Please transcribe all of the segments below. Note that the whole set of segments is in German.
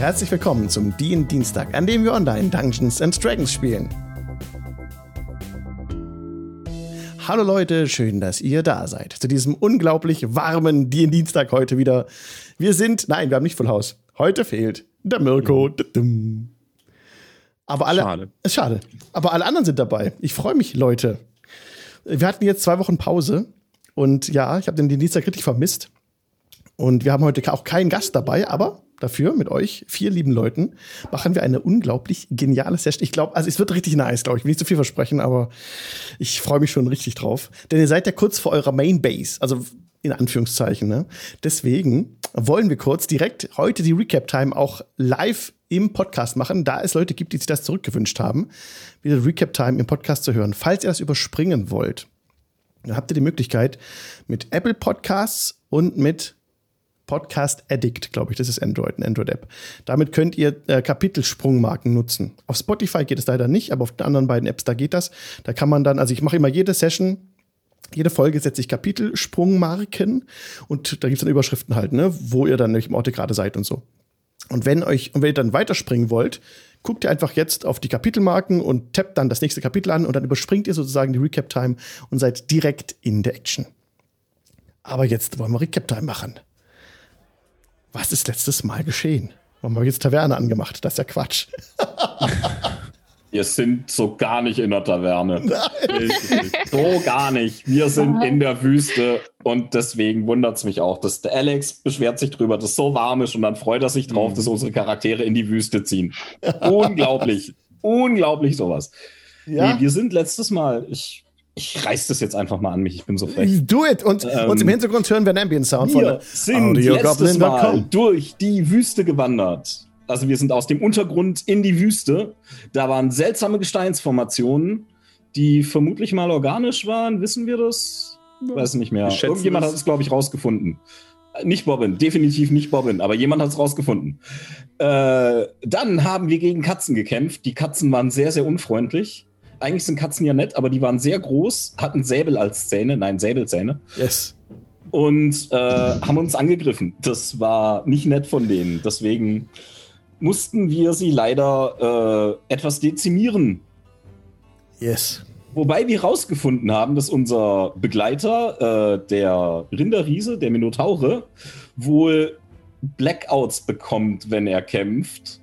Herzlich willkommen zum DIN Dienstag, an dem wir online Dungeons and Dragons spielen. Hallo Leute, schön, dass ihr da seid. Zu diesem unglaublich warmen DIN Dienstag heute wieder. Wir sind, nein, wir haben nicht Full House. Heute fehlt der Mirko. Mhm. Aber alle, schade. ist schade. Aber alle anderen sind dabei. Ich freue mich, Leute. Wir hatten jetzt zwei Wochen Pause und ja, ich habe den Dienstag richtig vermisst. Und wir haben heute auch keinen Gast dabei, aber dafür mit euch, vier lieben Leuten, machen wir eine unglaublich geniale Session. Ich glaube, also es wird richtig nice, glaube ich. Ich will nicht zu viel versprechen, aber ich freue mich schon richtig drauf. Denn ihr seid ja kurz vor eurer Main Base, also in Anführungszeichen. Ne? Deswegen wollen wir kurz direkt heute die Recap-Time auch live im Podcast machen, da es Leute gibt, die sich das zurückgewünscht haben, wieder Recap-Time im Podcast zu hören. Falls ihr das überspringen wollt, dann habt ihr die Möglichkeit mit Apple Podcasts und mit Podcast Addict, glaube ich, das ist Android, eine Android-App. Damit könnt ihr äh, Kapitelsprungmarken nutzen. Auf Spotify geht es leider nicht, aber auf den anderen beiden Apps, da geht das. Da kann man dann, also ich mache immer jede Session, jede Folge setze ich Kapitelsprungmarken und da gibt es dann Überschriften halt, ne, wo ihr dann welchem Orte gerade seid und so. Und wenn euch, und wenn ihr dann weiterspringen wollt, guckt ihr einfach jetzt auf die Kapitelmarken und tappt dann das nächste Kapitel an und dann überspringt ihr sozusagen die Recap-Time und seid direkt in der Action. Aber jetzt wollen wir Recap-Time machen. Was ist letztes Mal geschehen? Warum haben wir jetzt Taverne angemacht? Das ist ja Quatsch. Wir sind so gar nicht in der Taverne. so gar nicht. Wir sind in der Wüste und deswegen wundert es mich auch, dass der Alex beschwert sich drüber, dass es so warm ist und dann freut er sich drauf, mhm. dass unsere Charaktere in die Wüste ziehen. Unglaublich. Unglaublich sowas. Ja. Nee, wir sind letztes Mal, ich ich reiß das jetzt einfach mal an mich, ich bin so frech. Do it! Und, ähm, und im Hintergrund hören wir einen Ambient-Sound von Wir sind letztes Mal durch die Wüste gewandert. Also wir sind aus dem Untergrund in die Wüste. Da waren seltsame Gesteinsformationen, die vermutlich mal organisch waren. Wissen wir das? Weiß nicht mehr. Irgendjemand hat es, glaube ich, rausgefunden. Nicht Bobbin, definitiv nicht Bobbin, aber jemand hat es rausgefunden. Äh, dann haben wir gegen Katzen gekämpft. Die Katzen waren sehr, sehr unfreundlich eigentlich sind Katzen ja nett, aber die waren sehr groß, hatten Säbel als Zähne, nein, Säbelzähne. Yes. Und äh, haben uns angegriffen. Das war nicht nett von denen. Deswegen mussten wir sie leider äh, etwas dezimieren. Yes. Wobei wir herausgefunden haben, dass unser Begleiter, äh, der Rinderriese, der Minotaure, wohl Blackouts bekommt, wenn er kämpft.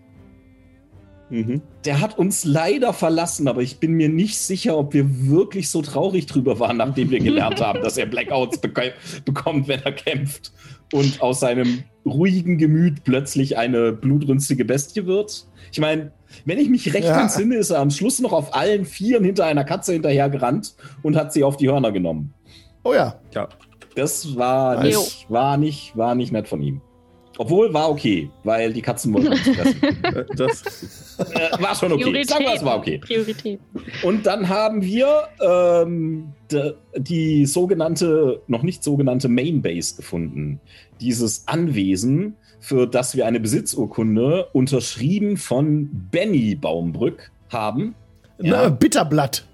Mhm. Der hat uns leider verlassen, aber ich bin mir nicht sicher, ob wir wirklich so traurig drüber waren, nachdem wir gelernt haben, dass er Blackouts bek bekommt, wenn er kämpft und aus seinem ruhigen Gemüt plötzlich eine blutrünstige Bestie wird. Ich meine, wenn ich mich recht ja. entsinne, ist er am Schluss noch auf allen Vieren hinter einer Katze hinterher gerannt und hat sie auf die Hörner genommen. Oh ja. Ja. Das war nicht, war nicht, war nicht nett von ihm. Obwohl, war okay, weil die Katzen wollten uns fressen. das äh, war schon okay. Sagen wir, es war okay. Priorität. Und dann haben wir ähm, de, die sogenannte, noch nicht sogenannte Main Base gefunden. Dieses Anwesen, für das wir eine Besitzurkunde unterschrieben von Benny Baumbrück haben. Ja. Na, Bitterblatt.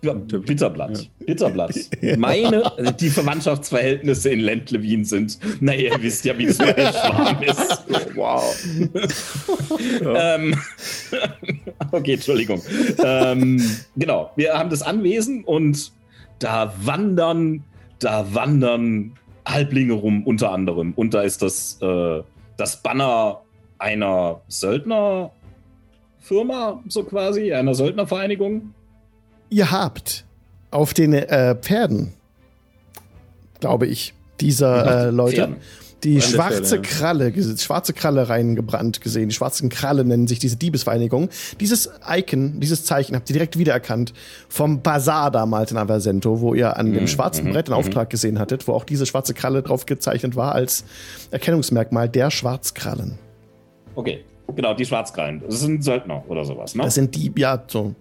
Bitterblatt. Ja. Bitterblatt. Meine, also die Verwandtschaftsverhältnisse in Lentlewin sind, naja, ihr wisst ja, wie es mit Schwarm ist. Wow. ähm, okay, Entschuldigung. Ähm, genau, wir haben das Anwesen und da wandern, da wandern Halblinge rum, unter anderem. Und da ist das, äh, das Banner einer Söldnerfirma, so quasi, einer Söldnervereinigung ihr habt auf den äh, Pferden, glaube ich, dieser äh, Leute, Pferden. die schwarze Kralle, schwarze Kralle reingebrannt gesehen. Die schwarzen Kralle nennen sich diese Diebesvereinigung. Dieses Icon, dieses Zeichen habt ihr direkt wiedererkannt vom Bazar damals in Aversento, wo ihr an dem mhm, schwarzen mhm, Brett einen mhm. Auftrag gesehen hattet, wo auch diese schwarze Kralle drauf gezeichnet war als Erkennungsmerkmal der Schwarzkrallen. Okay, genau, die Schwarzkrallen. Das sind Söldner oder sowas, ne? Das sind die, ja, so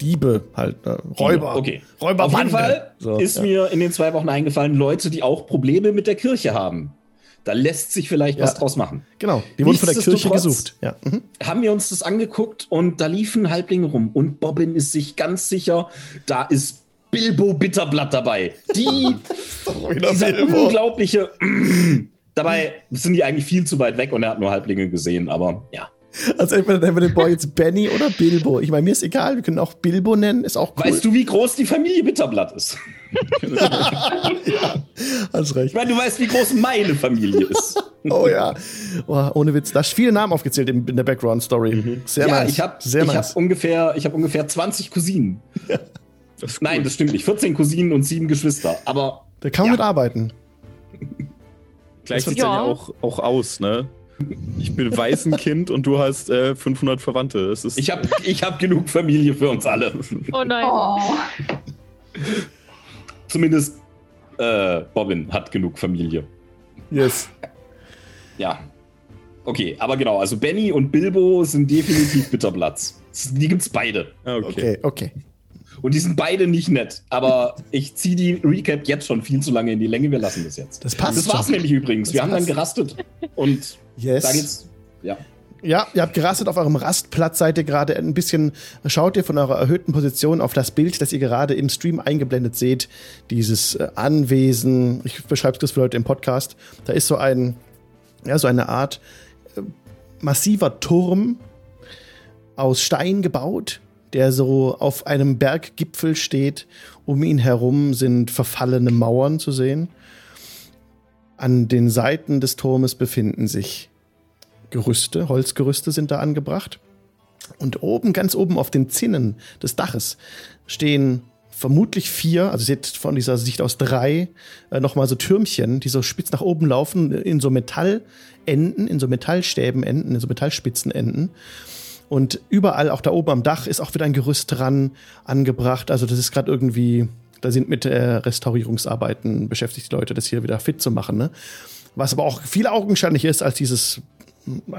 Diebe halt, ne? Räuber. Okay. Räuber Auf jeden Fall so, ist ja. mir in den zwei Wochen eingefallen, Leute, die auch Probleme mit der Kirche haben. Da lässt sich vielleicht ja. was draus machen. Genau, die wurden von der Kirche gesucht. Ja. Mhm. Haben wir uns das angeguckt und da liefen Halblinge rum und Bobbin ist sich ganz sicher, da ist Bilbo Bitterblatt dabei. Die, dieser Bilbo. unglaubliche, Dabei sind die eigentlich viel zu weit weg und er hat nur Halblinge gesehen, aber ja. Also entweder nennen wir den Boy jetzt Benny oder Bilbo. Ich meine, mir ist egal, wir können auch Bilbo nennen, ist auch cool. Weißt du, wie groß die Familie Bitterblatt ist? ja, hast recht. Ich meine, du weißt, wie groß meine Familie ist. oh ja. Oh, ohne Witz. Da ist viele Namen aufgezählt in, in der Background-Story. Mhm. Sehr ja, nice. Ich habe nice. hab ungefähr, hab ungefähr 20 Cousinen. Das Nein, das stimmt nicht. 14 Cousinen und 7 Geschwister. Aber. Da kann man ja. mitarbeiten. Gleich sieht ja auch, auch aus, ne? Ich bin Waisenkind und du hast äh, 500 Verwandte. Das ist ich habe ich hab genug Familie für uns alle. Oh nein. Oh. Zumindest äh, Bobbin hat genug Familie. Yes. Ja. Okay, aber genau, also Benny und Bilbo sind definitiv Bitterplatz. Die gibt's beide. Okay, okay. okay. Und die sind beide nicht nett. Aber ich ziehe die Recap jetzt schon viel zu lange in die Länge. Wir lassen das jetzt. Das passt. Das war's nämlich übrigens. Das Wir passt. haben dann gerastet. Und yes. da geht's. Ja. Ja, ihr habt gerastet auf eurem Rastplatz, seid ihr gerade ein bisschen, schaut ihr von eurer erhöhten Position auf das Bild, das ihr gerade im Stream eingeblendet seht, dieses äh, Anwesen, ich beschreibe es für Leute im Podcast, da ist so ein, ja, so eine Art äh, massiver Turm aus Stein gebaut, der so auf einem Berggipfel steht. Um ihn herum sind verfallene Mauern zu sehen. An den Seiten des Turmes befinden sich Gerüste, Holzgerüste sind da angebracht. Und oben, ganz oben auf den Zinnen des Daches stehen vermutlich vier, also seht von dieser Sicht aus drei, äh, nochmal so Türmchen, die so spitz nach oben laufen, in so Metallenden, in so Metallstäben enden, in so Metallspitzen enden. Und überall, auch da oben am Dach, ist auch wieder ein Gerüst dran angebracht. Also das ist gerade irgendwie, da sind mit äh, Restaurierungsarbeiten beschäftigt die Leute, das hier wieder fit zu machen. Ne? Was aber auch viel augenscheinlich ist als dieses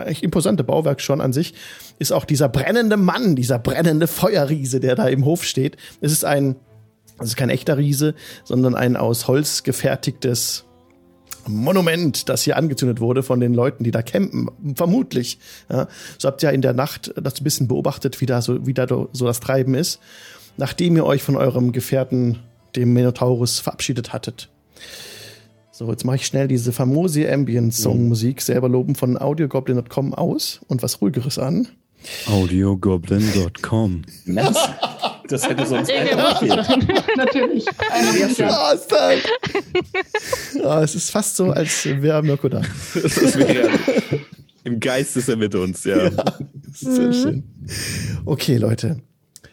echt imposante Bauwerk schon an sich, ist auch dieser brennende Mann, dieser brennende Feuerriese, der da im Hof steht. Es ist ein, ist kein echter Riese, sondern ein aus Holz gefertigtes Monument, das hier angezündet wurde von den Leuten, die da campen, vermutlich. Ja, so habt ihr ja in der Nacht das ein bisschen beobachtet, wie da so, wie da so das Treiben ist, nachdem ihr euch von eurem Gefährten, dem Minotaurus, verabschiedet hattet. So, jetzt mache ich schnell diese famose Ambient-Song-Musik, selber loben von audiogoblin.com aus und was ruhigeres an. Audiogoblin.com. Das, hätte sonst Natürlich. Awesome. oh, es ist fast so, als wäre Mirko da. Das wäre Im Geist ist er mit uns, ja. ja ist sehr mhm. schön. Okay, Leute.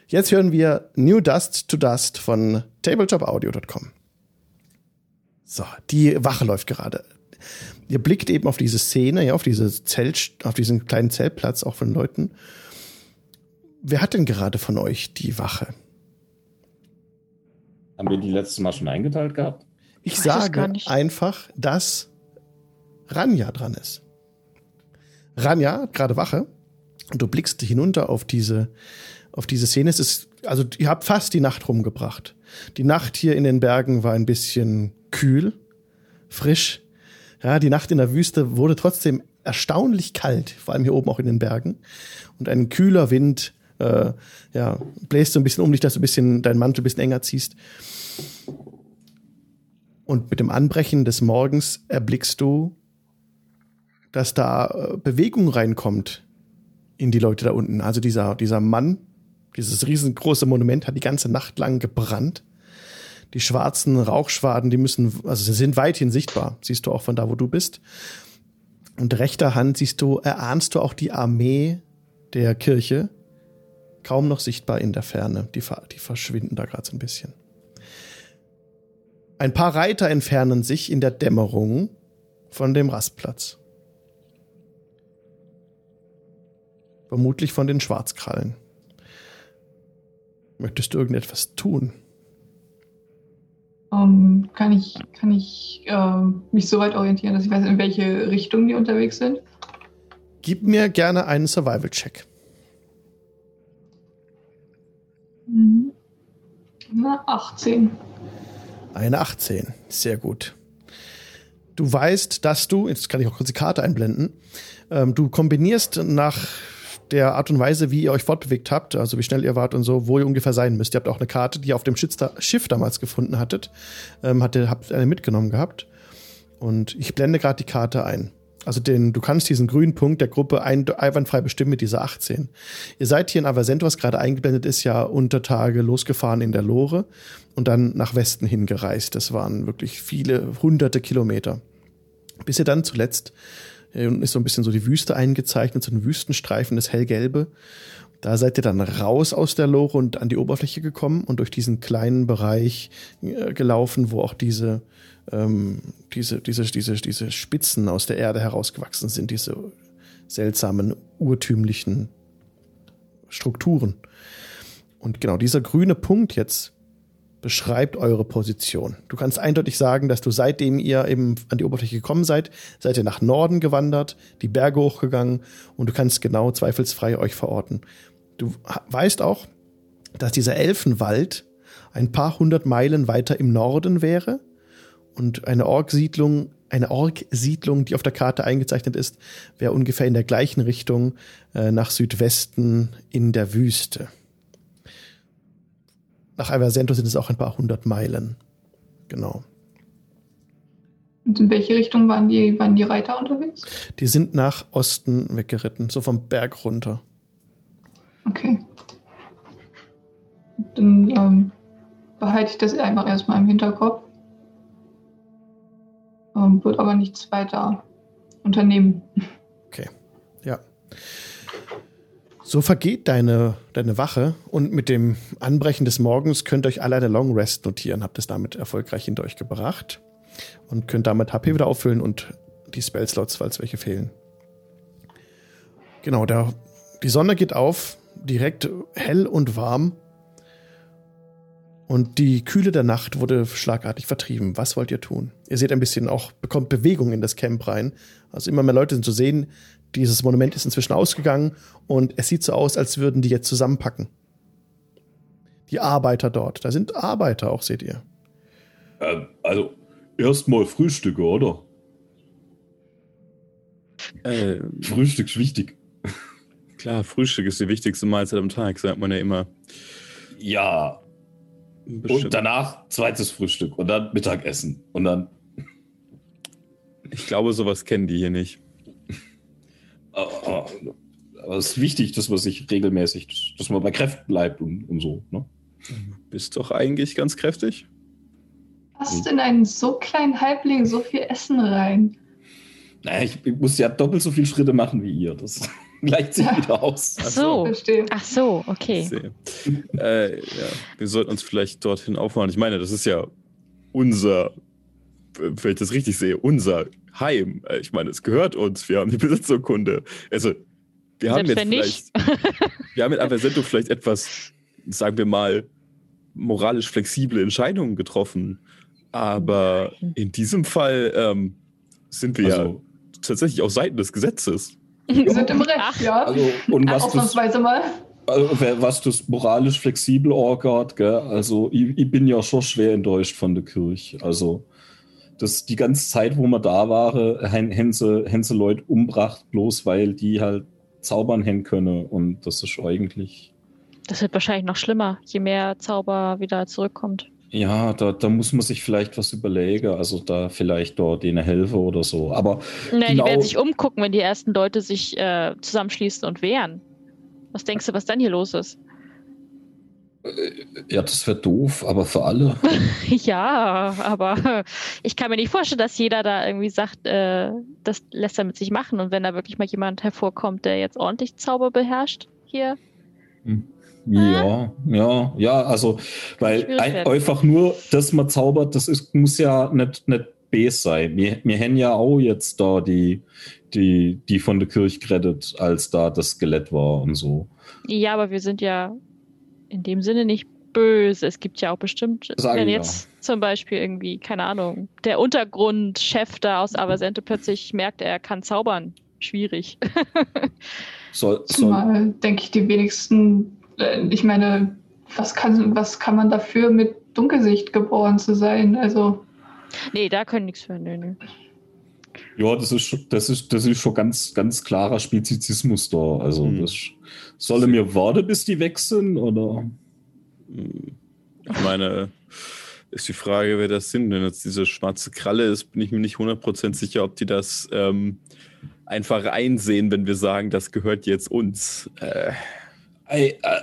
Jetzt hören wir New Dust to Dust von tabletopaudio.com. So, die Wache läuft gerade. Ihr blickt eben auf diese Szene, ja, auf diese Zelt, auf diesen kleinen Zeltplatz auch von Leuten. Wer hat denn gerade von euch die Wache? Haben wir die letztes Mal schon eingeteilt gehabt? Ich, ich sage einfach, dass Ranja dran ist. Ranja hat gerade Wache und du blickst hinunter auf diese, auf diese Szene. Es ist, also ihr habt fast die Nacht rumgebracht. Die Nacht hier in den Bergen war ein bisschen kühl, frisch. Ja, die Nacht in der Wüste wurde trotzdem erstaunlich kalt, vor allem hier oben auch in den Bergen. Und ein kühler Wind äh, ja, bläst so ein bisschen um dich, dass du ein bisschen deinen Mantel ein bisschen enger ziehst. Und mit dem Anbrechen des Morgens erblickst du, dass da äh, Bewegung reinkommt in die Leute da unten. Also dieser, dieser Mann, dieses riesengroße Monument hat die ganze Nacht lang gebrannt die schwarzen Rauchschwaden, die müssen, also sie sind weithin sichtbar, siehst du auch von da, wo du bist. Und rechter Hand siehst du, erahnst du auch die Armee der Kirche, kaum noch sichtbar in der Ferne. Die, die verschwinden da gerade so ein bisschen. Ein paar Reiter entfernen sich in der Dämmerung von dem Rastplatz. Vermutlich von den Schwarzkrallen. Möchtest du irgendetwas tun? ähm, kann ich, kann ich äh, mich so weit orientieren, dass ich weiß, in welche Richtung die unterwegs sind? Gib mir gerne einen Survival-Check. Na, 18. Eine 18. Sehr gut. Du weißt, dass du, jetzt kann ich auch kurz die Karte einblenden, ähm, du kombinierst nach der Art und Weise, wie ihr euch fortbewegt habt, also wie schnell ihr wart und so, wo ihr ungefähr sein müsst. Ihr habt auch eine Karte, die ihr auf dem Schiff damals gefunden hattet, ähm, hatte, habt eine mitgenommen gehabt. Und ich blende gerade die Karte ein. Also den, du kannst diesen grünen Punkt der Gruppe ein, einwandfrei bestimmen mit dieser 18. Ihr seid hier in Avasento, was gerade eingeblendet ist, ja unter Tage losgefahren in der Lore und dann nach Westen hingereist. Das waren wirklich viele hunderte Kilometer. Bis ihr dann zuletzt, äh, ist so ein bisschen so die Wüste eingezeichnet, so ein Wüstenstreifen, das hellgelbe. Da seid ihr dann raus aus der Lore und an die Oberfläche gekommen und durch diesen kleinen Bereich äh, gelaufen, wo auch diese ähm, diese, diese, diese, diese Spitzen aus der Erde herausgewachsen sind, diese seltsamen, urtümlichen Strukturen. Und genau dieser grüne Punkt jetzt beschreibt eure Position. Du kannst eindeutig sagen, dass du seitdem ihr eben an die Oberfläche gekommen seid, seid ihr nach Norden gewandert, die Berge hochgegangen und du kannst genau zweifelsfrei euch verorten. Du weißt auch, dass dieser Elfenwald ein paar hundert Meilen weiter im Norden wäre und eine Ork-Siedlung, eine Ork-Siedlung, die auf der Karte eingezeichnet ist, wäre ungefähr in der gleichen Richtung äh, nach Südwesten in der Wüste. Nach Aversento sind es auch ein paar hundert Meilen. Genau. Und in welche Richtung waren die, waren die Reiter unterwegs? Die sind nach Osten weggeritten, so vom Berg runter. Okay. Dann ähm, behalte ich das einfach erstmal im Hinterkopf ähm, wird aber nichts weiter unternehmen. Okay, ja. So vergeht deine, deine Wache und mit dem Anbrechen des Morgens könnt ihr euch alle eine Long Rest notieren. Habt es damit erfolgreich hinter euch gebracht und könnt damit HP wieder auffüllen und die Spellslots, falls welche fehlen. Genau, der, die Sonne geht auf, direkt hell und warm. Und die Kühle der Nacht wurde schlagartig vertrieben. Was wollt ihr tun? Ihr seht ein bisschen auch, bekommt Bewegung in das Camp rein. Also immer mehr Leute sind zu sehen. Dieses Monument ist inzwischen ausgegangen und es sieht so aus, als würden die jetzt zusammenpacken. Die Arbeiter dort. Da sind Arbeiter auch, seht ihr. Äh, also, erstmal Frühstücke, oder? Äh, Frühstück ist wichtig. Klar, Frühstück ist die wichtigste Mahlzeit am Tag, sagt man ja immer. Ja, Bestimmt. Und danach zweites Frühstück und dann Mittagessen und dann. Ich glaube, sowas kennen die hier nicht. Aber es ist wichtig, dass man sich regelmäßig, dass man bei Kräften bleibt und, und so. Ne? Bist doch eigentlich ganz kräftig. Passt in einen so kleinen Halbling so viel Essen rein? Naja, ich, ich muss ja doppelt so viele Schritte machen wie ihr. Das gleicht sich wieder aus. Ach so, ach so, okay. Äh, ja. Wir sollten uns vielleicht dorthin aufmachen. Ich meine, das ist ja unser, wenn ich das richtig sehe, unser Heim. Äh, ich meine, es gehört uns. Wir haben die Besitzurkunde. Also, wir haben jetzt vielleicht, wir haben mit Aversento vielleicht etwas, sagen wir mal, moralisch flexible Entscheidungen getroffen. Aber in diesem Fall ähm, sind wir also, ja tatsächlich auf Seiten des Gesetzes. Wir sind im Recht, ja. Also, und was Ausnahmsweise mal. Also, was das moralisch flexibel orgert, gell? Also, ich, ich, bin ja schon schwer enttäuscht von der Kirche. Also, das, die ganze Zeit, wo wir da waren, haben sie, haben sie Leute umbracht, bloß weil die halt zaubern haben können. Und das ist eigentlich. Das wird wahrscheinlich noch schlimmer, je mehr Zauber wieder zurückkommt. Ja, da, da muss man sich vielleicht was überlegen. Also da vielleicht dort denen helfen oder so. Aber nee, genau, die werden sich umgucken, wenn die ersten Leute sich äh, zusammenschließen und wehren. Was denkst du, was dann hier los ist? Ja, das wäre doof, aber für alle. ja, aber ich kann mir nicht vorstellen, dass jeder da irgendwie sagt, äh, das lässt er mit sich machen. Und wenn da wirklich mal jemand hervorkommt, der jetzt ordentlich Zauber beherrscht hier. Hm. Ja, ja, ja, also, weil ein, einfach nur, dass man zaubert, das ist, muss ja nicht, nicht Bs sein. Wir, wir haben ja auch jetzt da die, die, die von der Kirche gerettet, als da das Skelett war und so. Ja, aber wir sind ja in dem Sinne nicht böse. Es gibt ja auch bestimmt, Sagen wenn jetzt ja. zum Beispiel irgendwie, keine Ahnung, der Untergrundchef da aus Avasente plötzlich merkt, er kann zaubern. Schwierig. soll, soll. Zumal, denke ich, die wenigsten ich meine, was kann, was kann man dafür, mit Dunkelsicht geboren zu sein? Also. Nee, da können nichts für. Nee, nee. Ja, das ist, das ist, das ist schon ganz, ganz klarer Spezizismus da. Also, hm. das soll mir warten, bis die weg sind, oder? Ich meine, ist die Frage, wer das sind. Wenn jetzt diese schwarze Kralle ist, bin ich mir nicht 100% sicher, ob die das ähm, einfach einsehen, wenn wir sagen, das gehört jetzt uns. Äh.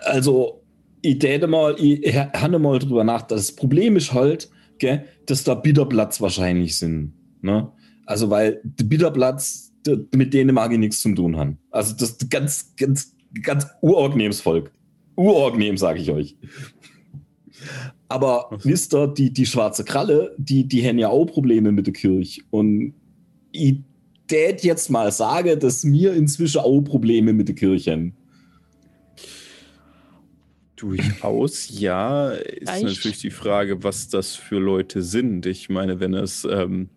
Also, ich täte mal, ich habe mal drüber nach. Das Problem ist halt, gell, dass da Bitterplatz wahrscheinlich sind. Ne? Also, weil der Bitterplatz, mit denen mag ich nichts zu tun haben. Also, das ist ganz, ganz, ganz urorgnemes Volk. Urorgnem, sage ich euch. Aber wisst ihr, die, die schwarze Kralle, die, die haben ja auch Probleme mit der Kirche. Und ich tät jetzt mal sage, dass mir inzwischen auch Probleme mit der Kirche haben. Durchaus, ja. Ist Echt? natürlich die Frage, was das für Leute sind. Ich meine, wenn es ähm,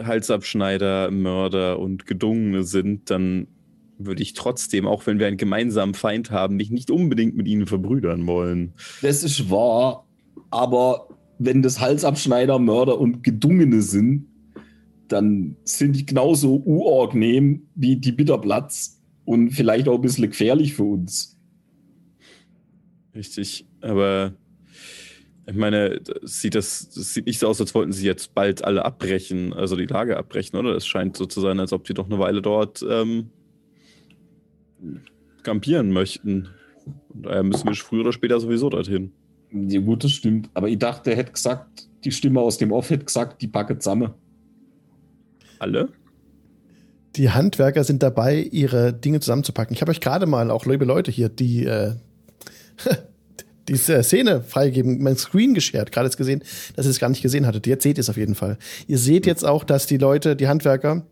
Halsabschneider, Mörder und Gedungene sind, dann würde ich trotzdem, auch wenn wir einen gemeinsamen Feind haben, mich nicht unbedingt mit ihnen verbrüdern wollen. Das ist wahr, aber wenn das Halsabschneider, Mörder und Gedungene sind, dann sind die genauso unangenehm wie die Bitterplatz und vielleicht auch ein bisschen gefährlich für uns. Richtig, aber ich meine, das sieht, das, das sieht nicht so aus, als wollten sie jetzt bald alle abbrechen, also die Lage abbrechen, oder? Es scheint so zu sein, als ob sie doch eine Weile dort ähm, campieren möchten. Und daher müssen wir früher oder später sowieso dorthin. Ja, gut, das stimmt. Aber ich dachte, er hätte gesagt, die Stimme aus dem Off hätte gesagt, die packe zusammen. Alle? Die Handwerker sind dabei, ihre Dinge zusammenzupacken. Ich habe euch gerade mal, auch liebe Leute hier, die äh, diese Szene freigeben, mein Screen geshared, gerade jetzt gesehen, dass ihr es gar nicht gesehen hattet. Jetzt seht ihr es auf jeden Fall. Ihr seht jetzt auch, dass die Leute, die Handwerker,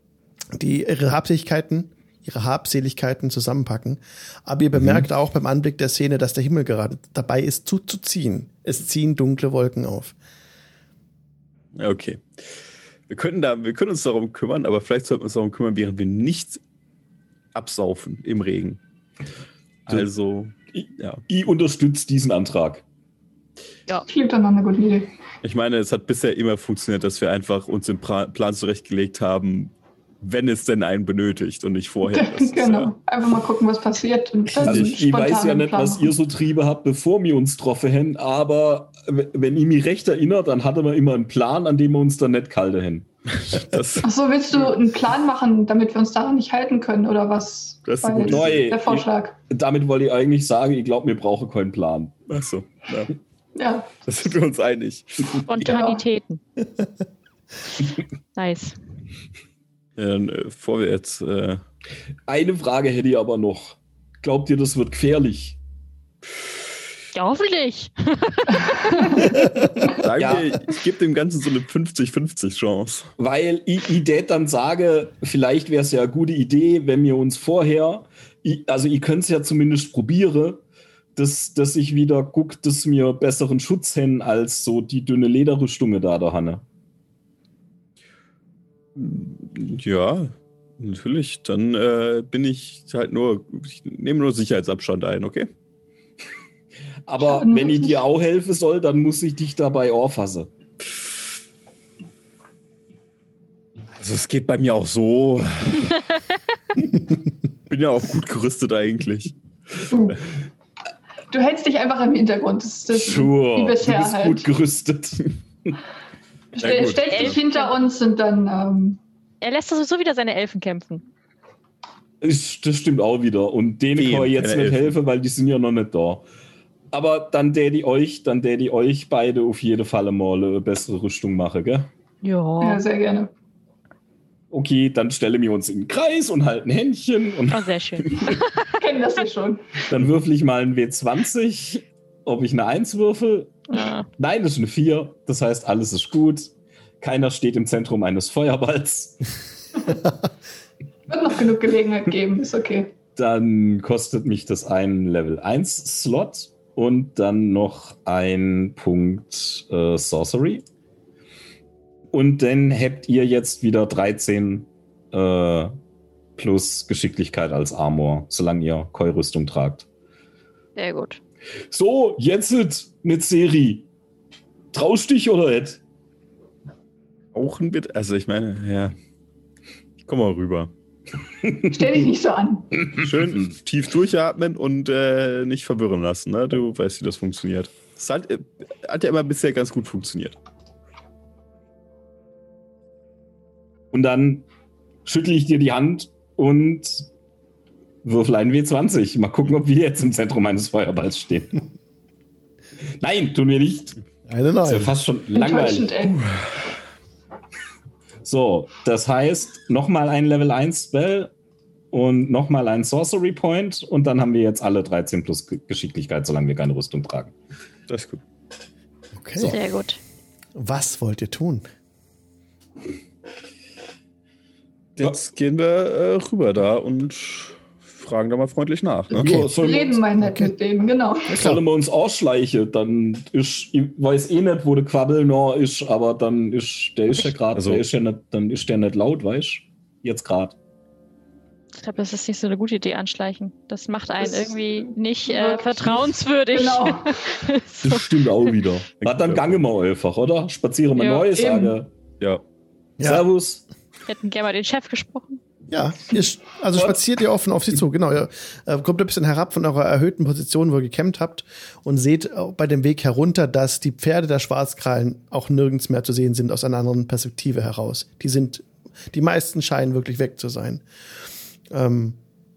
die ihre Habseligkeiten ihre Habseligkeiten zusammenpacken. Aber ihr bemerkt mhm. auch beim Anblick der Szene, dass der Himmel gerade dabei ist zuzuziehen. Es ziehen dunkle Wolken auf. Okay. Wir können, da, wir können uns darum kümmern, aber vielleicht sollten wir uns darum kümmern, während wir nicht absaufen im Regen. Also, ich, ja. ich unterstütze diesen Antrag. Ja, klingt dann eine gute Idee. Ich meine, es hat bisher immer funktioniert, dass wir einfach uns den Plan zurechtgelegt haben, wenn es denn einen benötigt und nicht vorher. genau. Ja. Einfach mal gucken, was passiert. also ich weiß ja nicht, was ihr so Triebe habt, bevor wir uns getroffen haben, aber wenn ich mich recht erinnere, dann hatte man immer einen Plan, an dem wir uns dann nicht kalte haben. Achso, willst du einen Plan machen, damit wir uns daran nicht halten können oder was? Das ist gut. Neu, der Vorschlag. Ich, damit wollte ich eigentlich sagen, ich glaube, wir brauchen keinen Plan. Achso, ja. ja. Da sind wir uns einig. Spontanitäten. Ja. nice. Ja, dann, äh, bevor wir jetzt. Äh Eine Frage hätte ich aber noch. Glaubt ihr, das wird gefährlich? Ja, hoffentlich. Sagen ja. ich gebe dem Ganzen so eine 50-50 Chance. Weil ich, ich dann sage, vielleicht wäre es ja eine gute Idee, wenn wir uns vorher, ich, also ich könnte es ja zumindest probieren, dass, dass ich wieder gucke, dass mir besseren Schutz hin als so die dünne Lederrüstung da da Hanne. Ja, natürlich. Dann äh, bin ich halt nur, ich nehme nur Sicherheitsabstand ein, okay? Aber wenn ich dir auch helfen soll, dann muss ich dich dabei auffassen. Also es geht bei mir auch so. bin ja auch gut gerüstet eigentlich. Du, hältst dich einfach im Hintergrund. Das ist das sure. wie bisher du bist halt. gut gerüstet. Stell, ja, stellst dich hinter uns und dann ähm, er lässt sowieso wieder seine Elfen kämpfen. Das stimmt auch wieder. Und denen kann ich jetzt nicht helfen, weil die sind ja noch nicht da. Aber dann ich euch, dann ich euch beide auf jeden Fall mal eine bessere Rüstung machen, gell? Ja. Ja, sehr gerne. Okay, dann stellen wir uns in den Kreis und halten Händchen. Und oh, sehr schön. Kennen das ja schon. Dann würfel ich mal ein W20, ob ich eine 1 würfel. Ja. Nein, das ist eine 4. Das heißt, alles ist gut. Keiner steht im Zentrum eines Feuerballs. Wird noch genug Gelegenheit geben, ist okay. Dann kostet mich das ein Level 1 Slot und dann noch ein Punkt äh, Sorcery. Und dann habt ihr jetzt wieder 13 äh, plus Geschicklichkeit als Armor, solange ihr Keurüstung tragt. Sehr gut. So, jetzt mit Seri. Traust dich oder nicht? Rauchen bitte? Also ich meine, ja. Ich komme mal rüber. Stell dich nicht so an. Schön tief durchatmen und äh, nicht verwirren lassen. Ne? Du weißt, wie das funktioniert. Das hat, äh, hat ja immer bisher ganz gut funktioniert. Und dann schüttle ich dir die Hand und würfel einen W20. Mal gucken, ob wir jetzt im Zentrum eines Feuerballs stehen. nein, tun wir nicht. Nein, nein. Das ist ja fast schon langweilig. So, das heißt, nochmal ein Level 1 Spell und nochmal ein Sorcery Point und dann haben wir jetzt alle 13 plus Geschicklichkeit, solange wir keine Rüstung tragen. Das ist gut. Okay. So. Sehr gut. Was wollt ihr tun? Jetzt gehen wir äh, rüber da und fragen da mal freundlich nach. Ne? Okay. Ja, reden mal nett okay. mit denen, genau. Sollen wir uns ausschleichen, dann ist, ich weiß eh nicht, wo der Quabbel noch ist, aber dann ist, der ist ja gerade, also, ja dann ist der nicht laut, weißt du? Jetzt gerade. Ich glaube, das ist nicht so eine gute Idee, anschleichen. Das macht einen das irgendwie nicht äh, vertrauenswürdig. Genau. so. Das stimmt auch wieder. Na, dann gange mal einfach, oder? Spaziere mal neu, sage. Ja. Servus. Wir hätten gerne mal den Chef gesprochen. Ja, ihr, also spaziert ihr offen auf sie zu, genau. Ihr äh, kommt ein bisschen herab von eurer erhöhten Position, wo ihr gekämmt habt und seht bei dem Weg herunter, dass die Pferde der Schwarzkrallen auch nirgends mehr zu sehen sind aus einer anderen Perspektive heraus. Die sind, die meisten scheinen wirklich weg zu sein. Ähm,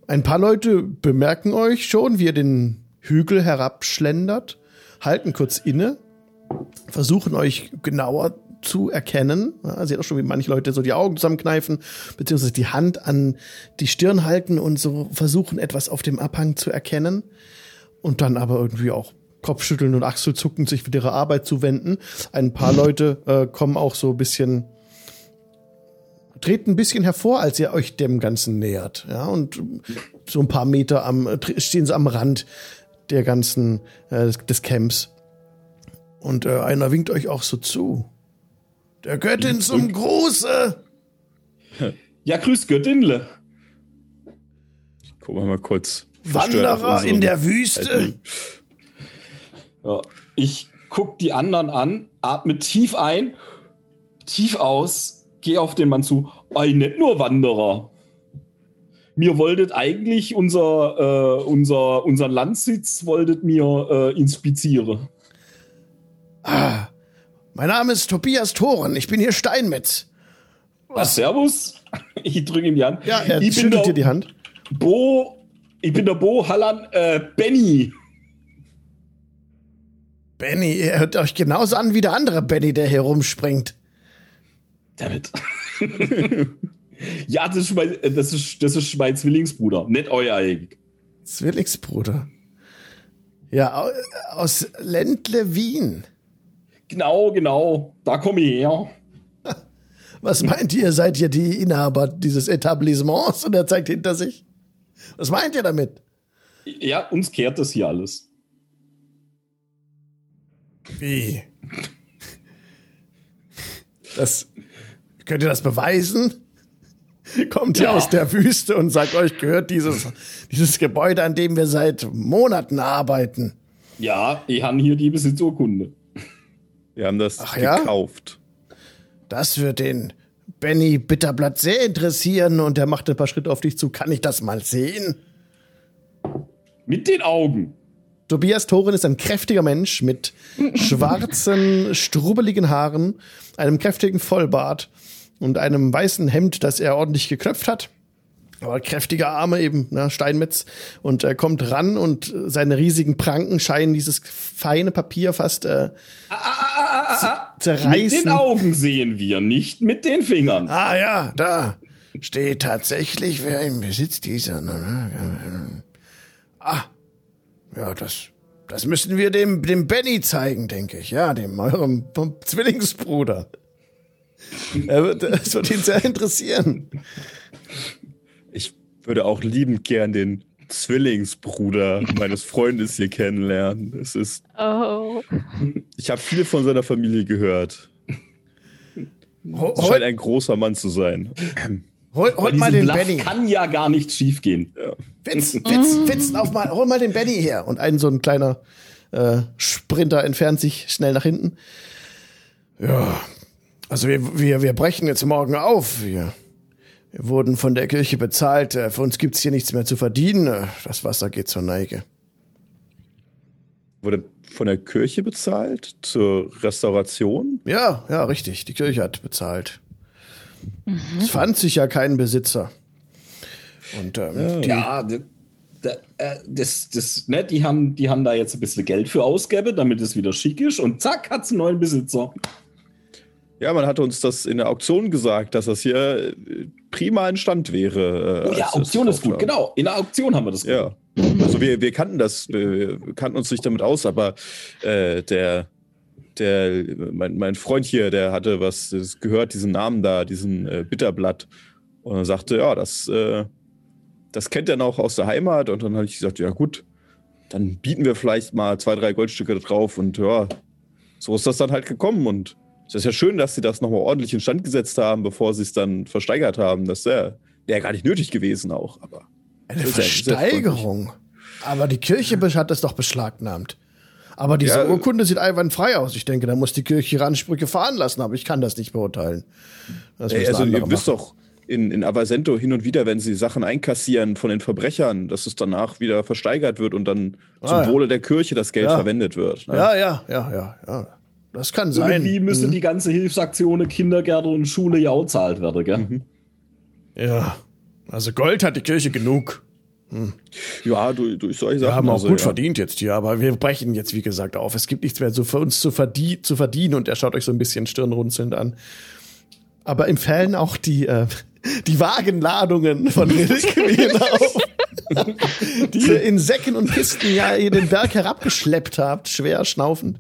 ein paar Leute bemerken euch schon, wie ihr den Hügel herabschlendert, halten kurz inne, versuchen euch genauer zu erkennen. Ja, seht auch schon, wie manche Leute so die Augen zusammenkneifen, beziehungsweise die Hand an die Stirn halten und so versuchen, etwas auf dem Abhang zu erkennen. Und dann aber irgendwie auch Kopfschütteln und Achselzucken sich für ihre Arbeit zuwenden. Ein paar Leute äh, kommen auch so ein bisschen treten ein bisschen hervor, als ihr euch dem Ganzen nähert. Ja, und so ein paar Meter am, stehen sie am Rand der ganzen, äh, des Camps. Und äh, einer winkt euch auch so zu. Der Göttin zum Gruße. Ja, grüß Göttinle. Gucken wir mal kurz. Wanderer in der Wüste. Ja, ich guck die anderen an, atme tief ein, tief aus geh auf den Mann zu. Ei, nicht nur Wanderer. Mir wolltet eigentlich unser, äh, unser, unseren Landsitz wolltet mir äh, inspizieren. Ah, mein Name ist Tobias Thoren. Ich bin hier Steinmetz. Was, servus? Ich drücke ihm die Hand. Ja, er ich schüttelt dir die Hand. Bo, ich bin der Bo Hallan, äh, Benny. Benny, ihr hört euch genauso an wie der andere Benny, der hier rumspringt. Damit. ja, das ist, mein, das, ist, das ist mein Zwillingsbruder, nicht euer eigen. Zwillingsbruder. Ja, aus Ländle Wien. Genau, genau. Da komme ich her. Was meint ihr? Seid ihr die Inhaber dieses Etablissements? Und er zeigt hinter sich. Was meint ihr damit? Ja, uns kehrt das hier alles. Wie? Das, Könnt ihr das beweisen? Kommt ihr ja. aus der Wüste und sagt euch, gehört dieses, dieses Gebäude, an dem wir seit Monaten arbeiten. Ja, ich habe hier die Besitzurkunde. Wir haben das Ach, gekauft. Ja? Das wird den Benny Bitterblatt sehr interessieren und er macht ein paar Schritte auf dich zu. Kann ich das mal sehen? Mit den Augen. Tobias Thoren ist ein kräftiger Mensch mit schwarzen, strubbeligen Haaren, einem kräftigen Vollbart und einem weißen Hemd, das er ordentlich geknöpft hat. Aber kräftige Arme eben, ne, Steinmetz. Und er kommt ran und seine riesigen Pranken scheinen dieses feine Papier fast äh, ah, ah, ah, zerreißen. Mit den Augen sehen wir, nicht mit den Fingern. Ah ja, da steht tatsächlich, wer im Besitz dieser. Ne? Ah, ja, das, das müssen wir dem, dem Benny zeigen, denke ich. Ja, dem eurem Zwillingsbruder. Er wird, das wird ihn sehr interessieren. Ich würde auch liebend gern den Zwillingsbruder meines Freundes hier kennenlernen. Es ist. Oh. Ich habe viel von seiner Familie gehört. Es scheint ein großer Mann zu sein. Hol, hol mal den Bluff Benny. kann ja gar nichts schiefgehen. Ja. Witz, Witz, Witz, auf mal, hol mal den Benny her. Und ein so ein kleiner äh, Sprinter entfernt sich schnell nach hinten. Ja, also wir, wir, wir brechen jetzt morgen auf. Wir wurden von der Kirche bezahlt. Äh, für uns gibt's hier nichts mehr zu verdienen. Das Wasser geht zur Neige. Wurde von der Kirche bezahlt zur Restauration? Ja, ja, richtig. Die Kirche hat bezahlt. Mhm. Es fand sich ja keinen Besitzer. Und ähm, ja, die, äh, das, das, ne, die, haben, die haben da jetzt ein bisschen Geld für ausgegeben, damit es wieder schick ist und zack, hat es einen neuen Besitzer. Ja, man hat uns das in der Auktion gesagt, dass das hier äh, prima in Stand wäre. Äh, oh ja, Auktion ist gut, genau. In der Auktion haben wir das. Ja. Also wir, wir kannten das, wir kannten uns nicht damit aus, aber äh, der, der, mein, mein Freund hier, der hatte was gehört, diesen Namen da, diesen äh, Bitterblatt. Und er sagte, ja, das, äh, das kennt er noch aus der Heimat. Und dann habe ich gesagt, ja gut, dann bieten wir vielleicht mal zwei, drei Goldstücke drauf. Und ja, so ist das dann halt gekommen. Und es ist ja schön, dass sie das nochmal ordentlich in Stand gesetzt haben, bevor sie es dann versteigert haben. Das wäre wär gar nicht nötig gewesen auch, aber. Eine Versteigerung. Aber die Kirche hat das doch beschlagnahmt. Aber diese ja, Urkunde sieht einwandfrei aus. Ich denke, da muss die Kirche ihre Ansprüche fahren lassen, aber ich kann das nicht beurteilen. Das ey, also ihr wisst doch, in, in Avasento hin und wieder, wenn sie Sachen einkassieren von den Verbrechern, dass es danach wieder versteigert wird und dann ah, zum ja. Wohle der Kirche das Geld ja. verwendet wird. Ne? Ja, ja, ja, ja, ja. Das kann sein. Wie müsste mhm. die ganze Hilfsaktion Kindergärten und Schule ja auch zahlt werden, gell? Mhm. Ja. Also Gold hat die Kirche genug. Hm. Ja, durch, durch solche Sachen. Wir haben auch also, gut ja. verdient jetzt hier, aber wir brechen jetzt, wie gesagt, auf. Es gibt nichts mehr so für uns zu, verdien zu verdienen und er schaut euch so ein bisschen stirnrunzelnd an. Aber im Fällen auch die, äh, die Wagenladungen von Reliquien auf, die ihr in Säcken und Kisten ja ihr den Berg herabgeschleppt habt, schwer schnaufend.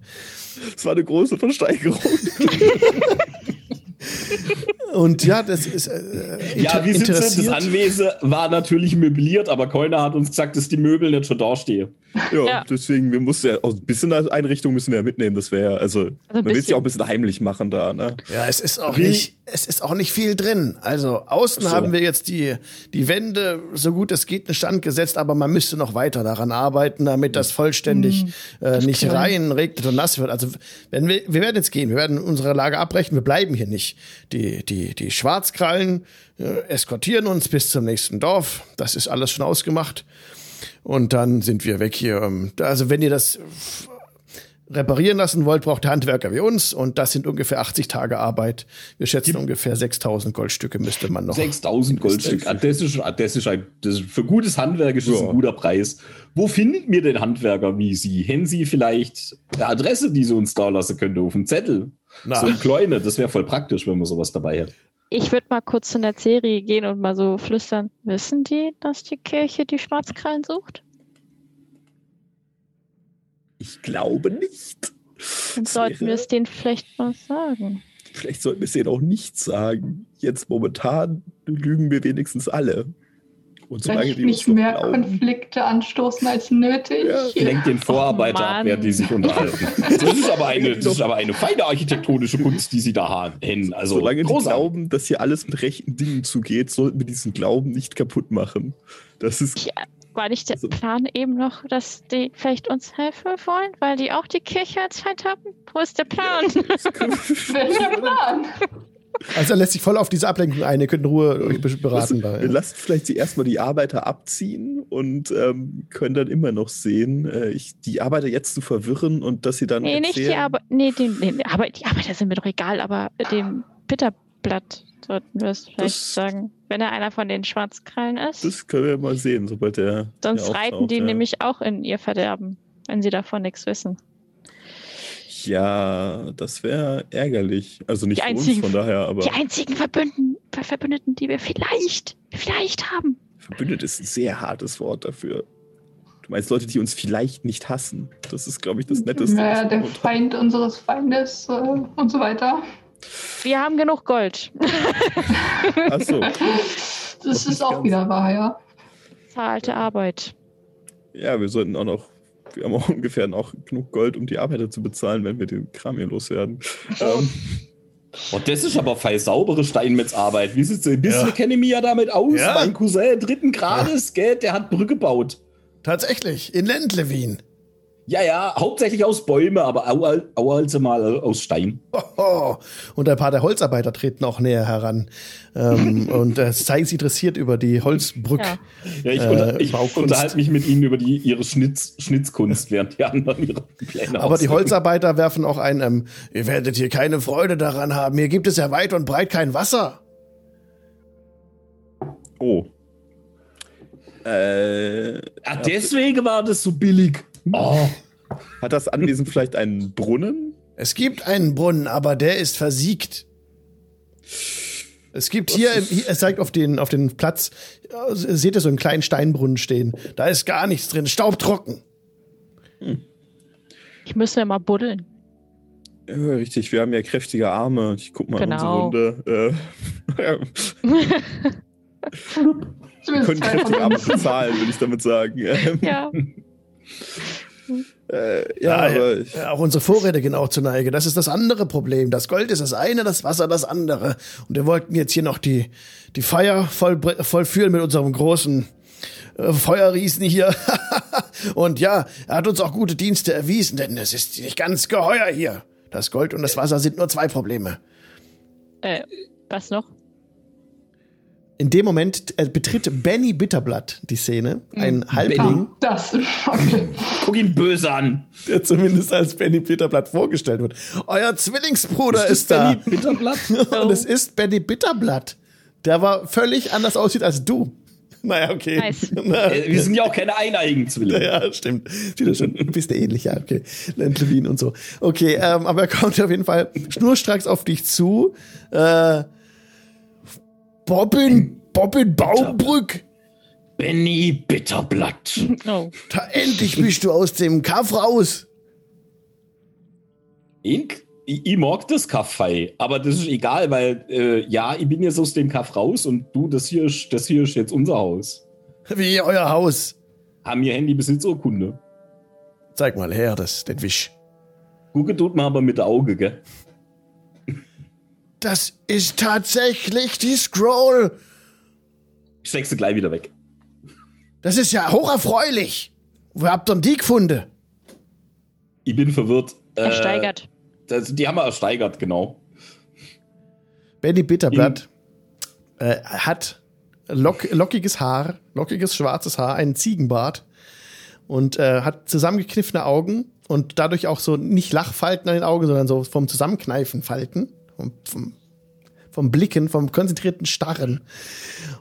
Das war eine große Versteigerung. Und ja, das ist. Äh, ja, wie sind das Anwesen war natürlich möbliert, aber keiner hat uns gesagt, dass die Möbel nicht schon dastehen. Ja, ja, deswegen, wir mussten ja auch ein bisschen Einrichtung müssen wir ja mitnehmen. Das wäre, also, also man will es ja auch ein bisschen heimlich machen da, ne? Ja, es ist auch nicht, es ist auch nicht viel drin. Also, außen so. haben wir jetzt die, die Wände, so gut es geht, in Stand gesetzt, aber man müsste noch weiter daran arbeiten, damit das vollständig mhm, äh, nicht rein, regnet und nass wird. Also, wenn wir, wir werden jetzt gehen, wir werden unsere Lage abbrechen, wir bleiben hier nicht. Die, die, die Schwarzkrallen äh, eskortieren uns bis zum nächsten Dorf. Das ist alles schon ausgemacht. Und dann sind wir weg hier. Ähm, also wenn ihr das reparieren lassen wollt, braucht ihr Handwerker wie uns und das sind ungefähr 80 Tage Arbeit. Wir schätzen ungefähr 6000 Goldstücke müsste man noch. 6000 Goldstücke, ah, das ist, ah, das ist, ein, das ist für gutes Handwerk ist das ja. ein guter Preis. Wo findet mir den Handwerker wie Sie? Hätten Sie vielleicht eine Adresse, die Sie uns da lassen könnte auf dem Zettel? Na. So ein kleine, das wäre voll praktisch, wenn man sowas dabei hätte. Ich würde mal kurz in der Serie gehen und mal so flüstern. Wissen die, dass die Kirche die Schwarzkrallen sucht? Ich glaube nicht. Dann sollten wir es denen vielleicht mal sagen. Vielleicht sollten wir es denen auch nicht sagen. Jetzt momentan lügen wir wenigstens alle. Und solange die nicht mehr glauben, Konflikte anstoßen als nötig. Ja. Lenkt den Vorarbeiter ab, während die sich unterhalten. das, ist aber eine, das ist aber eine feine architektonische Kunst, die sie da haben. Also, solange die glauben, dass hier alles mit rechten Dingen zugeht, sollten wir diesen Glauben nicht kaputt machen. Das ist. Ja, war nicht der also, Plan eben noch, dass die vielleicht uns helfen wollen, weil die auch die Kirche als Feind haben? Wo ist der Plan? Welcher Plan? Also er lässt sich voll auf diese Ablenkung ein. Ihr könnt in Ruhe euch beraten. Wir lassen vielleicht sie erstmal die Arbeiter abziehen und ähm, können dann immer noch sehen, äh, ich, die Arbeiter jetzt zu verwirren und dass sie dann. Nee, erzählen, nicht die Arbeiter. Nee, den, nee, aber die Arbeiter sind mir doch egal, aber dem Bitterblatt sollten wir es vielleicht das, sagen. Wenn er einer von den Schwarzkrallen ist. Das können wir mal sehen, sobald er. Sonst reiten die ja. nämlich auch in ihr Verderben, wenn sie davon nichts wissen. Ja, das wäre ärgerlich. Also nicht die einzigen, uns von daher, aber. Die einzigen Verbündeten, Verbündeten, die wir vielleicht, vielleicht haben. Verbündet ist ein sehr hartes Wort dafür. Du meinst Leute, die uns vielleicht nicht hassen. Das ist, glaube ich, das Netteste. Naja, der Feind haben. unseres Feindes äh, und so weiter. Wir haben genug Gold. Ach so. Das ist auch wieder wahr, ja. Zahlte Arbeit. Ja, wir sollten auch noch wir haben auch ungefähr noch genug Gold, um die Arbeiter zu bezahlen, wenn wir den Kram hier loswerden. ähm, Oh, das ist aber fein saubere Steinmetzarbeit. Wie sieht's ein bisschen ja. kenne ich mich ja damit aus. Ja. Mein Cousin dritten Grades, ja. gell, der hat Brücke gebaut. Tatsächlich, in Ländlewin. Ja, ja, hauptsächlich aus Bäumen, aber auch also mal aus Stein. Oh, und ein paar der Holzarbeiter treten auch näher heran ähm, und äh, zeigen sich interessiert über die Holzbrücke. Ja, ja ich, unter, äh, ich unterhalte mich mit ihnen über die, ihre Schnitz, Schnitzkunst, während die anderen ihre Pläne Aber die Holzarbeiter werfen auch ein, ähm, ihr werdet hier keine Freude daran haben, hier gibt es ja weit und breit kein Wasser. Oh. Äh, ah, deswegen war das so billig. Oh. Hat das Anwesen vielleicht einen Brunnen? Es gibt einen Brunnen, aber der ist versiegt. Es gibt hier, es zeigt auf den, auf den Platz, seht ihr so einen kleinen Steinbrunnen stehen. Da ist gar nichts drin, staubtrocken. Hm. Ich müsste ja mal buddeln. Ja, richtig, wir haben ja kräftige Arme. Ich guck mal genau. unsere Runde. Äh, wir können kräftige Arme bezahlen, würde ich damit sagen. Ja. Äh, ja, ja, ja, auch unsere Vorräte gehen auch zu Neige. Das ist das andere Problem. Das Gold ist das eine, das Wasser das andere. Und wir wollten jetzt hier noch die, die Feier voll, vollführen mit unserem großen äh, Feuerriesen hier. und ja, er hat uns auch gute Dienste erwiesen, denn es ist nicht ganz geheuer hier. Das Gold und das Wasser sind nur zwei Probleme. Äh, was noch? In dem Moment äh, betritt Benny Bitterblatt die Szene, ein hm. Halbling. Das, okay. Guck ihn böse an. Der zumindest als Benny Bitterblatt vorgestellt wird. Euer Zwillingsbruder ist, ist da. Benny Bitterblatt? Und es ist Benny Bitterblatt. Der war völlig anders aussieht als du. Naja, okay. Nice. Na, äh, Wir sind ja auch keine eineigen Zwillinge. Ja, stimmt. Sieht schon ein bisschen ähnlich, ja, okay. Levin und so. Okay, ähm, aber er kommt auf jeden Fall schnurstracks auf dich zu. Äh, Bobbin, Bobbin Baumbrück. Benny Bitterblatt. Oh. Da endlich bist du aus dem Kaff raus. Ink? Ich, ich mag das Kaffee, aber das ist egal, weil äh, ja, ich bin jetzt aus dem Kaff raus und du, das hier ist, das hier ist jetzt unser Haus. Wie euer Haus? Haben wir Handybesitzurkunde? Zeig mal her, das, den Wisch. Gucke tut man aber mit Auge, gell? Das ist tatsächlich die Scroll. Ich steck sie gleich wieder weg. Das ist ja hocherfreulich. Wo habt ihr die gefunden? Ich bin verwirrt. Äh, ersteigert. Äh, die haben wir ersteigert, genau. Benny Bitterblatt äh, hat lock, lockiges Haar, lockiges schwarzes Haar, einen Ziegenbart und äh, hat zusammengekniffene Augen und dadurch auch so nicht Lachfalten an den Augen, sondern so vom Zusammenkneifen Falten vom, vom, vom Blicken, vom konzentrierten Starren.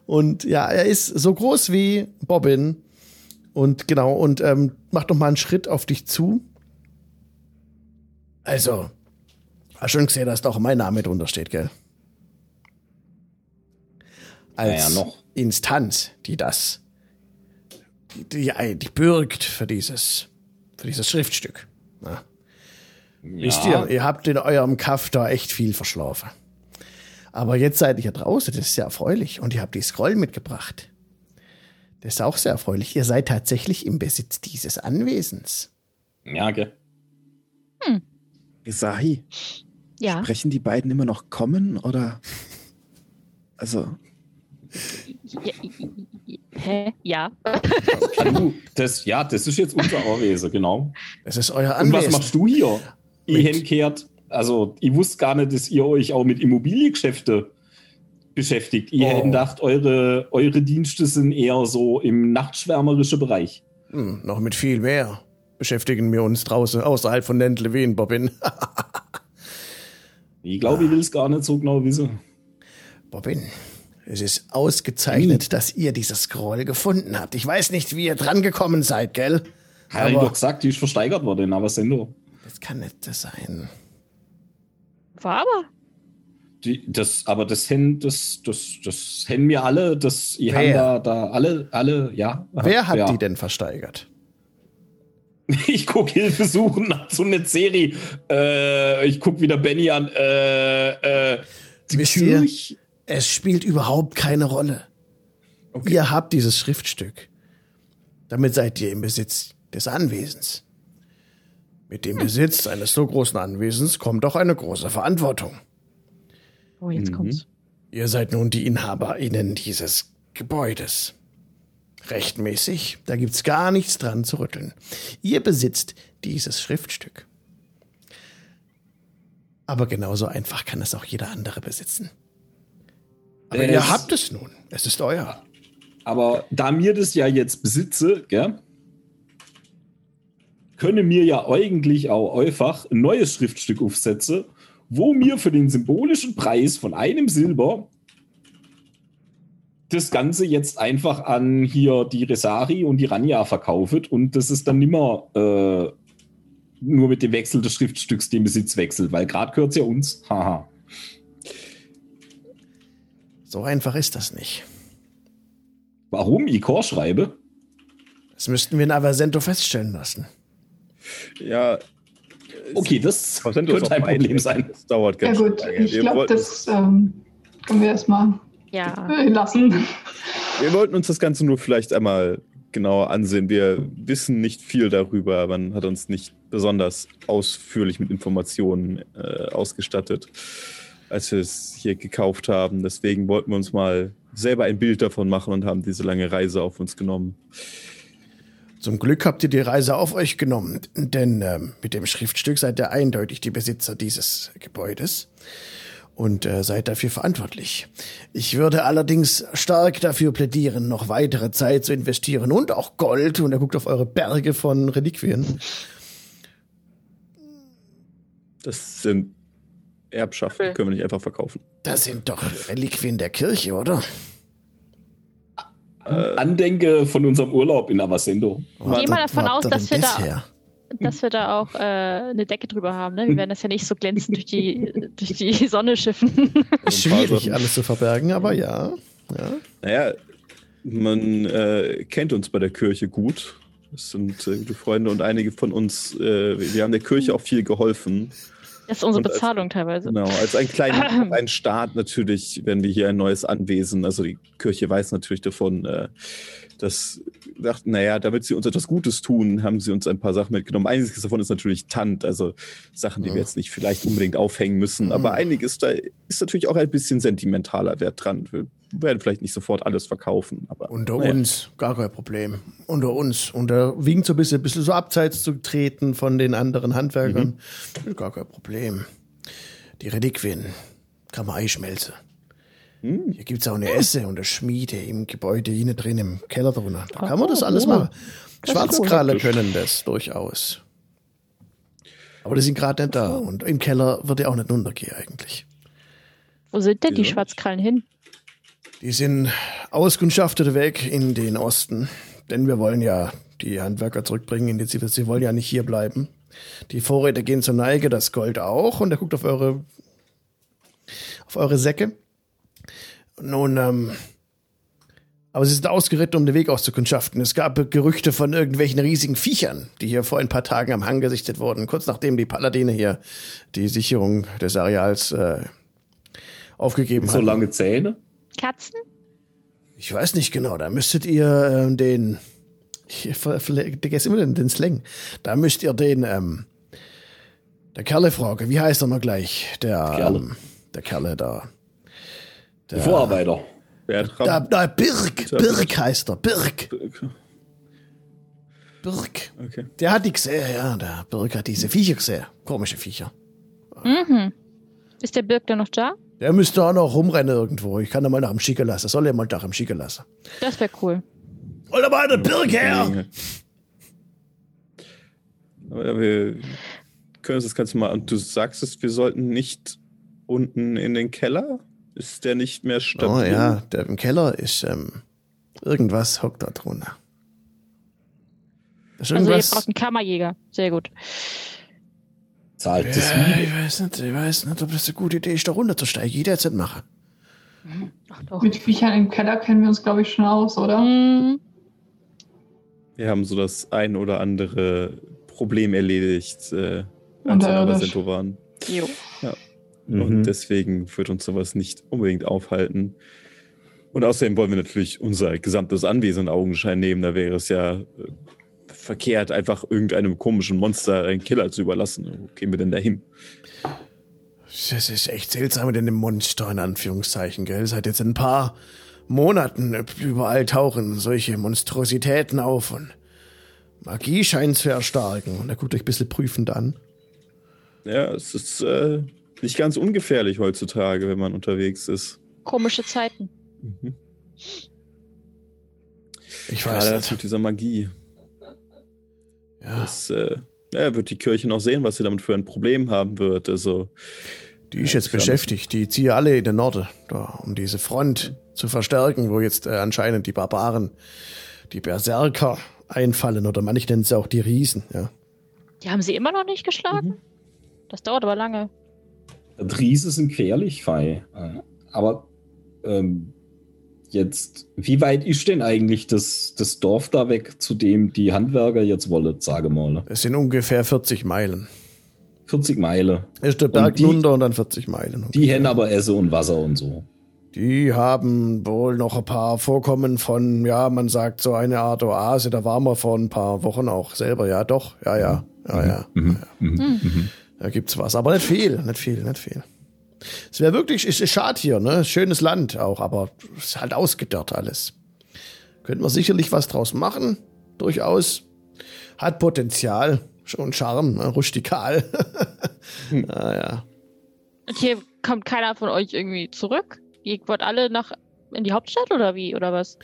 Und ja, er ist so groß wie Bobbin. Und genau, und ähm, macht noch mal einen Schritt auf dich zu. Also, hast schon gesehen, dass da auch mein Name drunter steht, gell? Als ja, Instanz, die das, die, die, die bürgt für dieses, für dieses Schriftstück. Ja. Ja. Wisst ihr, ihr habt in eurem Kaff da echt viel verschlafen. Aber jetzt seid ihr draußen, das ist sehr erfreulich. Und ihr habt die Scroll mitgebracht. Das ist auch sehr erfreulich. Ihr seid tatsächlich im Besitz dieses Anwesens. Ja, gell. Hm. Sahi. Ja. Sprechen die beiden immer noch kommen oder? Also. Ja, hä? Ja. Okay. Das, ja, das ist jetzt unser Anwesen, genau. Das ist euer Anwesen. Und was machst du hier? Ihr hinkehrt. Also, ich wusste gar nicht, dass ihr euch auch mit Immobiliengeschäfte beschäftigt. Ihr oh. hättet gedacht, eure, eure Dienste sind eher so im nachtschwärmerischen Bereich. Hm, noch mit viel mehr beschäftigen wir uns draußen außerhalb von Nentlewin, Bobbin. ich glaube, ich will es gar nicht so genau wissen. Bobbin, es ist ausgezeichnet, hm. dass ihr dieses Scroll gefunden habt. Ich weiß nicht, wie ihr drangekommen seid, gell? Habe ich doch gesagt, die ist versteigert worden, aber Sendo. Das kann nicht das sein. War aber. Die, das, aber das hin, das, das, das hin mir alle, das, ihr habt da, da alle, alle, ja. Wer hat ja. die denn versteigert? Ich gucke Hilfe suchen nach so einer Serie. Äh, ich gucke wieder Benny an. Äh, äh, Wisst ihr, es spielt überhaupt keine Rolle. Okay. Ihr habt dieses Schriftstück. Damit seid ihr im Besitz des Anwesens. Mit dem Besitz eines so großen Anwesens kommt auch eine große Verantwortung. Oh, jetzt mhm. kommt's. Ihr seid nun die InhaberInnen dieses Gebäudes. Rechtmäßig, da gibt's gar nichts dran zu rütteln. Ihr besitzt dieses Schriftstück. Aber genauso einfach kann es auch jeder andere besitzen. Aber es, ihr habt es nun. Es ist euer. Aber da mir das ja jetzt besitze, gell, könne mir ja eigentlich auch einfach ein neues Schriftstück aufsetzen, wo mir für den symbolischen Preis von einem Silber das Ganze jetzt einfach an hier die Resari und die Ranja verkauft und das ist dann nimmer äh, nur mit dem Wechsel des Schriftstücks den Besitz wechselt, weil gerade gehört es ja uns. Haha. So einfach ist das nicht. Warum Ikor schreibe? Das müssten wir in Avasento feststellen lassen. Ja. Okay, das könnte ein Problem sein. Das dauert ganz Ja gut, lange. ich glaube, das ähm, können wir erstmal ja. lassen. Wir wollten uns das Ganze nur vielleicht einmal genauer ansehen. Wir wissen nicht viel darüber. Man hat uns nicht besonders ausführlich mit Informationen äh, ausgestattet, als wir es hier gekauft haben. Deswegen wollten wir uns mal selber ein Bild davon machen und haben diese lange Reise auf uns genommen. Zum Glück habt ihr die Reise auf euch genommen, denn äh, mit dem Schriftstück seid ihr eindeutig die Besitzer dieses Gebäudes und äh, seid dafür verantwortlich. Ich würde allerdings stark dafür plädieren, noch weitere Zeit zu investieren und auch Gold, und er guckt auf eure Berge von Reliquien. Das sind Erbschaften, okay. können wir nicht einfach verkaufen. Das sind doch Reliquien der Kirche, oder? Äh, Andenke von unserem Urlaub in Avasendo. Geh mal davon aus, dass wir, da, dass wir da auch äh, eine Decke drüber haben. Ne? Wir werden das ja nicht so glänzend durch die, durch die Sonne schiffen. Schwierig, alles zu verbergen, aber ja. ja. Naja, man äh, kennt uns bei der Kirche gut. Das sind äh, gute Freunde und einige von uns, äh, wir haben der Kirche auch viel geholfen. Das ist unsere Bezahlung als, teilweise. Genau, als ein kleiner ein Staat natürlich, wenn wir hier ein neues Anwesen, also die Kirche weiß natürlich davon, äh, dass dachten, naja, damit sie uns etwas Gutes tun, haben sie uns ein paar Sachen mitgenommen. Einiges davon ist natürlich Tant, also Sachen, die ja. wir jetzt nicht vielleicht unbedingt aufhängen müssen, mhm. aber einiges da ist natürlich auch ein bisschen sentimentaler Wert dran. Wir werden vielleicht nicht sofort alles verkaufen. Aber, Unter naja. uns, gar kein Problem. Unter uns. Unter wiegen so ein bisschen, ein bisschen so abseits zu treten von den anderen Handwerkern. Mhm. Gar kein Problem. Die Reliquien kann man einschmelzen. Hm. Hier gibt es auch eine Esse und eine Schmiede im Gebäude innen drin, im Keller drunter. Da kann man das alles oh, machen. Schwarzkralle können das durchaus. Aber die sind gerade nicht da. Und im Keller wird er auch nicht runtergehen eigentlich. Wo sind denn die Schwarzkrallen hin? Die sind auskundschaftet weg in den Osten. Denn wir wollen ja die Handwerker zurückbringen in die Zivil. Sie wollen ja nicht hier bleiben. Die Vorräte gehen zur Neige, das Gold auch. Und er guckt auf eure, auf eure Säcke. Nun, ähm, aber sie sind ausgeritten, um den Weg auszukundschaften. Es gab Gerüchte von irgendwelchen riesigen Viechern, die hier vor ein paar Tagen am Hang gesichtet wurden, kurz nachdem die Paladine hier die Sicherung des Areals äh, aufgegeben haben. So lange Zähne? Katzen? Ich weiß nicht genau. Da müsstet ihr äh, den. Ich vergesse immer den, den Slang. Da müsst ihr den. Ähm, der Kerle fragen. Wie heißt er noch gleich? Der, Kerle. Ähm, der Kerle da. Der Vorarbeiter. Da, da, Birk, Birk heißt er, Birk. Birk. Okay. Der hat die gesehen, ja, der Birk hat diese Viecher gesehen. Komische Viecher. Mhm. Ist der Birk da noch da? Der müsste auch noch rumrennen irgendwo. Ich kann ihn mal nach ihm schicken lassen. Soll er mal nach ihm schicken lassen. Das wäre cool. Hol da mal den Birk her! Aber wir können uns das Ganze mal. Und du sagst es, wir sollten nicht unten in den Keller? Ist der nicht mehr stabil? Oh ja, der im Keller ist ähm, irgendwas hockt da drunter. also ihr braucht einen Kammerjäger. Sehr gut. Zahlt ja, das ich weiß nicht, ich weiß nicht, ob das eine gute Idee ist, da runterzusteigen. Jeder jetzt nicht machen. Ach doch. Mit Viechern im Keller kennen wir uns, glaube ich, schon aus, oder? Mhm. Wir haben so das ein oder andere Problem erledigt, äh, als wir in waren. Jo. Ja. Mhm. Und deswegen wird uns sowas nicht unbedingt aufhalten. Und außerdem wollen wir natürlich unser gesamtes Anwesen in Augenschein nehmen. Da wäre es ja äh, verkehrt, einfach irgendeinem komischen Monster einen Killer zu überlassen. Wo gehen wir denn dahin? Das ist echt seltsam mit dem Monster, in Anführungszeichen, gell? Es hat jetzt ein paar, Monaten überall tauchen solche Monstrositäten auf und Magie scheint zu erstarken. Und er guckt euch ein bisschen prüfend an. Ja, es ist äh, nicht ganz ungefährlich heutzutage, wenn man unterwegs ist. Komische Zeiten. Mhm. Ich weiß Gerade das mit dieser Magie. Ja. Das äh, ja, wird die Kirche noch sehen, was sie damit für ein Problem haben wird. Also, die ist jetzt beschäftigt. Die ziehen alle in den Norden, da, um diese Front zu verstärken, wo jetzt äh, anscheinend die Barbaren, die Berserker einfallen oder manche nennen sie auch die Riesen. Ja. Die haben sie immer noch nicht geschlagen? Mhm. Das dauert aber lange. Riese sind gefährlich, Fei. Äh, aber ähm, jetzt, wie weit ist denn eigentlich das, das Dorf da weg, zu dem die Handwerker jetzt wollen, sage mal? Es sind ungefähr 40 Meilen. 40 Meilen. Es ist der Berg die, runter und dann 40 Meilen. Die haben aber Essen und Wasser und so. Die haben wohl noch ein paar Vorkommen von, ja, man sagt so eine Art Oase. Da waren wir vor ein paar Wochen auch selber. Ja, doch. Ja, ja. Ja, ja. Mhm. ja. Mhm. Mhm. Da gibt's was. Aber nicht viel, nicht viel, nicht viel. Es wäre wirklich, ist, ist schade hier, ne? Schönes Land auch, aber es ist halt ausgedörrt alles. Könnte man sicherlich was draus machen. Durchaus. Hat Potenzial. Schon Charme, ne? rustikal. hm. naja. Und hier kommt keiner von euch irgendwie zurück? Ihr wollt alle nach in die Hauptstadt oder wie? Oder was?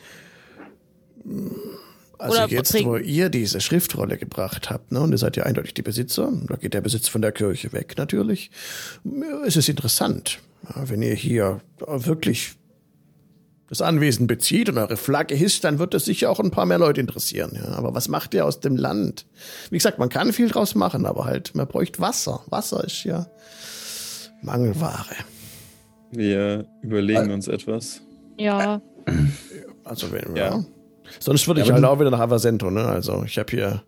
Also oder jetzt, wo ihr diese Schriftrolle gebracht habt, ne, und ihr seid ja eindeutig die Besitzer, da geht der Besitz von der Kirche weg natürlich, es ist interessant, wenn ihr hier wirklich das Anwesen bezieht und eure Flagge hisst, dann wird das sicher auch ein paar mehr Leute interessieren. Ja. Aber was macht ihr aus dem Land? Wie gesagt, man kann viel draus machen, aber halt, man bräuchte Wasser. Wasser ist ja Mangelware. Wir überlegen uns etwas. Ja. Also wenn ja. ja. Sonst würde ich ja, halt auch wieder nach Avasento, ne? Also ich habe hier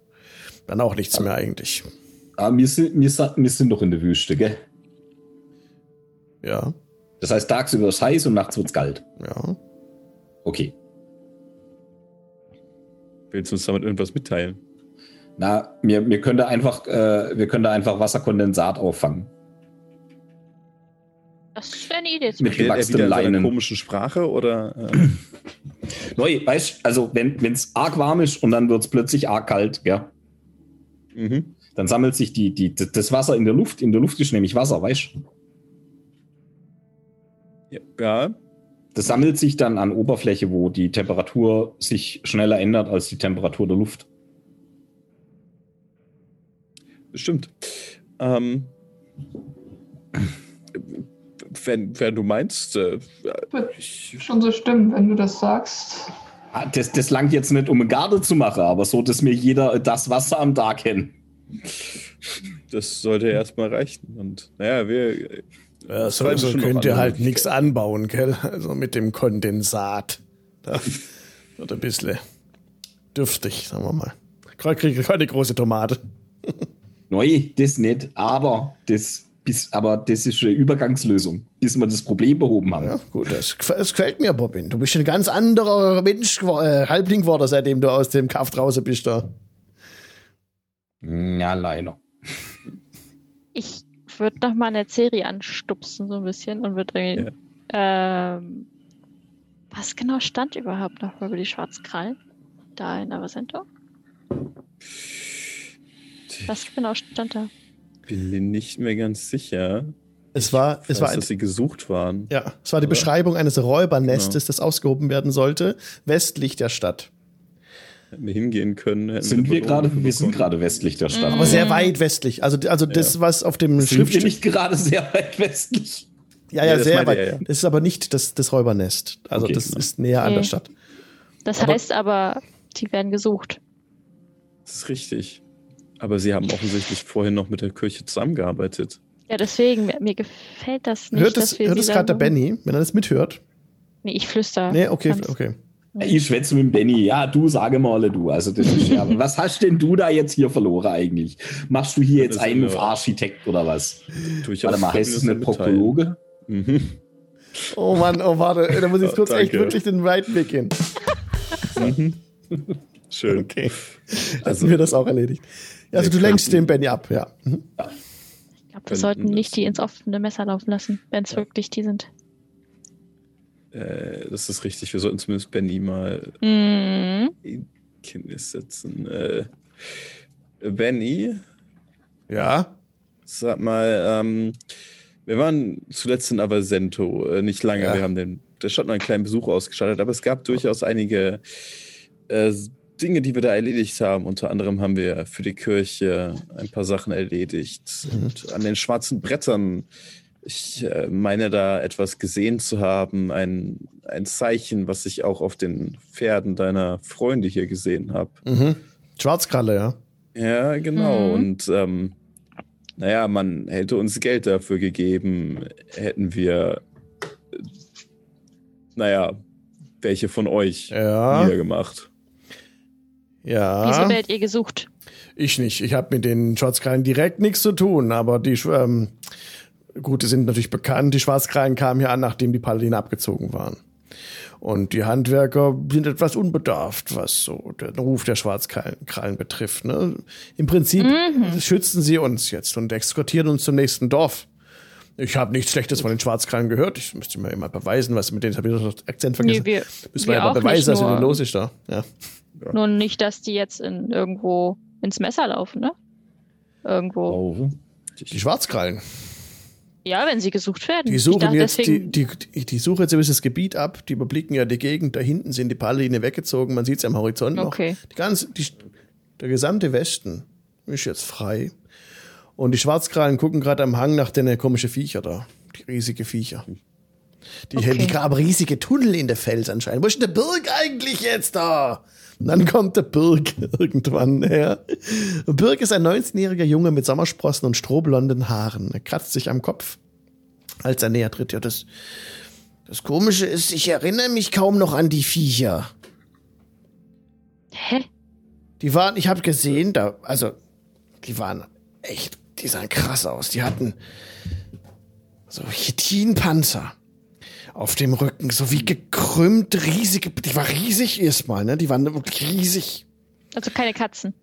dann auch nichts mehr eigentlich. Aber ah, wir sind, wir, wir sind doch in der Wüste, gell? Ja. Das heißt, tagsüber ist es heiß und nachts wird es kalt. Ja. Okay. Willst du uns damit irgendwas mitteilen? Na, mir, mir könnte einfach, äh, wir können da einfach Wasserkondensat auffangen. Das wäre eine Idee. Mit gewachsenen Leinen. komischen Sprache oder? Äh? Neu, weißt also wenn es arg warm ist und dann wird es plötzlich arg kalt, gell? Mhm. Dann sammelt sich die, die, das Wasser in der Luft. In der Luft ist nämlich Wasser, weißt du? Ja. Das sammelt sich dann an Oberfläche, wo die Temperatur sich schneller ändert als die Temperatur der Luft. Stimmt. Ähm, wenn, wenn du meinst. Äh, Wird schon so stimmen, wenn du das sagst. Ah, das, das langt jetzt nicht, um eine Garde zu machen, aber so, dass mir jeder das Wasser am Tag kennt. Das sollte erstmal reichen. Und naja, wir. Ja, so, so könnt ihr halt nichts anbauen, gell? Also mit dem Kondensat. Da wird ein bisschen dürftig, sagen wir mal. Gerade kriege ich keine große Tomate. Neu, das nicht, aber das bis, aber das ist eine Übergangslösung, bis wir das Problem behoben haben. Ja, gut, das, das gefällt mir, Bobbin. Du bist ein ganz anderer Mensch, äh, Halbling geworden, seitdem du aus dem Kaff draußen bist da. Ja, leider. Ich würde noch mal eine Serie anstupsen, so ein bisschen, und würde. Ja. Ähm, was genau stand überhaupt noch über die Schwarzkrallen? Da in Avasento? Was genau stand da? Bin mir nicht mehr ganz sicher. Es war, es weiß, war, ein, dass sie gesucht waren. Ja, es war die Beschreibung eines Räubernestes, genau. das ausgehoben werden sollte, westlich der Stadt. Hätten wir hingehen können. Sind wir gerade? Wir sind gerade westlich der Stadt. Aber sehr weit westlich. Also, also das, ja. was auf dem Schriftstück. Sind wir nicht gerade sehr weit westlich? Ja, ja, ja sehr weit. Ja, das ist aber nicht das, das Räubernest. Also okay, das genau. ist näher okay. an der Stadt. Das aber, heißt aber, die werden gesucht. Das ist richtig. Aber Sie haben offensichtlich vorhin noch mit der Kirche zusammengearbeitet. Ja, deswegen, mir gefällt das nicht. Hört es, hört es gerade der Benny, wenn er das mithört? Nee, ich flüster. Nee, okay, okay. Ich schwätze mit dem Benny. Ja, du sage mal, du. Also das ist ja, was hast denn du da jetzt hier verloren eigentlich? Machst du hier jetzt einen Architekt oder was? Warte mal, heißt es eine Proktologe? Mhm. Oh Mann, oh warte, da muss ich kurz oh, echt wirklich den weiten Weg gehen. mhm. Schön. Okay. Also wir das auch erledigt. Also du lenkst den Benny ab, ja. Mhm. Ich glaube, wir sollten nicht die ins offene Messer laufen lassen, wenn es ja. wirklich die sind. Äh, das ist richtig. Wir sollten zumindest Benny mal mhm. in Kenntnis setzen. Äh, Benny? Ja? Sag mal, ähm, wir waren zuletzt in Avasento, äh, nicht lange. Ja. Wir haben den, der Stadt noch einen kleinen Besuch ausgestattet, aber es gab durchaus einige äh, Dinge, die wir da erledigt haben. Unter anderem haben wir für die Kirche ein paar Sachen erledigt. Mhm. Und an den schwarzen Brettern, ich äh, meine da etwas gesehen zu haben, ein, ein Zeichen, was ich auch auf den Pferden deiner Freunde hier gesehen habe. Mhm. Schwarzkralle, ja. Ja, genau. Mhm. Und ähm, naja, man hätte uns Geld dafür gegeben, hätten wir, naja, welche von euch ja. niedergemacht. Ja. Wieso werdet ihr gesucht? Ich nicht. Ich habe mit den Schwarzkrallen direkt nichts zu tun, aber die ähm, gut, die sind natürlich bekannt. Die Schwarzkrallen kamen hier an, nachdem die Paladine abgezogen waren. Und die Handwerker sind etwas unbedarft, was so den Ruf der Schwarzkrallen betrifft. Ne? Im Prinzip mhm. schützen sie uns jetzt und eskortieren uns zum nächsten Dorf. Ich habe nichts Schlechtes von den Schwarzkrallen gehört. Ich müsste mir immer beweisen, was mit denen habe ich das Akzent vergessen. Nee, wir, Müssen wir ja mal beweisen, was mit los ist da. Ja. Ja. Nur nicht, dass die jetzt in, irgendwo ins Messer laufen, ne? Irgendwo. Oh. Die Schwarzkrallen. Ja, wenn sie gesucht werden. Die suchen dachte, jetzt, die, die, die suchen jetzt ein bisschen das Gebiet ab, die überblicken ja die Gegend, da hinten sind die Paladine weggezogen, man sieht es am Horizont noch. Okay. Die ganze, die, der gesamte Westen ist jetzt frei. Und die Schwarzkrallen gucken gerade am Hang nach den komischen Viecher da. Die riesige Viecher. Die, okay. die graben riesige Tunnel in der Fels anscheinend. Wo ist denn der Birg eigentlich jetzt da? Und dann kommt der Birg irgendwann her. Birg ist ein 19-jähriger Junge mit Sommersprossen und strohblonden Haaren. Er kratzt sich am Kopf, als er näher tritt. Ja, das, das Komische ist, ich erinnere mich kaum noch an die Viecher. Hä? Die waren, ich habe gesehen, da, also, die waren echt, die sahen krass aus. Die hatten so Chitinpanzer auf dem Rücken, so wie gekrümmt, riesige, die war riesig erstmal, ne? Die waren wirklich riesig. Also keine Katzen.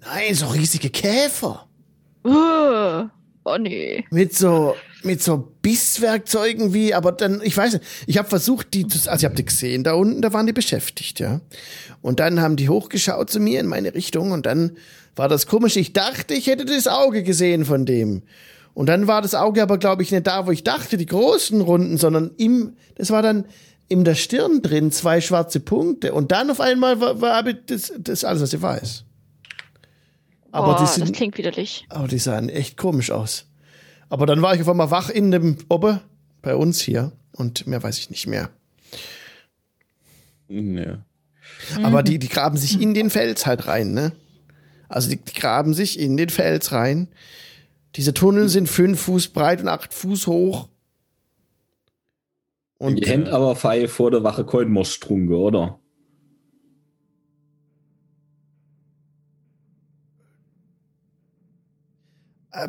Nein, so riesige Käfer. Uh, oh nee. Mit so, mit so Bisswerkzeugen wie, aber dann, ich weiß nicht, ich habe versucht, die, also ich habe die gesehen, da unten, da waren die beschäftigt, ja. Und dann haben die hochgeschaut zu mir in meine Richtung und dann war das komisch. Ich dachte, ich hätte das Auge gesehen von dem. Und dann war das Auge aber, glaube ich, nicht da, wo ich dachte, die großen Runden, sondern im, das war dann in der Stirn drin, zwei schwarze Punkte. Und dann auf einmal war, war das, das alles, was ich weiß. Aber Boah, die sind, das klingt widerlich. Aber die sahen echt komisch aus. Aber dann war ich auf einmal wach in dem Ober bei uns hier und mehr weiß ich nicht mehr. Ja. Aber die, die graben sich in den Fels halt rein, ne? Also die, graben sich in den Fels rein. Diese Tunnel sind fünf Fuß breit und acht Fuß hoch. Und Ihr kennt aber Fei vor der Wache Kolbenmostrunge, oder? Äh.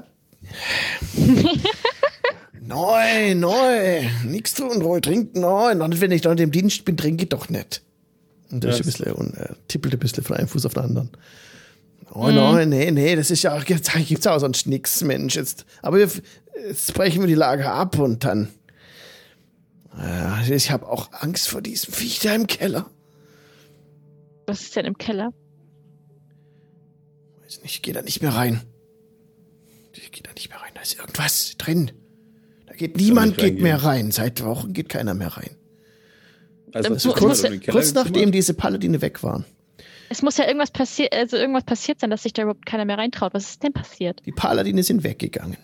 nein, nein, nichts tun, Roy, trinken, nein. Und wenn ich da in dem Dienst bin, trinke ich doch nicht. Und das ist ein bisschen, und er tippelt ein bisschen von einem Fuß auf den anderen. Oh mhm. nein, nee, nee, das ist ja, jetzt gibt's auch sonst nix, Mensch. Jetzt, aber wir, jetzt brechen wir die Lage ab und dann. Äh, ich habe auch Angst vor diesem Viech da im Keller. Was ist denn im Keller? Weiß nicht, ich gehe da nicht mehr rein. Ich gehe da nicht mehr rein. Da ist irgendwas drin. Da geht niemand geht mehr rein. Seit Wochen geht keiner mehr rein. Also, also kurz, kurz nachdem diese Paladine weg waren. Es muss ja irgendwas passiert, also irgendwas passiert sein, dass sich da überhaupt keiner mehr reintraut. Was ist denn passiert? Die Paladine sind weggegangen.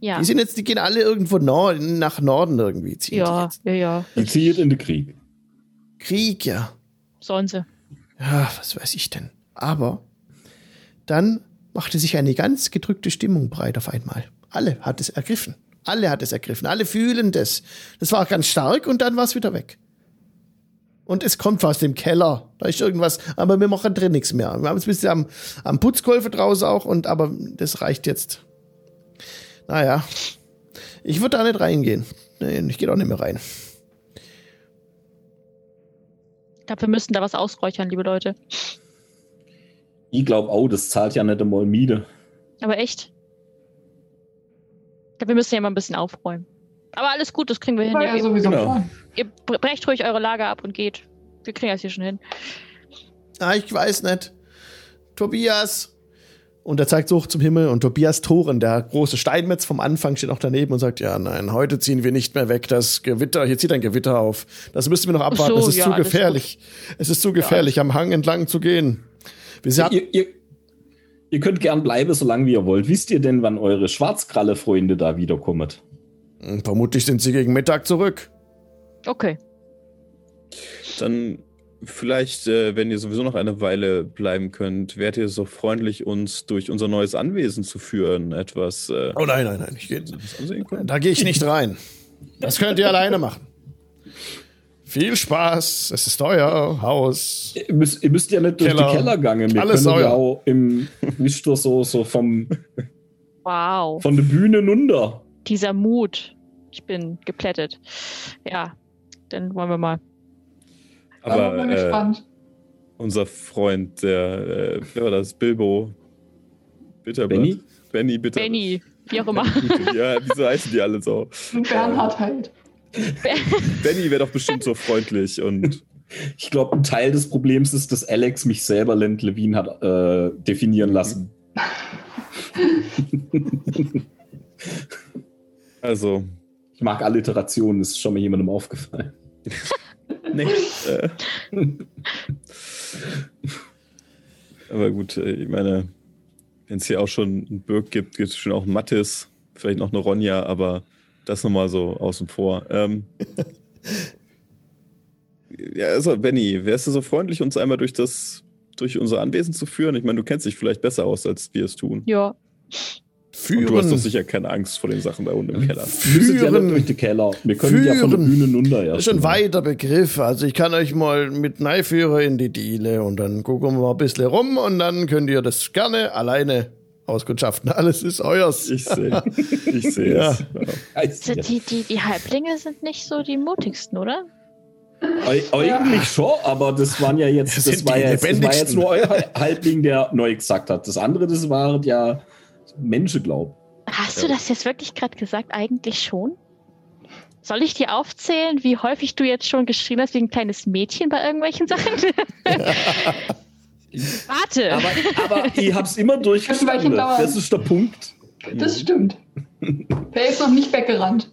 Ja. Die sind jetzt, die gehen alle irgendwo Nord nach Norden irgendwie. Ziehen ja, ja, ja. Die ziehen in den Krieg. Krieg, ja. Sollen sie. Ja, was weiß ich denn. Aber dann machte sich eine ganz gedrückte Stimmung breit auf einmal. Alle hat es ergriffen. Alle hat es ergriffen. Alle fühlen das. Das war ganz stark und dann war es wieder weg und es kommt aus dem Keller. Da ist irgendwas, aber wir machen drin nichts mehr. Wir haben jetzt ein bisschen am, am Putzkolfe draußen auch, und aber das reicht jetzt. Naja. Ich würde da nicht reingehen. Nee, ich gehe auch nicht mehr rein. Ich glaube, wir müssen da was ausräuchern, liebe Leute. Ich glaube auch, das zahlt ja nicht einmal Miete. Aber echt? Ich glaube, wir müssen ja mal ein bisschen aufräumen. Aber alles gut, das kriegen wir hin. War ja, ja sowieso genau. Ihr brecht ruhig eure Lager ab und geht. Wir kriegen das hier schon hin. Ah, ich weiß nicht. Tobias. Und er zeigt so hoch zum Himmel und Tobias Thoren, der große Steinmetz vom Anfang, steht auch daneben und sagt, ja, nein, heute ziehen wir nicht mehr weg, das Gewitter, hier zieht ein Gewitter auf. Das müssen wir noch abwarten, so, es ist ja, zu gefährlich. Es ist zu gefährlich, ja. am Hang entlang zu gehen. Wir ihr, ihr, ihr, könnt gern bleiben, solange wie ihr wollt. Wisst ihr denn, wann eure Schwarzkralle-Freunde da wiederkommen? Hm, vermutlich sind sie gegen Mittag zurück. Okay. Dann vielleicht, äh, wenn ihr sowieso noch eine Weile bleiben könnt, wärt ihr so freundlich, uns durch unser neues Anwesen zu führen, etwas. Äh, oh nein, nein, nein, ich geh, da gehe ich nicht rein. Das könnt ihr alleine machen. Viel Spaß, es ist euer Haus. Ihr müsst, ihr müsst ja nicht durch Keller. die Kellergange. Wir Alles euer. ja auch im, ihr, so, so vom. Wow. Von der Bühne runter. Dieser Mut. Ich bin geplättet. Ja, dann wollen wir mal. Aber äh, unser Freund, der, äh, wer war das? Bilbo. Bitterblatt. Benny? Benny, bitte. Benny, wie auch immer. ja, wieso heißen die alle so? Bernhard halt. Benny wäre doch bestimmt so freundlich und. Ich glaube, ein Teil des Problems ist, dass Alex mich selber Lent Levine hat äh, definieren lassen. also. Ich mag Alliterationen, ist schon mal jemandem aufgefallen. nee. Äh. Aber gut, äh, ich meine, wenn es hier auch schon einen Birk gibt, gibt es schon auch einen Mattis, vielleicht noch eine Ronja, aber das nochmal so außen vor. Ähm, ja, also Benny, wärst du so freundlich, uns einmal durch das, durch unser Anwesen zu führen? Ich meine, du kennst dich vielleicht besser aus, als wir es tun. Ja. Führen. Und du hast doch sicher keine Angst vor den Sachen da unten im Keller. Führen. Ja durch die Keller. Wir können Führen. ja von der Bühne runter erst. Das ist ein weiter Begriff. Also ich kann euch mal mit Neiführer in die Diele und dann gucken wir mal ein bisschen rum und dann könnt ihr das gerne alleine auskundschaften. Alles ist euers. Ich sehe. Ich sehe ja. es. Die, die, die Halblinge sind nicht so die mutigsten, oder? Eigentlich schon, aber das waren ja jetzt, das, das war, ja jetzt das war jetzt nur euer Halbling, der neu gesagt hat. Das andere, das waren ja Menschen glauben. Hast du das jetzt wirklich gerade gesagt? Eigentlich schon? Soll ich dir aufzählen, wie häufig du jetzt schon geschrien hast wie ein kleines Mädchen bei irgendwelchen Sachen? Warte. Aber, aber ich hab's immer durchgestanden. Das ist der Punkt. Das stimmt. Wer ist noch nicht weggerannt?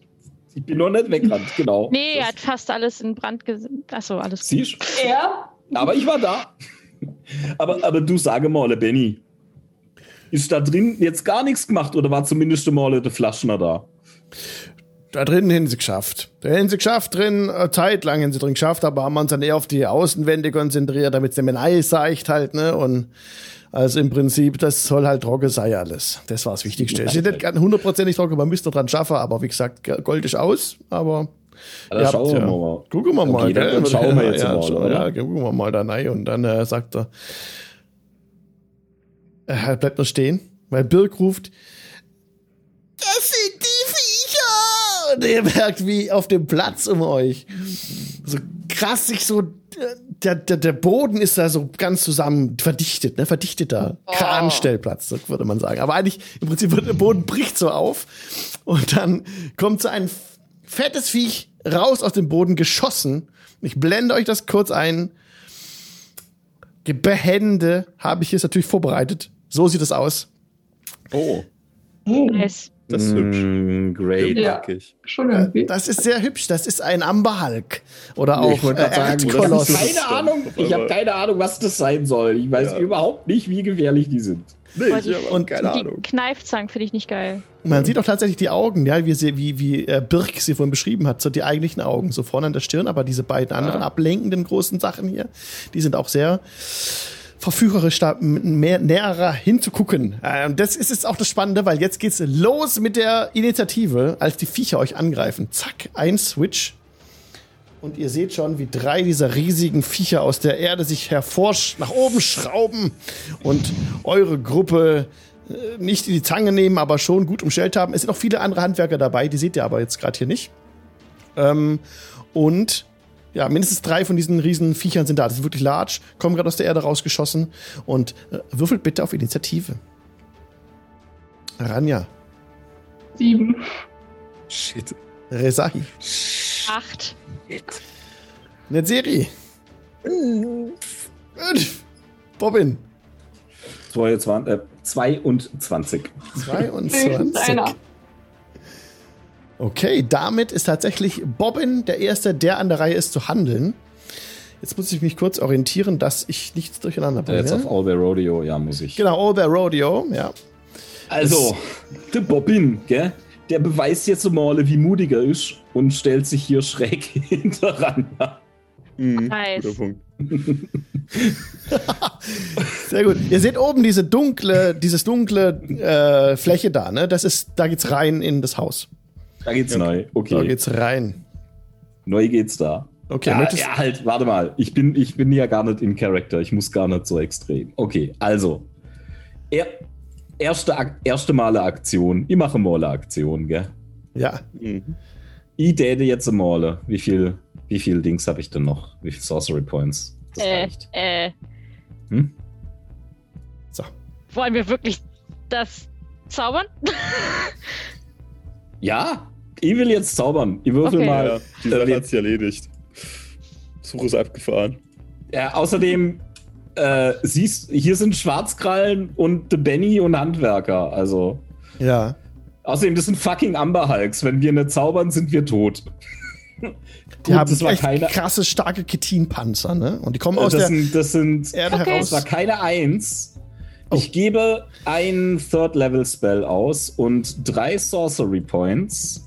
Ich bin noch nicht weggerannt, genau. Nee, er hat fast alles in Brand gesetzt. Achso, alles gut. Siehst Er? Aber ich war da. Aber, aber du sage mal, Benny, ist da drin jetzt gar nichts gemacht oder war zumindest mal der Flaschner da? Da drinnen haben sie geschafft. Da haben sie geschafft drin, eine Zeit lang haben sie drin geschafft, aber haben uns dann eher auf die Außenwände konzentriert, damit es dem Ei seicht halt, ne? Und also im Prinzip, das soll halt trocken sein alles. Das war das Wichtigste. Es ist nicht hundertprozentig trocken, man müsste dran schaffen, aber wie gesagt, Gold ist aus, aber. Ja, schauen wir ja, mal. Gucken wir mal. Okay, dann schauen wir jetzt ja, mal. Ja, gucken wir mal da rein und dann äh, sagt er, er bleibt noch stehen, weil Birk ruft, das sind die Viecher! Und ihr merkt, wie auf dem Platz um euch so krass sich so, der, der, der Boden ist da so ganz zusammen verdichtet, ne, verdichteter oh. Kranstellplatz, so würde man sagen. Aber eigentlich, im Prinzip wird der Boden bricht so auf und dann kommt so ein fettes Viech raus aus dem Boden geschossen. Ich blende euch das kurz ein. Behände habe ich jetzt natürlich vorbereitet. So sieht es aus. Oh. Nice. Das ist hübsch. Mm, great. Ja, schon irgendwie. Das ist sehr hübsch. Das ist ein Amberhulk. Oder auch ich äh, sagen, Koloss. Keine Ahnung. Ich habe keine Ahnung, was das sein soll. Ich weiß ja. überhaupt nicht, wie gefährlich die sind. Nee, ich die, und keine die Ahnung. Kneifzangen finde ich nicht geil. Man sieht auch tatsächlich die Augen, ja, wie, sie, wie, wie äh, Birk sie vorhin beschrieben hat, so die eigentlichen Augen, so vorne an der Stirn, aber diese beiden anderen ablenkenden großen Sachen hier, die sind auch sehr verführerisch da mehr näherer hinzugucken. Äh, und das ist jetzt auch das Spannende, weil jetzt geht's los mit der Initiative, als die Viecher euch angreifen. Zack, ein Switch. Und ihr seht schon, wie drei dieser riesigen Viecher aus der Erde sich hervorsch nach oben schrauben und eure Gruppe äh, nicht in die Zange nehmen, aber schon gut umstellt haben. Es sind auch viele andere Handwerker dabei, die seht ihr aber jetzt gerade hier nicht. Ähm, und ja, mindestens drei von diesen riesen Viechern sind da. Das ist wirklich large, kommen gerade aus der Erde rausgeschossen und äh, würfelt bitte auf Initiative. Ranja. Sieben. Shit. Resahi. Acht. Netzeri. Fünf. Bobbin. 22. Äh, 22. 22. Okay, damit ist tatsächlich Bobbin der Erste, der an der Reihe ist zu handeln. Jetzt muss ich mich kurz orientieren, dass ich nichts durcheinander bringe. Jetzt auf All Bear Rodeo, ja, muss ich. Genau, All Bear Rodeo, ja. Also, der Bobbin, gell? Der beweist jetzt mal, wie mutig er ist und stellt sich hier schräg hinteran. Mhm, nice. Guter Punkt. Sehr gut. Ihr seht oben diese dunkle, dieses dunkle äh, Fläche da, ne? Das ist, da geht's rein in das Haus. Da geht's okay. neu. Okay. Da geht's rein. Neu geht's da. Okay, ja, ja, halt, warte mal. Ich bin, ich bin ja gar nicht in Character. Ich muss gar nicht so extrem. Okay, also. Er, erste, erste Male Aktion. Ich mache Male Aktion, gell? Ja. Mhm. Ich date jetzt Male. Wie viel, wie viel Dings habe ich denn noch? Wie viel Sorcery Points? Das äh, reicht. Äh. Hm? So. Wollen wir wirklich das zaubern? ja, ich will jetzt zaubern. Ich würfel okay. mal. Ja, die Sache äh, hat sich erledigt. Such ist abgefahren. Ja, außerdem, äh, siehst, hier sind Schwarzkrallen und The Benny und Handwerker, also. Ja. Außerdem, das sind fucking Amber Hulks. Wenn wir nicht zaubern, sind wir tot. Die Gut, haben das echt keine, krasse, starke Ketinpanzer, ne? Und die kommen aus das der sind, das sind, Erde okay. heraus. Das war keine Eins. Oh. Ich gebe ein Third-Level-Spell aus und drei Sorcery Points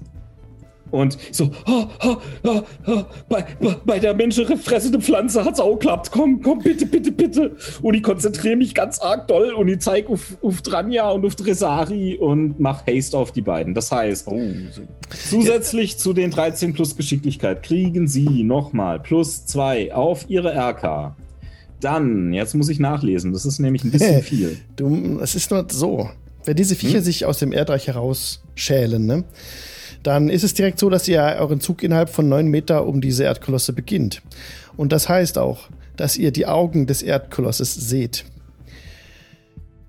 und so, oh, oh, oh, oh, bei, bei der menschenfressenden Pflanze hat es auch geklappt. Komm, komm, bitte, bitte, bitte. Und ich konzentriere mich ganz arg doll und ich zeige auf, auf Dranja und auf Dresari und mache Haste auf die beiden. Das heißt, oh, zusätzlich zu den 13 plus Geschicklichkeit kriegen sie nochmal plus 2 auf ihre RK. Dann, jetzt muss ich nachlesen, das ist nämlich ein bisschen viel. Du, es ist nur so, wenn diese Viecher hm? sich aus dem Erdreich herausschälen, ne? Dann ist es direkt so, dass ihr euren Zug innerhalb von neun Meter um diese Erdkolosse beginnt. Und das heißt auch, dass ihr die Augen des Erdkolosses seht.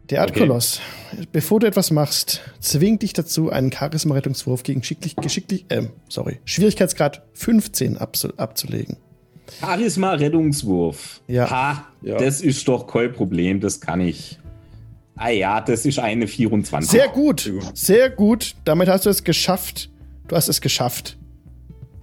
Der Erdkoloss, okay. bevor du etwas machst, zwingt dich dazu, einen Charisma-Rettungswurf gegen schicklich, geschicklich, äh, sorry, Schwierigkeitsgrad 15 abzu, abzulegen. Charisma-Rettungswurf. Ja. Ha, ja. das ist doch kein Problem, das kann ich. Ah ja, das ist eine 24. Sehr gut, sehr gut. Damit hast du es geschafft, Du hast es geschafft.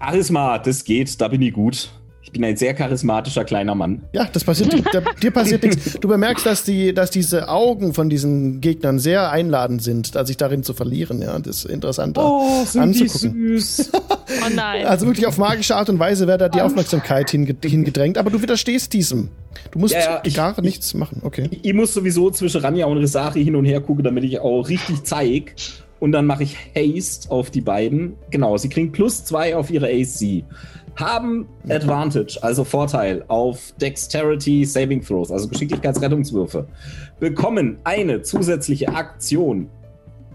Charisma, das geht, da bin ich gut. Ich bin ein sehr charismatischer kleiner Mann. Ja, das passiert, da, dir passiert nichts. Du bemerkst, dass, die, dass diese Augen von diesen Gegnern sehr einladend sind, sich darin zu verlieren. Ja, das ist interessant oh, sind anzugucken. Die süß. oh nein. Also wirklich auf magische Art und Weise wird da die Aufmerksamkeit hingedrängt, aber du widerstehst diesem. Du musst ja, ja, ich, gar nichts machen. Okay. Ich, ich, muss sowieso zwischen Ranja und Risari hin und her gucken, damit ich auch richtig zeige, und dann mache ich Haste auf die beiden. Genau, sie kriegen plus zwei auf ihre AC. Haben Advantage, also Vorteil auf Dexterity Saving Throws, also Geschicklichkeitsrettungswürfe. Bekommen eine zusätzliche Aktion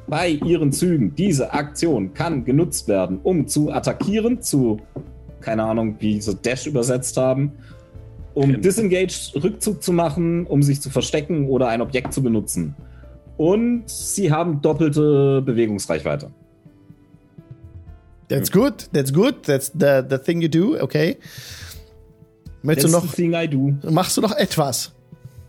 bei ihren Zügen. Diese Aktion kann genutzt werden, um zu attackieren, zu, keine Ahnung, wie sie Dash übersetzt haben, um Disengage Rückzug zu machen, um sich zu verstecken oder ein Objekt zu benutzen. Und sie haben doppelte Bewegungsreichweite. That's good, that's good, that's the, the thing you do, okay. Möchtest that's du noch. Machst du noch etwas?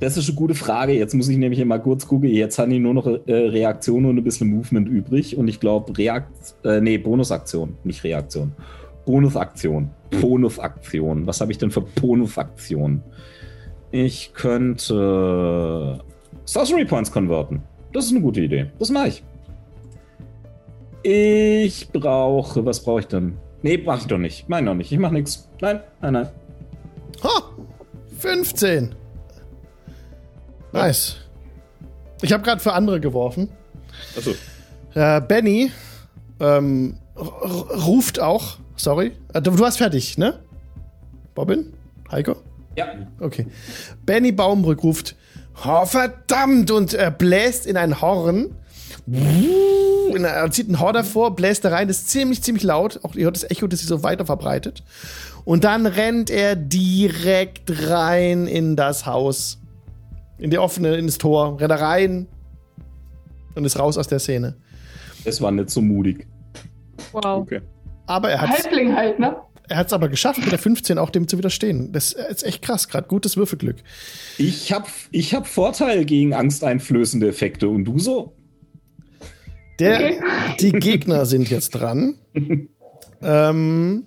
Das ist eine gute Frage. Jetzt muss ich nämlich mal kurz gucken. Jetzt haben die nur noch äh, Reaktion und ein bisschen Movement übrig. Und ich glaube, Reakt, äh, nee, Bonusaktion, nicht Reaktion. Bonusaktion. Bonusaktion. Was habe ich denn für Bonusaktion? Ich könnte Sorcery Points konverten. Das ist eine gute Idee. Das mache ich. Ich brauche. Was brauche ich denn? Nee, mache ich doch nicht. Meine doch nicht. Ich mache nichts. Nein, nein, nein. Ha! 15. Nice. Ich habe gerade für andere geworfen. Achso. Äh, Benny ähm, ruft auch. Sorry. Äh, du warst fertig, ne? Bobbin? Heiko? Ja. Okay. Benny Baumbrück ruft: Oh, verdammt! Und er bläst in ein Horn. Er zieht ein Horn davor, bläst da rein, das ist ziemlich, ziemlich laut. Auch ihr hört das Echo, das sich so weiter verbreitet. Und dann rennt er direkt rein in das Haus. In die offene, in das Tor. Rennt er rein und ist raus aus der Szene. Es war nicht so mutig. Wow. Okay. Aber er hat Halbling halt, ne? Er hat es aber geschafft, mit der 15 auch dem zu widerstehen. Das ist echt krass, gerade gutes Würfelglück. Ich habe ich hab Vorteil gegen angsteinflößende Effekte und du so? Der, okay. Die Gegner sind jetzt dran. ähm,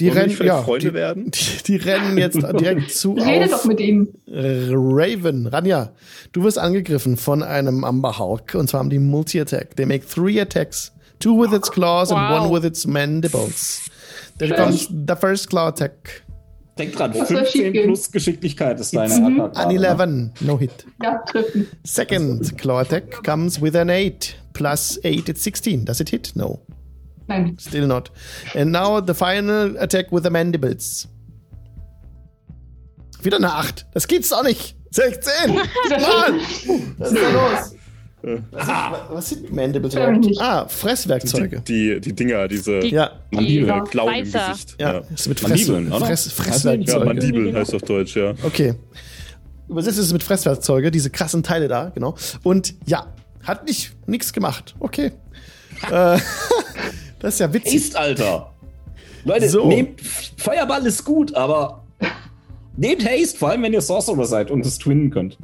die rennen, ja, Freunde die, werden? Die, die, rennen jetzt direkt zu Rede auf doch mit ihm. Raven. Ranja, du wirst angegriffen von einem Amber Hulk und zwar haben die Multi-Attack. They make three attacks. Two with its claws wow. and one with its mandibles. There comes the first claw attack. Denk dran, 15 plus Geschicklichkeit ist deine. Attacke. An 11, no hit. Ja, treffen. Second claw attack comes with an 8. Plus 8, it's 16. Does it hit? No. Nein. Still not. And now the final attack with the mandibles. Wieder eine 8. Das gibt's doch nicht. 16. Mann! Was ist da los? Was, sind, was sind Mandibles überhaupt? Ah, Fresswerkzeuge. Die, die, die Dinger, diese die, ja. Mandibeln, Klauen im Gesicht. Ja, ja. ist mit Fress, Mandibeln, oder? Fress, Fresswerkzeuge. Ja, Mandibeln heißt auf Deutsch, ja. Okay. Übersetzt ist es mit Fresswerkzeuge, diese krassen Teile da, genau. Und ja, hat nicht nichts gemacht. Okay. äh, das ist ja witzig. Ist, Alter. Leute, so. nehmt, Feuerball ist gut, aber nehmt Haste, vor allem wenn ihr Sorcerer seid und es twinnen könnt.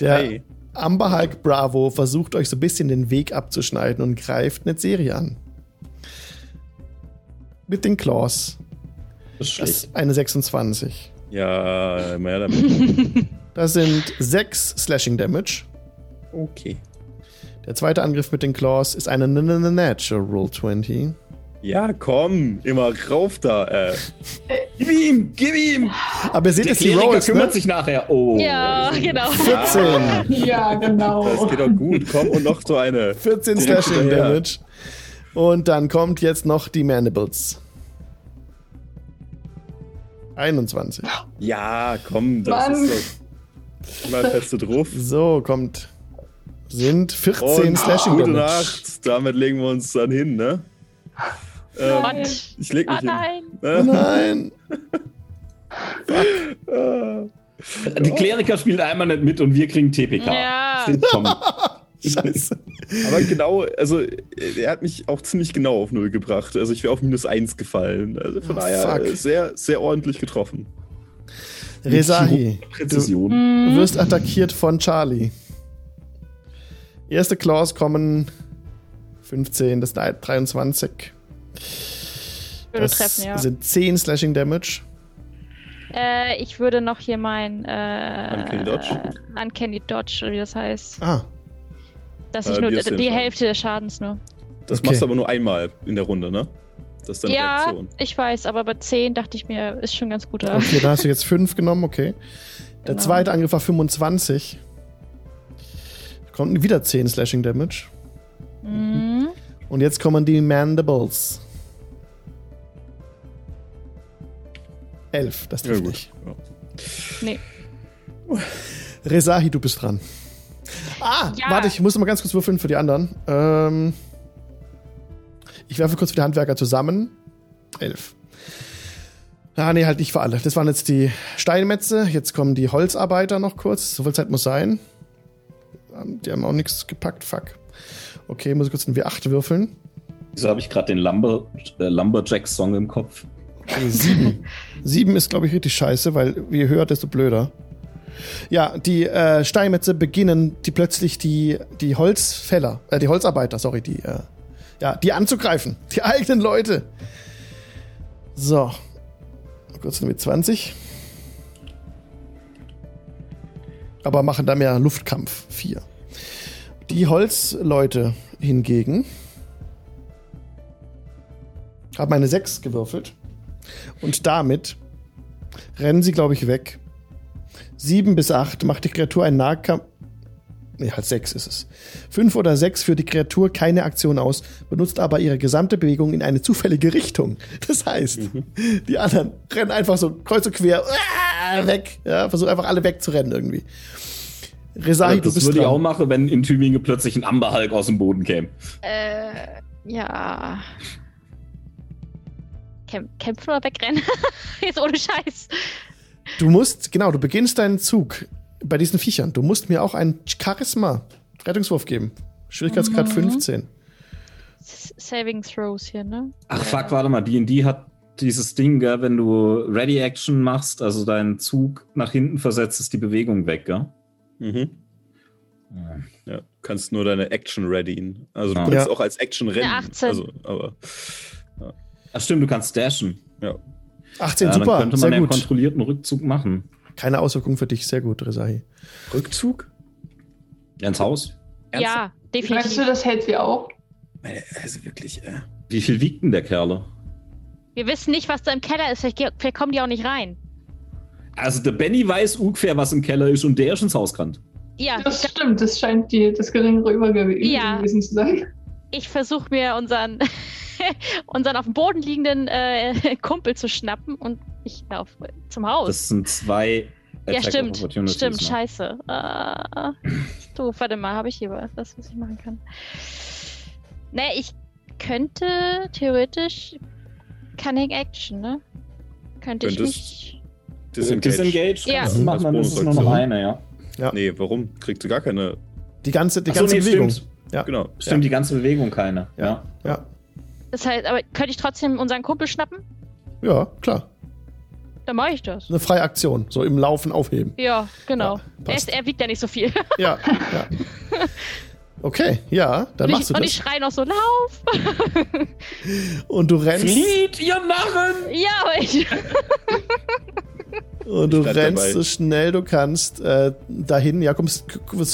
Der, hey. Amber Hulk Bravo versucht euch so ein bisschen den Weg abzuschneiden und greift eine Serie an. Mit den Claws. Das ist, das ist eine 26. Ja, mehr damit. Das sind 6 Slashing Damage. Okay. Der zweite Angriff mit den Claws ist eine Natural 20. Ja, komm, immer rauf da. Äh. Gib ihm, gib ihm. Aber ihr seht jetzt die Rolls, kümmert ne? sich nachher. Oh. Ja, genau. 14. Ja, genau. Das geht doch gut. Komm und noch so eine. 14 Slashing Damage. Und dann kommt jetzt noch die Mandibles. 21. Ja, komm, das Mann. ist doch. Mal feste drauf. So, kommt. Sind 14 und Slashing Damage. Gute Nacht. Damit legen wir uns dann hin, ne? Ähm, ich leg mich ah, nein. hin. nein. Die Kleriker spielen einmal nicht mit und wir kriegen TPK. Ja. Scheiße. Aber genau, also er hat mich auch ziemlich genau auf Null gebracht. Also ich wäre auf minus eins gefallen. Also von oh, daher fuck. sehr, sehr ordentlich getroffen. Resahi, Präzision. du wirst attackiert von Charlie. Erste Claws kommen 15, das ist 23. Würde das treffen, ja. sind 10 Slashing Damage. Äh, ich würde noch hier mein äh, Uncanny Dodge. Äh, Uncanny Dodge, oder wie das heißt. Ah. Dass ich äh, nur die, die Hälfte des Schadens nur. Das okay. machst du aber nur einmal in der Runde, ne? Das ist deine ja, Reaktion. ich weiß, aber bei 10 dachte ich mir, ist schon ganz gut. Okay, da hast du jetzt 5 genommen, okay. Der genau. zweite Angriff war 25. Kommt wieder 10 Slashing Damage. Mhm. Und jetzt kommen die Mandibles. 11, das trifft ja, nicht. Ja. Nee. Resahi, du bist dran. Ah, ja. warte, ich muss mal ganz kurz würfeln für die anderen. Ähm, ich werfe kurz für die Handwerker zusammen. 11. Ah, nee, halt nicht für alle. Das waren jetzt die Steinmetze. Jetzt kommen die Holzarbeiter noch kurz. So viel Zeit muss sein. Ähm, die haben auch nichts gepackt. Fuck. Okay, muss ich kurz einen W8 würfeln. Wieso habe ich gerade den Lumber, äh, Lumberjack-Song im Kopf? Okay, sieben. sieben ist, glaube ich, richtig scheiße, weil je höher, desto blöder. Ja, die äh, Steinmetze beginnen, die plötzlich die, die Holzfäller, äh, die Holzarbeiter, sorry, die, äh, ja, die anzugreifen. Die eigenen Leute. So. Kurz mit 20. Aber machen da mehr Luftkampf. Vier. Die Holzleute hingegen haben eine 6 gewürfelt. Und damit rennen sie, glaube ich, weg. 7 bis 8 macht die Kreatur einen Nahkampf. Nee, halt 6 ist es. 5 oder 6 führt die Kreatur keine Aktion aus, benutzt aber ihre gesamte Bewegung in eine zufällige Richtung. Das heißt, mhm. die anderen rennen einfach so kreuz und quer äh, weg. Ja, versuchen einfach alle wegzurennen irgendwie. Resahi, das würde ich auch machen, wenn in Tübingen plötzlich ein Amberhulk aus dem Boden käme. Äh, ja. Kämpfen oder wegrennen? Jetzt ohne Scheiß. Du musst, genau, du beginnst deinen Zug bei diesen Viechern. Du musst mir auch einen Charisma-Rettungswurf geben. Schwierigkeitsgrad mhm. 15. Saving Throws hier, ne? Ach fuck, warte mal, D&D hat dieses Ding, gell, wenn du Ready Action machst, also deinen Zug nach hinten versetzt, ist die Bewegung weg, gell? Mhm. Ja, kannst nur deine Action readyen. Also du ja. kannst auch als Action rennen. Ja, 18. Also, aber, ja. Ach stimmt, du kannst dashen. Ja. 18, ja, super. Dann könnte man einen kontrollierten Rückzug machen. Keine Auswirkung für dich, sehr gut, Resahi. Rückzug? Ja, ins Haus? Ernsthaft? Ja, definitiv. Weißt du, das hält sie auch? Also wirklich, äh. Wie viel wiegt denn der Kerle? Wir wissen nicht, was da im Keller ist. Vielleicht, vielleicht kommen die auch nicht rein. Also der Benny weiß ungefähr, was im Keller ist und der ist ins Haus gerannt. Ja. Das stimmt, das scheint die, das geringere Übergewicht ja. gewesen zu sein. Ich versuche mir unseren, unseren auf dem Boden liegenden äh, Kumpel zu schnappen und ich laufe zum Haus. Das sind zwei ja, stimmt. Stimmt, ne? scheiße. Uh, du, warte mal, habe ich hier was, was ich machen kann? Ne, ich könnte theoretisch Cunning Action, ne? Könnte ich mich. Disengage. Disengage ja. machen, dann ist es nur noch eine, ja. ja. Nee, warum? Kriegst du gar keine. Die ganze, die ganze nee, Bewegung. Stimmt. Ja. Genau. Stimmt, ja. die ganze Bewegung keine. Ja. ja. Das heißt, aber könnte ich trotzdem unseren Kumpel schnappen? Ja, klar. Dann mache ich das. Eine freie Aktion, so im Laufen aufheben. Ja, genau. er, ist, er, wiegt ja nicht so viel. Ja, ja. Okay, ja, dann und machst ich, du und das. Und ich schreie noch so, lauf! und du rennst. Flieht, ihr Narren! Ja, aber ich. und du rennst dabei. so schnell du kannst äh, dahin. Ja, kommst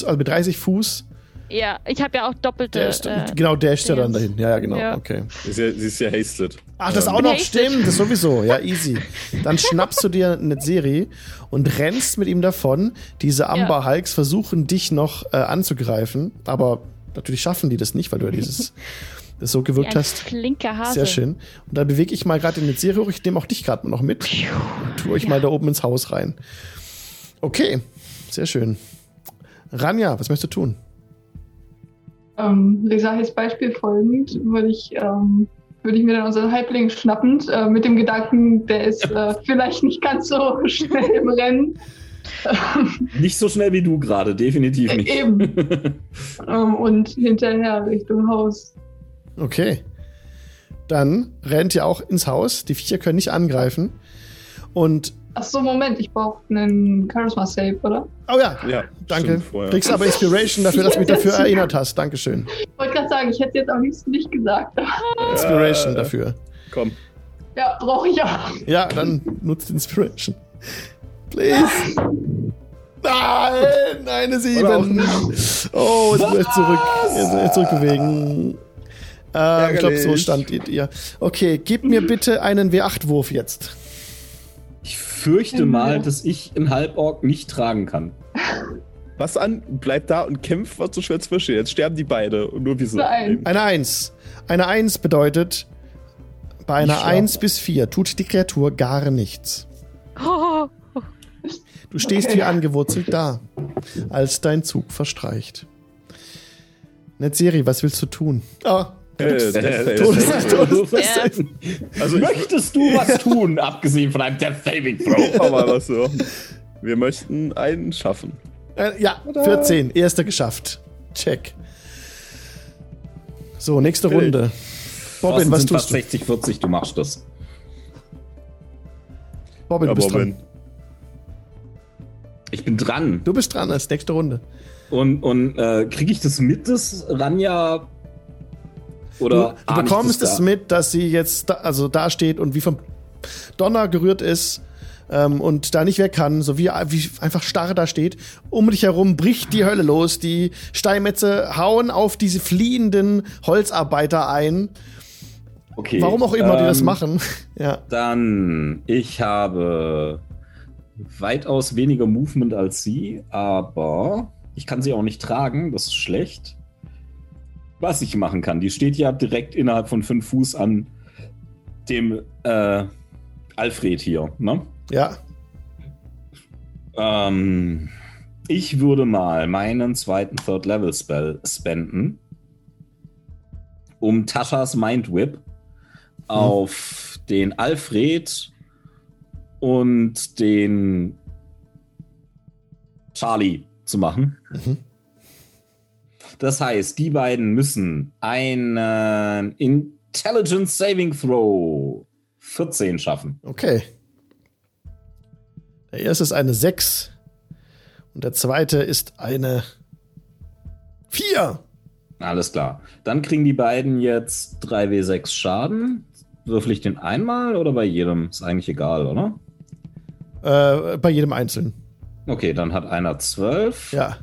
also mit 30 Fuß ja, ich habe ja auch doppelte. Der ist, äh, genau, der ist ja dann dahin. Ja, ja, genau. Ja. Okay. Sie ist, ja, sie ist ja hasted. Ach, das ähm. auch noch stimmt. Das sowieso. Ja, easy. Dann schnappst du dir eine Serie und rennst mit ihm davon. Diese Amber Hulks versuchen dich noch äh, anzugreifen, aber natürlich schaffen die das nicht, weil du ja dieses das so gewirkt hast. Flinker Hase. Sehr schön. Und dann bewege ich mal gerade in eine Serie hoch. Ich nehme auch dich gerade noch mit. Und tue euch ja. mal da oben ins Haus rein. Okay, sehr schön. Ranja, was möchtest du tun? Ähm, Resahis Beispiel folgend, würde ich, ähm, würde ich mir dann unseren Halbling schnappend, äh, mit dem Gedanken, der ist äh, vielleicht nicht ganz so schnell im Rennen. nicht so schnell wie du gerade, definitiv nicht. Eben. ähm, und hinterher Richtung Haus. Okay. Dann rennt ihr auch ins Haus. Die Viecher können nicht angreifen. Und Ach so, Moment, ich brauche einen Charisma Save, oder? Oh ja, ja danke. Kriegst aber Inspiration dafür, dass du mich dafür erinnert hast. Dankeschön. Ich wollte gerade sagen, ich hätte jetzt am liebsten nicht gesagt. Inspiration äh, dafür. Komm. Ja, brauche ich auch. Ja, dann nutzt Inspiration. Please. Nein, eine 7. Oh, jetzt muss ich zurück, jetzt zurückbewegen. Äh, ich glaube, so stand ihr. Okay, gib mir bitte einen W8-Wurf jetzt fürchte mal, dass ich einen Halborg nicht tragen kann. Was an? Bleib da und kämpf, was so schwer zu verstehen. Jetzt sterben die beide und nur wir sind. Eine Eins. Eine Eins bedeutet, bei einer Eins bis vier tut die Kreatur gar nichts. Du stehst okay. wie angewurzelt da, als dein Zug verstreicht. Netzeri, was willst du tun? Ah, also Möchtest du was tun, abgesehen von einem Death Saving Throw? Aber was so. Wir möchten einen schaffen. Äh, ja, 14. Erster geschafft. Check. So, nächste okay. Runde. Bobbin, was tust du? 60, 40, du machst das. Bobbin, ja, bist Bobbin. dran. Ich bin dran. Du bist dran, als nächste Runde. Und, und äh, kriege ich das mit, dass Ranja oder du, du bekommst es da. mit, dass sie jetzt da, also da steht und wie vom Donner gerührt ist ähm, und da nicht weg kann, so wie, wie einfach starr da steht. Um dich herum bricht die Hölle los. Die Steinmetze hauen auf diese fliehenden Holzarbeiter ein. Okay. Warum auch immer ähm, die das ähm, machen. ja. Dann, ich habe weitaus weniger Movement als sie, aber ich kann sie auch nicht tragen, das ist schlecht was ich machen kann. Die steht ja direkt innerhalb von fünf Fuß an dem äh, Alfred hier, ne? Ja. Ähm, ich würde mal meinen zweiten Third Level Spell spenden, um Taschas Mind Whip hm. auf den Alfred und den Charlie zu machen. Mhm. Das heißt, die beiden müssen einen Intelligence Saving Throw 14 schaffen. Okay. Der erste ist eine 6 und der zweite ist eine 4. Alles klar. Dann kriegen die beiden jetzt 3w6 Schaden. Würfel ich den einmal oder bei jedem? Ist eigentlich egal, oder? Äh, bei jedem einzeln. Okay, dann hat einer 12. Ja.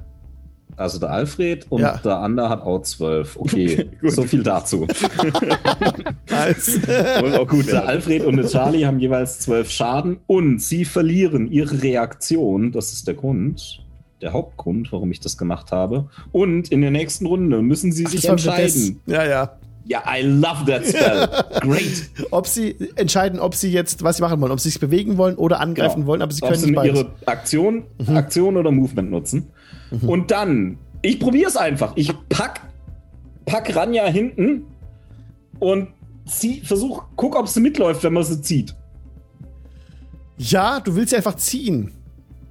Also der Alfred und Ja. der andere hat auch 12. Okay, so viel dazu. Nice. Auch gut Der. Alfred und der Charlie haben jeweils 12 Schaden und sie verlieren ihre Reaktion. Das ist der Grund, der Hauptgrund, warum ich das gemacht habe. Und in der nächsten Runde müssen sie sich Das war entscheiden. Ja, ja. Ja, I love that spell. Great. Ob sie entscheiden, ob sie jetzt, was sie machen wollen, ob sie sich bewegen wollen oder angreifen Ja. wollen, aber sie Ob können sie ihre Aktion, Aktion oder Movement nutzen. Und dann, ich probiere es einfach. Ich pack, pack Ranja hinten und zieh, versuch, guck, ob sie mitläuft, wenn man sie zieht. Ja, du willst sie einfach ziehen.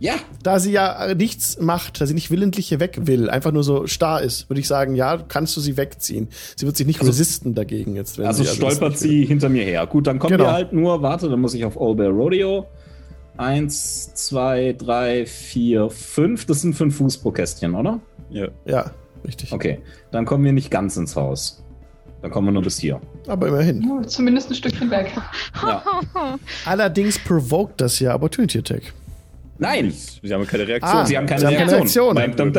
Ja, Da sie ja äh, nichts macht, da sie nicht willentlich hier weg will, einfach nur so starr ist, würde ich sagen, ja, kannst du sie wegziehen. Sie wird sich nicht Also- resisten dagegen jetzt. Wenn also sie, das stolpert sie hinter mir her. Gut, dann kommen Genau. wir halt nur, warte, dann muss ich auf All Bear Rodeo. Eins, zwei, drei, vier, fünf. Das sind fünf Fuß pro Kästchen, oder? Ja. Ja, richtig. Okay, dann kommen wir nicht ganz ins Haus. Dann kommen wir nur bis hier. Aber immerhin. Oh, Zumindest ein Stückchen weg. Ja. Allerdings provoked das ja Opportunity Attack. Nein, Sie haben keine Reaktion. Ah, sie haben keine Sie haben keine Reaktion. Reaktion.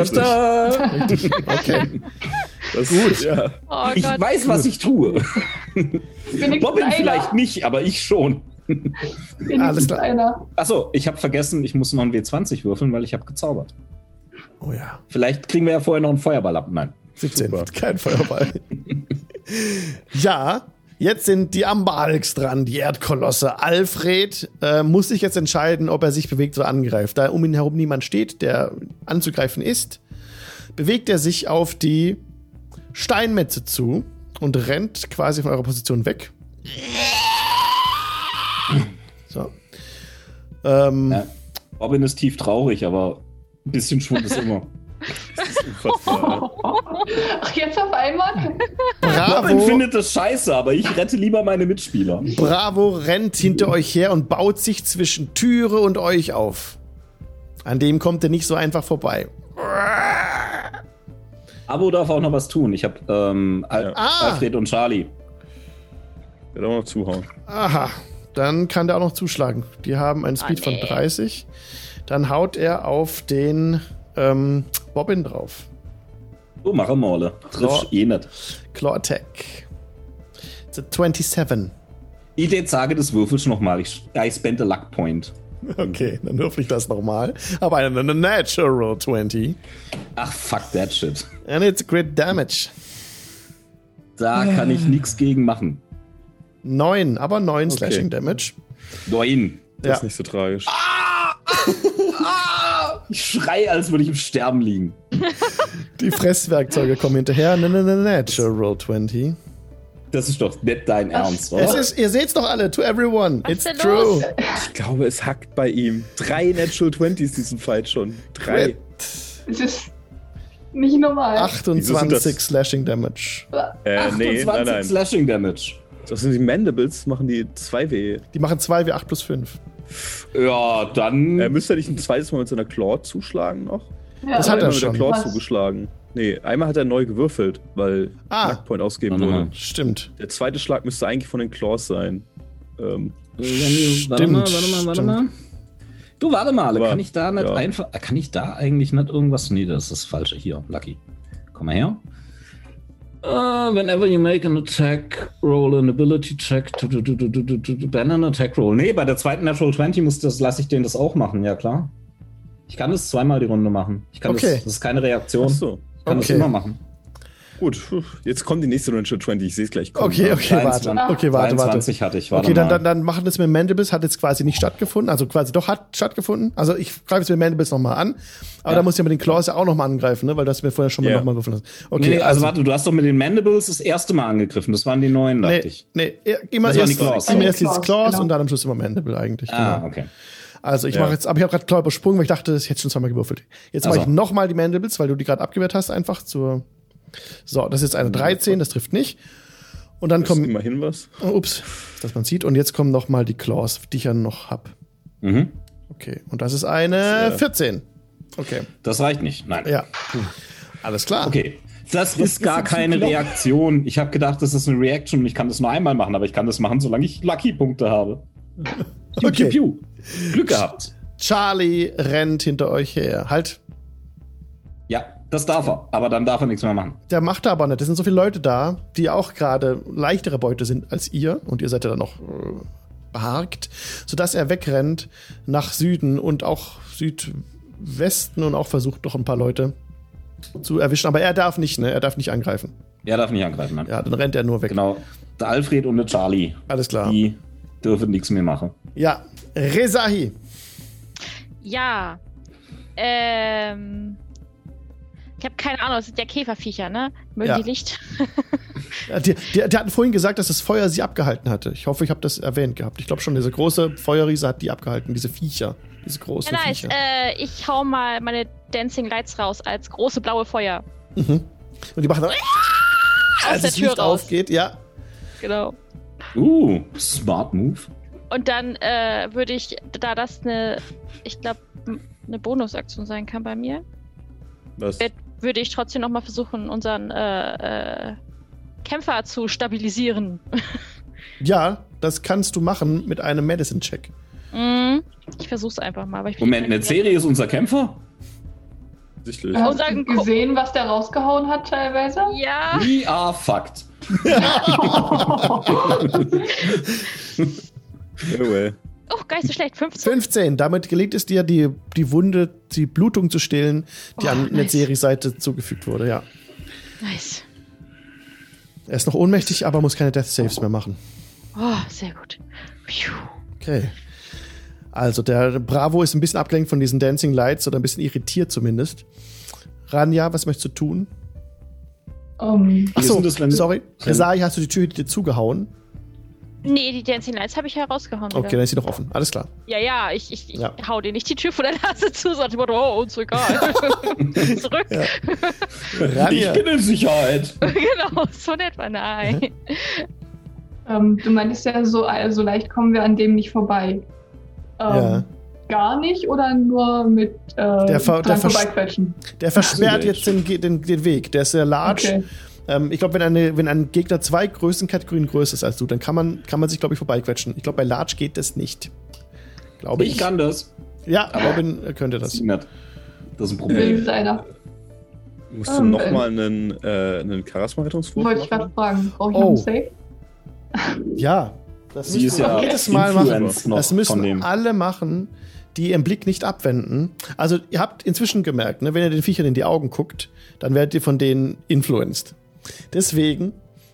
Okay. Das Gut. Ja. Oh Ich Gott. weiß, was ich tue. Einer. vielleicht nicht, aber ich schon. Alles klar. einer. Achso, ich habe vergessen, ich muss noch einen W20 würfeln, weil ich habe gezaubert. Oh ja. Vielleicht kriegen wir ja vorher noch einen Feuerball ab. Nein. 17. Super. Kein Feuerball. ja, jetzt sind die Ambalks dran, die Erdkolosse. Alfred äh, muss sich jetzt entscheiden, ob er sich bewegt oder angreift. Da um ihn herum niemand steht, der anzugreifen ist, bewegt er sich auf die Steinmetze zu und rennt quasi von eurer Position weg. So. Ähm, Ja. Robin ist tief traurig, aber ein bisschen Schwund ist immer. Unfassbar. Ach, jetzt auf einmal? Robin Bravo. findet das scheiße, aber ich rette lieber meine Mitspieler. Bravo rennt hinter euch her und baut sich zwischen Türe und euch auf. An dem kommt er nicht so einfach vorbei. Abo darf auch noch was tun. Ich habe ähm, Al Ja. Ah. Alfred und Charlie. Wird auch noch zuhauen. Aha, dann kann der auch noch zuschlagen. Die haben einen Speed Ah, nee. von 30. Dann haut er auf den ähm, Bobbin drauf. So, mache Morle. Triffst So. eh nicht. Claw Attack. It's a 27. Ich jetzt sage das würfelst nochmal. Ich, I spent a luck point. Okay, dann würfel ich das nochmal. Aber eine, eine Natural 20. Ach, fuck that shit. And it's great damage. Da kann ich nichts gegen machen. 9, aber 9 Okay. Slashing Damage. Neun. Das Ja. ist nicht so tragisch. Ich schrei, als würde ich im Sterben liegen. Die Fresswerkzeuge kommen hinterher. Eine eine Natural 20. Das ist doch nicht dein Ernst, Es oder? ist, ihr seht's doch alle, to everyone. Was It's true. los? Ich glaube, es hackt bei ihm. Drei Natural 20s diesen Fight schon. Drei. Es ist nicht normal. Wieso sind 28 das- Slashing Damage. Äh, nee, 28 nein, nein. Slashing Damage. Das sind die Mandibles, machen die 2W. Die machen 2 wie 8 plus 5. Ja, dann. Er müsste nicht ein zweites Mal mit seiner Claw zuschlagen noch? Ja, Das hat er einmal mit der schon. Claw Was? zugeschlagen. Nee, einmal hat er neu gewürfelt, weil Ah. Knackpoint mal. wurde. Stimmt. Der zweite Schlag müsste eigentlich von den Claws sein. Ähm, warte mal, warte mal, warte stimmt. mal. Du, warte mal, Aber, kann ich da nicht ja. einfach. Kann ich da eigentlich nicht irgendwas. Nee, das ist das Falsche. Hier, Lucky. Komm mal her. Uh, whenever you make an attack, roll an ability check to, to, to, ban an attack roll. Nee, bei der zweiten Natural 20 muss das, lasse ich den das auch machen, ja klar. Ich kann das zweimal die Runde machen. Ich kann Okay. das, das ist keine Reaktion. ach so. Ich kann das Okay. immer machen. Gut, jetzt kommt die nächste Natural 20. Ich sehe es gleich kommen. Okay, okay, warte. 23. Okay, warte, warte. 23 hatte ich, warte Okay, dann, dann, dann machen das mit Mandibles, hat jetzt quasi nicht stattgefunden. Also quasi doch hat stattgefunden. Also ich greife jetzt mit Mandibles nochmal an. Aber Ja. da muss ich ja mit den Claws ja auch nochmal angreifen, ne? Weil du hast mir vorher schon mal Ja. nochmal würfeln lassen. Okay, nee, nee, also, warte, du hast doch mit den Mandibles das erste Mal angegriffen. Das waren die neuen, dachte Nee, ich. nee, immer Das waren die erst, Claws. immer erst dieses Claws, Claws genau. und dann am Schluss immer Mandible eigentlich. Ah, Genau. okay. Also ich Ja. mache jetzt, aber ich habe gerade Claw übersprungen, weil ich dachte, das hätte schon zweimal gewürfelt. Jetzt mache Ach ich nochmal die Mandibles, weil du die gerade abgewehrt hast, einfach zur So, das ist eine 13, das trifft nicht. Und dann Das kommen. immerhin was. Oh, ups, dass man sieht. Und jetzt kommen noch mal die Claws, die ich ja noch hab. Mhm. Okay. Und das ist eine Das, äh, 14. Okay. Das reicht nicht. Nein. Ja. Alles klar. Okay. Das ist gar keine Reaktion. Ich habe gedacht, das ist eine Reaction und ich kann das nur einmal machen, aber ich kann das machen, solange ich Lucky-Punkte habe. Piu, Okay. piu, piu. Glück gehabt. Charlie rennt hinter euch her. Halt. Ja, das darf er. Aber dann darf er nichts mehr machen. Der macht er aber nicht. Es sind so viele Leute da, die auch gerade leichtere Beute sind als ihr. Und ihr seid ja dann noch äh, beharkt, sodass er wegrennt nach Süden und auch Südwesten und auch versucht, noch ein paar Leute zu erwischen. Aber er darf nicht, ne? Er darf nicht angreifen. Er darf nicht angreifen. Nein. Ja, dann rennt er nur weg. Genau. Der Alfred und der Charlie, Alles klar. die dürfen nichts mehr machen. Ja, Rezahi. Ja. Ähm. Ich habe keine Ahnung, das sind ja Käferviecher, ne? Mögen Ja. die Licht? Ja, Die, die, die hatten vorhin gesagt, dass das Feuer sie abgehalten hatte. Ich hoffe, ich habe das erwähnt gehabt. Ich glaube schon, diese große Feuerriese hat die abgehalten, diese Viecher. Diese großen Ja, nice. Viecher. Äh, ich hau mal meine Dancing Lights raus als große blaue Feuer. Mhm. Und die machen dann, als der das Tür Licht raus. aufgeht, ja. Genau. Uh, smart move. Und dann äh, würde ich, da das eine, ich glaube, eine Bonusaktion sein kann bei mir, Was? Würde ich trotzdem noch mal versuchen, unseren äh, äh, Kämpfer zu stabilisieren. Ja, das kannst du machen mit einem Medicine-Check. Mm, ich versuch's einfach mal. Aber ich Moment, eine Serie ist unser Kämpfer? Sichtlich. Hast du gesehen, was der rausgehauen hat teilweise? Ja. We are fucked. Well. Oh, gar nicht so schlecht. 15. 15. Damit gelingt es dir, die, die Wunde, die Blutung zu stillen, die Oh, an nice. Netseris-Seite zugefügt wurde, ja. Nice. Er ist noch ohnmächtig, aber muss keine Death Saves mehr machen. Oh, sehr gut. Phew. Okay. Also, der Bravo ist ein bisschen abgelenkt von diesen Dancing Lights oder ein bisschen irritiert zumindest. Ranja, was möchtest du tun? Ist Achso, sorry. Resai, hast du die Tür dir zugehauen? Nee, die Dancing Lights habe ich herausgehauen. Okay, wieder. dann ist sie noch offen. Alles klar. Ja, ja, ich, ich, ich Ja. hau dir nicht die Tür vor der Nase zu, sondern ich oh, uns egal. Zurück. Ja. Ich bin in Sicherheit. genau, so nett war nein. ähm, du meintest ja, so, äh, so leicht kommen wir an dem nicht vorbei. Ähm, Ja. Gar nicht oder nur mit äh, Der ver- der vorbeiquetschen? Der versperrt jetzt den, den, den Weg. Der ist sehr large. Okay. Ähm, ich glaube, wenn, eine- wenn ein Gegner zwei Größenkategorien größer ist als du, dann kann man, kann man sich, glaube ich, vorbeiquetschen. Ich glaube, bei Large geht das nicht. Glaube ich. Ich kann das. Ja, Robin äh, könnte das. Das ist nicht. Das ist ein Problem. seiner. Musst du Ähm, nochmal einen, äh, einen Charisma-Rettungswurf Wollte ich gerade machen? fragen. Brauche ich Oh. noch einen Safe? Ja. Das Sie ist müssen wir ja jedes Mal machen. Das müssen alle machen, die ihren Blick nicht abwenden. Also, ihr habt inzwischen gemerkt, ne, wenn ihr den Viechern in die Augen guckt, dann werdet ihr von denen influenced. Deswegen,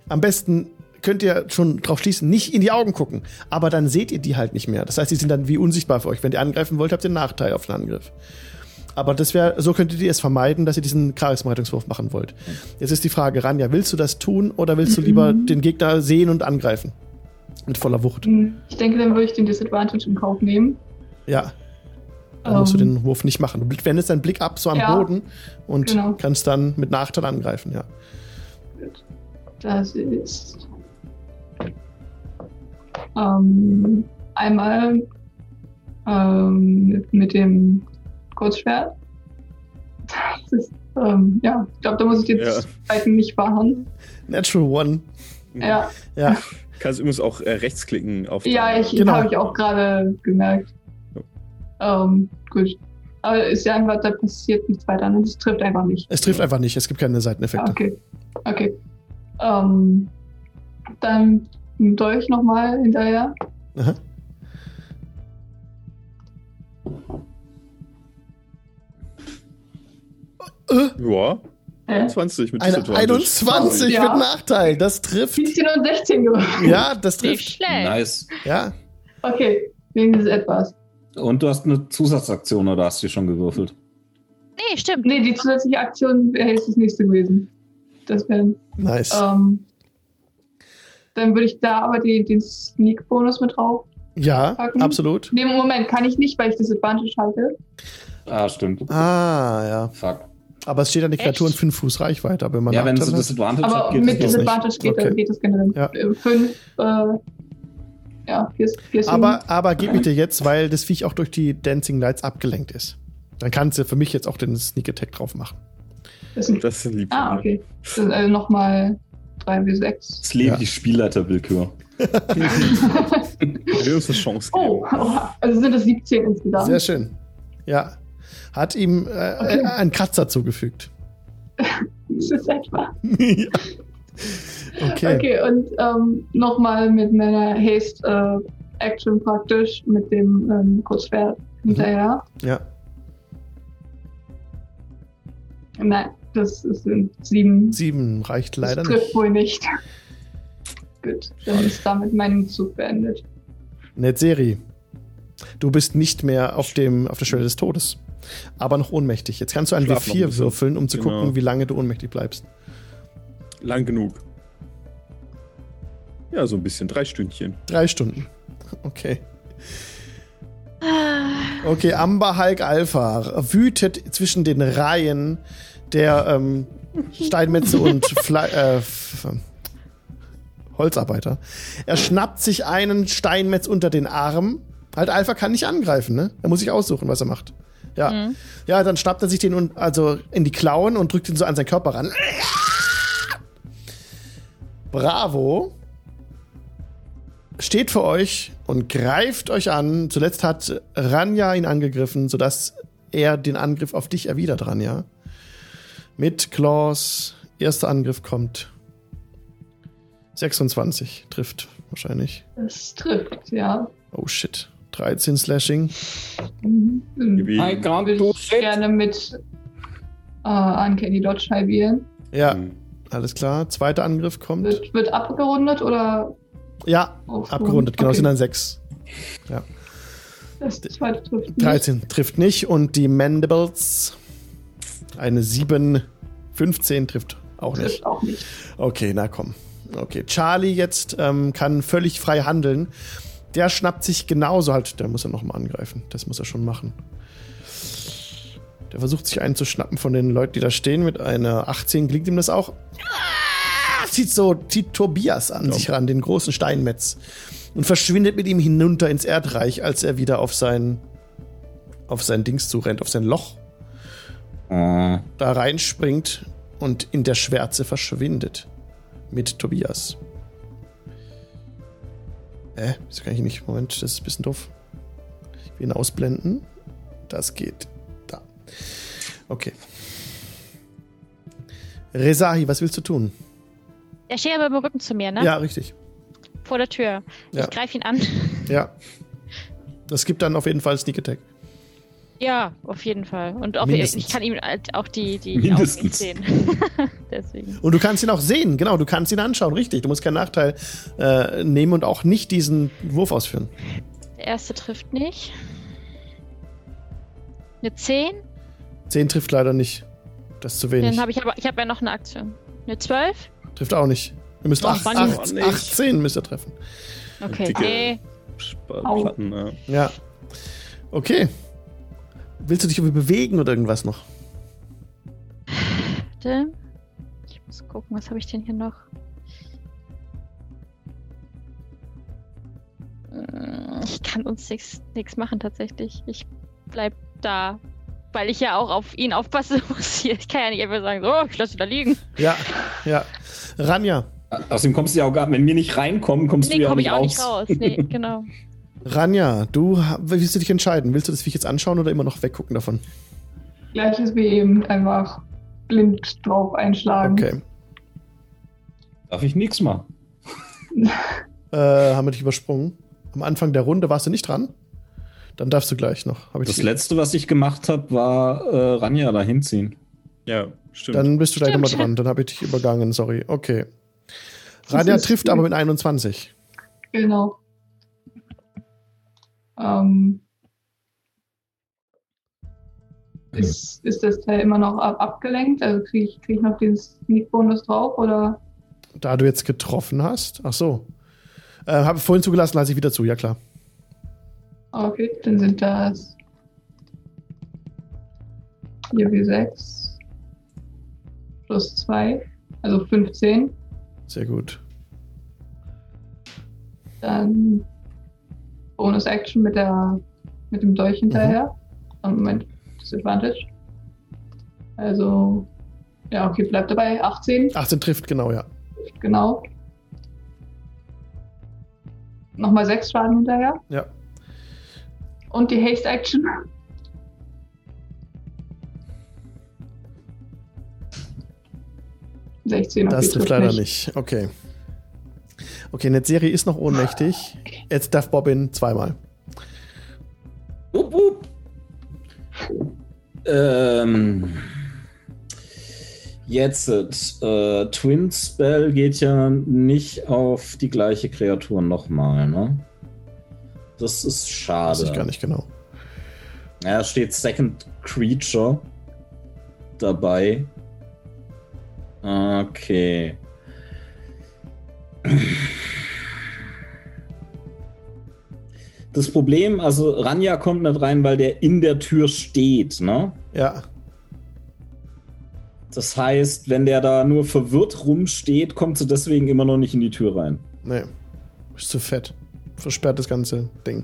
am besten könnt ihr schon drauf schließen, nicht in die Augen gucken. Aber dann seht ihr die halt nicht mehr. Das heißt, die sind dann wie unsichtbar für euch. Wenn ihr angreifen wollt, habt ihr einen Nachteil auf den Angriff. Aber das wäre, so könntet ihr es vermeiden, dass ihr diesen Charisma-Rettungswurf machen wollt. Jetzt ist die Frage, Ranja, willst du das tun oder willst du lieber den Gegner sehen und angreifen? Mit voller Wucht. Hm, Ich denke, dann würde ich den Disadvantage in Kauf nehmen. Ja. Dann musst du Ähm. den Wurf nicht machen. Du wendest deinen Blick ab so am Ja, Boden und genau. kannst dann mit Nachteil angreifen, ja. Das ist ähm, einmal ähm, mit, mit dem Kurzschwert. Das ist, ähm, ja, ich glaube, da muss ich den Ja. zweiten nicht machen. Natural One. Ja, Ja. Kannst übrigens auch äh, rechtsklicken auf ja ich Genau. habe ich auch gerade gemerkt. Ähm, gut. Aber ist ja einfach, da passiert nichts weiter. Ne? Das trifft einfach nicht. Es trifft einfach nicht. Es gibt keine Seiteneffekte. Okay. Okay. Ähm, dann ein Dolch nochmal hinterher. Aha. Ja, Äh, 20 mit Eine Disadvantage. 21 Ja. mit Nachteil. Das trifft. 17 und 16 geworden. Ja, das Nicht trifft. schlecht. Nice. Ja. Okay, wenigstens etwas. Und du hast eine Zusatzaktion oder hast du schon gewürfelt? Nee, stimmt. Nee, die zusätzliche Aktion wäre jetzt das nächste gewesen. Das wäre. Nice. Ähm, dann würde ich da aber die, den Sneak-Bonus mit drauf. ja, packen. absolut. Nee, Moment, kann ich nicht, weil ich Disadvantage halte. Ah, stimmt. Ah, ja. Fuck. Aber es steht an die Kreaturen 5 Fuß Reichweite. Aber wenn man ja, wenn sie Disadvantage aber hat, geht mit Disadvantage geht, okay. geht es generell. 5, ja. äh, ja, vier, vier aber, aber gib bitte jetzt, weil das Viech auch durch die Dancing Lights abgelenkt ist. Dann kannst du für mich jetzt auch den Sneak Attack drauf machen. Das, das ist lieb. Ah, okay. Das ist, äh, Nochmal 3 wie 6. Das lebe ja. die Spielleiterwillkür. Wir uns eine Chance geben. Oh, also sind es 17 insgesamt. Sehr schön. Ja. Hat ihm äh, okay. einen Kratzer zugefügt. das ist etwa. ja. Okay. Okay, und ähm, nochmal mit meiner Haste äh, Action praktisch mit dem ähm, Kurzschwert mhm. hinterher. Ja. Nein, das sind sieben. Sieben reicht leider das trifft nicht. wohl nicht. Gut, dann ist damit mein Zug beendet. Netzeri, du bist nicht mehr auf, dem, auf der Stelle des Todes, aber noch ohnmächtig. Jetzt kannst du ein W4 würfeln, um zu genau. gucken, wie lange du ohnmächtig bleibst. Lang genug. Ja, so ein bisschen. Drei Stündchen. Drei Stunden. Okay. Okay, Amber Hulk Alpha wütet zwischen den Reihen der ähm, Steinmetze und Fle äh, Holzarbeiter. Er schnappt sich einen Steinmetz unter den Arm. Halt, Alpha kann nicht angreifen, ne? Er muss sich aussuchen, was er macht. Ja. Mhm. Ja, dann schnappt er sich den also in die Klauen und drückt ihn so an seinen Körper ran. Bravo steht vor euch und greift euch an. Zuletzt hat Ranja ihn angegriffen, sodass er den Angriff auf dich erwidert, Ranja. Mit Claws. Erster Angriff kommt. 26 trifft wahrscheinlich. Es trifft, ja. Oh shit. 13 Slashing. Mhm. Ich gerne mit äh, Uncanny Dodge halbieren. Ja, alles klar. Zweiter Angriff kommt. Wird, wird abgerundet oder ja, Aufrunden. abgerundet. Genau, okay. sind dann sechs. Ja. Das zweite trifft nicht. 13 trifft nicht und die Mandibles eine 7, 15 trifft auch nicht. Trifft auch nicht. Okay, na komm. Okay, Charlie jetzt ähm, kann völlig frei handeln. Der schnappt sich genauso halt, der muss er nochmal angreifen. Das muss er schon machen. Der versucht sich einen zu schnappen von den Leuten, die da stehen. Mit einer 18 gelingt ihm das auch zieht so, zieht Tobias an ja. sich ran, den großen Steinmetz. Und verschwindet mit ihm hinunter ins Erdreich, als er wieder auf sein, auf sein Dings zurennt, auf sein Loch. Da reinspringt und in der Schwärze verschwindet. Mit Tobias. Äh, das kann ich nicht. Moment, das ist ein bisschen doof. Ich will ihn ausblenden. Das geht. Da. Okay. Rezahi, was willst du tun? Er steht aber im Rücken zu mir, ne? Ja, richtig. Vor der Tür. Ja. Ich greife ihn an. Ja. Das gibt dann auf jeden Fall Sneak Attack. Ja, auf jeden Fall. Und ob ich, ich kann ihm halt auch die, die, die Augen sehen. Deswegen. Und du kannst ihn auch sehen, genau, du kannst ihn anschauen, richtig. Du musst keinen Nachteil äh, nehmen und auch nicht diesen Wurf ausführen. Der erste trifft nicht. Eine 10? 10 trifft leider nicht. Das ist zu wenig. Dann habe ich aber, ich habe ja noch eine Aktion. Eine 12? Trifft auch nicht. Ihr müsst 8, 8, 18 müsst ihr treffen. Okay. Dicke Platten, ja. ja. Okay. Willst du dich irgendwie bewegen oder irgendwas noch? Warte. Ich muss gucken, was habe ich denn hier noch? Hm, ich kann uns nichts machen tatsächlich. Ich bleib da weil ich ja auch auf ihn aufpassen muss hier. Ich kann ja nicht einfach sagen, so, ich lasse ihn da liegen. Ja, ja. Ranja. Außerdem kommst du ja auch gar, wenn wir nicht reinkommen, kommst nee, du ja komm auch nicht raus. Ich auch nicht raus. Nee, genau. Ranja, du willst du dich entscheiden? Willst du das Viech jetzt anschauen oder immer noch weggucken davon? Gleiches wie eben, einfach blind drauf einschlagen. Okay. Darf ich nichts machen? äh, haben wir dich übersprungen? Am Anfang der Runde warst du nicht dran? Dann darfst du gleich noch. das letzte, was ich gemacht habe, war äh, Ranja da hinziehen. Ja, stimmt. Dann bist du gleich nochmal dran. Dann habe ich dich übergangen, sorry. Okay. Ranja trifft aber mit 21. Genau. Ähm, ist, ist das Teil immer noch ab abgelenkt? Also kriege ich, krieg ich noch den Sneak-Bonus drauf oder? Da du jetzt getroffen hast? Ach so. Äh, habe vorhin zugelassen, lasse ich wieder zu, ja klar. Okay, dann sind das 4 wie 6. plus 2, also 15. Sehr gut. Dann Bonus Action mit der mit dem Dolch hinterher. Mhm. Moment, Disadvantage. Also, ja, okay, bleibt dabei. 18. 18 trifft, genau, ja. Genau. Nochmal 6 Schaden hinterher. Ja. Und die Haste Action. Sechzehn. Das trifft leider nicht. Okay. Okay, Netzserie ist noch ohnmächtig. Jetzt darf Bobbin zweimal. Up, up. Ähm. Jetzt, äh, Twin Spell geht ja nicht auf die gleiche Kreatur nochmal, ne? Das ist schade. Weiß ich gar nicht genau. Ja, steht Second Creature dabei. Okay. Das Problem, also Ranja kommt nicht rein, weil der in der Tür steht, ne? Ja. Das heißt, wenn der da nur verwirrt rumsteht, kommt sie deswegen immer noch nicht in die Tür rein. Nee. Ist zu fett. Versperrt das ganze Ding.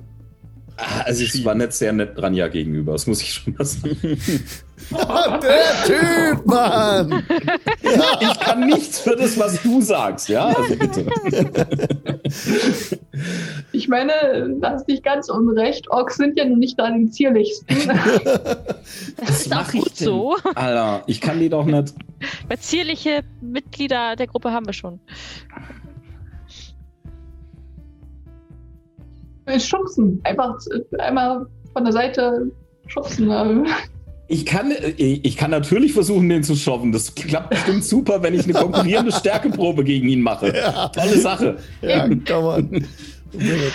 Ah, also es war nicht sehr nett Ranja gegenüber, das muss ich schon mal sagen. der Typ, Mann! ich kann nichts für das, was du sagst, ja? Also bitte. Ich meine, das ist nicht ganz unrecht. Orks sind ja nun nicht da den zierlichsten. Das ist auch gut so. Alter, ich kann die doch nicht. Weil zierliche Mitglieder der Gruppe haben wir schon. Schubsen. Einfach einmal von der Seite schubsen. Ich kann, ich kann natürlich versuchen, den zu schaffen. Das klappt bestimmt super, wenn ich eine konkurrierende Stärkeprobe gegen ihn mache. Ja. Tolle Sache. Ja, kann man.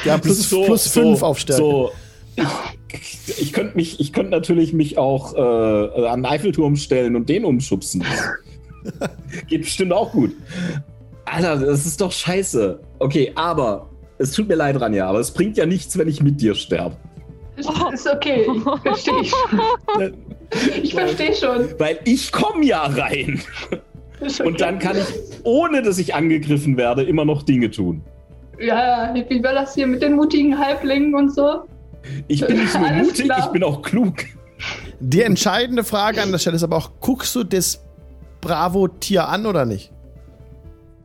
Ja, plus, so, plus fünf so, auf Stärke. So. Ich, ich könnte mich, ich könnte natürlich mich auch äh, an den Eiffelturm stellen und den umschubsen. Geht bestimmt auch gut. Alter, das ist doch scheiße. Okay, aber es tut mir leid, Ranja, aber es bringt ja nichts, wenn ich mit dir sterbe. Oh. Ist okay, verstehe ich. Ich verstehe schon. Weil ich komme ja rein. Okay. Und dann kann ich, ohne dass ich angegriffen werde, immer noch Dinge tun. Ja, wie war das hier mit den mutigen Halblingen und so? Ich bin nicht nur mutig, klar. ich bin auch klug. Die entscheidende Frage an der Stelle ist aber auch, guckst du das Bravo-Tier an oder nicht?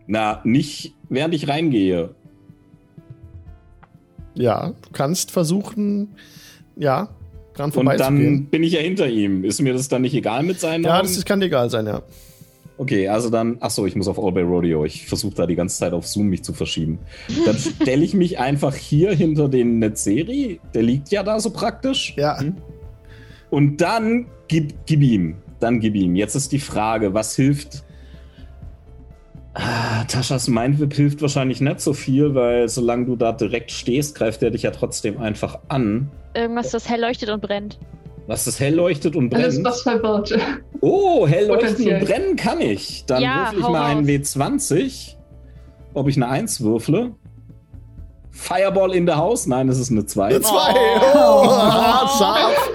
Na, nicht während ich reingehe. Ja, du kannst versuchen, ja, dran vorbeizugehen. Und dann bin ich ja hinter ihm. Ist mir das dann nicht egal mit seinen Ja, das kann dir egal sein, ja. Okay, also dann, ach so, ich muss auf All Bay Rodeo. Ich versuche da die ganze Zeit auf Zoom mich zu verschieben. Dann stelle ich mich einfach hier hinter den Netzeri. Der liegt ja da so praktisch. Ja. Und dann gib, gib ihm. Dann gib ihm. Jetzt ist die Frage, was hilft Ah, Taschas Mindwhip hilft wahrscheinlich nicht so viel, weil solange du da direkt stehst, greift er dich ja trotzdem einfach an. Irgendwas, das hell leuchtet und brennt. Was das hell leuchtet und brennt? Alles, was verwirrt. Oh, hell leuchten und brennen kann ich. Dann ja, würfel ich mal einen W20. Ob ich eine 1 würfle. Fireball in the House? Nein, es ist eine 2. Eine 2! Oh, oh, scharf.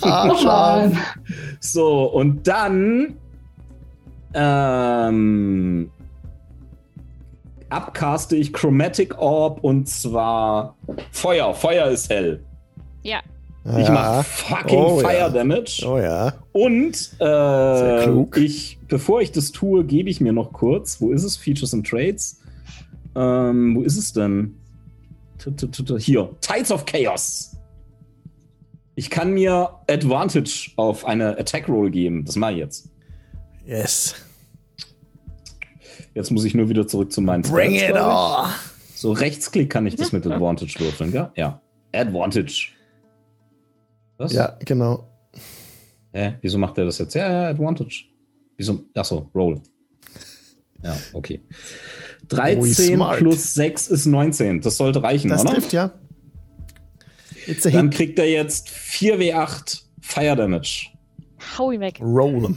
scharf. So, und dann ähm, abcaste ich Chromatic Orb und zwar Feuer. Feuer ist hell. Ja. Ich mache fucking oh, Fire ja. Damage. Oh ja. Und äh, ich, bevor ich das tue, gebe ich mir noch kurz. Wo ist es? Features and Trades. Ähm, wo ist es denn? Hier. Tides of Chaos. Ich kann mir Advantage auf eine Attack Roll geben. Das mache ich jetzt. Yes. Jetzt muss ich nur wieder zurück zu meinen Bring Stats, it on! So rechtsklick kann ich das mit Advantage würfeln, gell? Ja. Advantage. Was? Ja, genau. Hä? Wieso macht er das jetzt? Ja, ja, Advantage. Wieso? Achso, Roll. Ja, okay. 13 oh, plus 6 ist 19. Das sollte reichen, das oder? Das trifft, ja. Dann kriegt er jetzt 4w8 Fire Damage. Hau ihn weg. Roll him.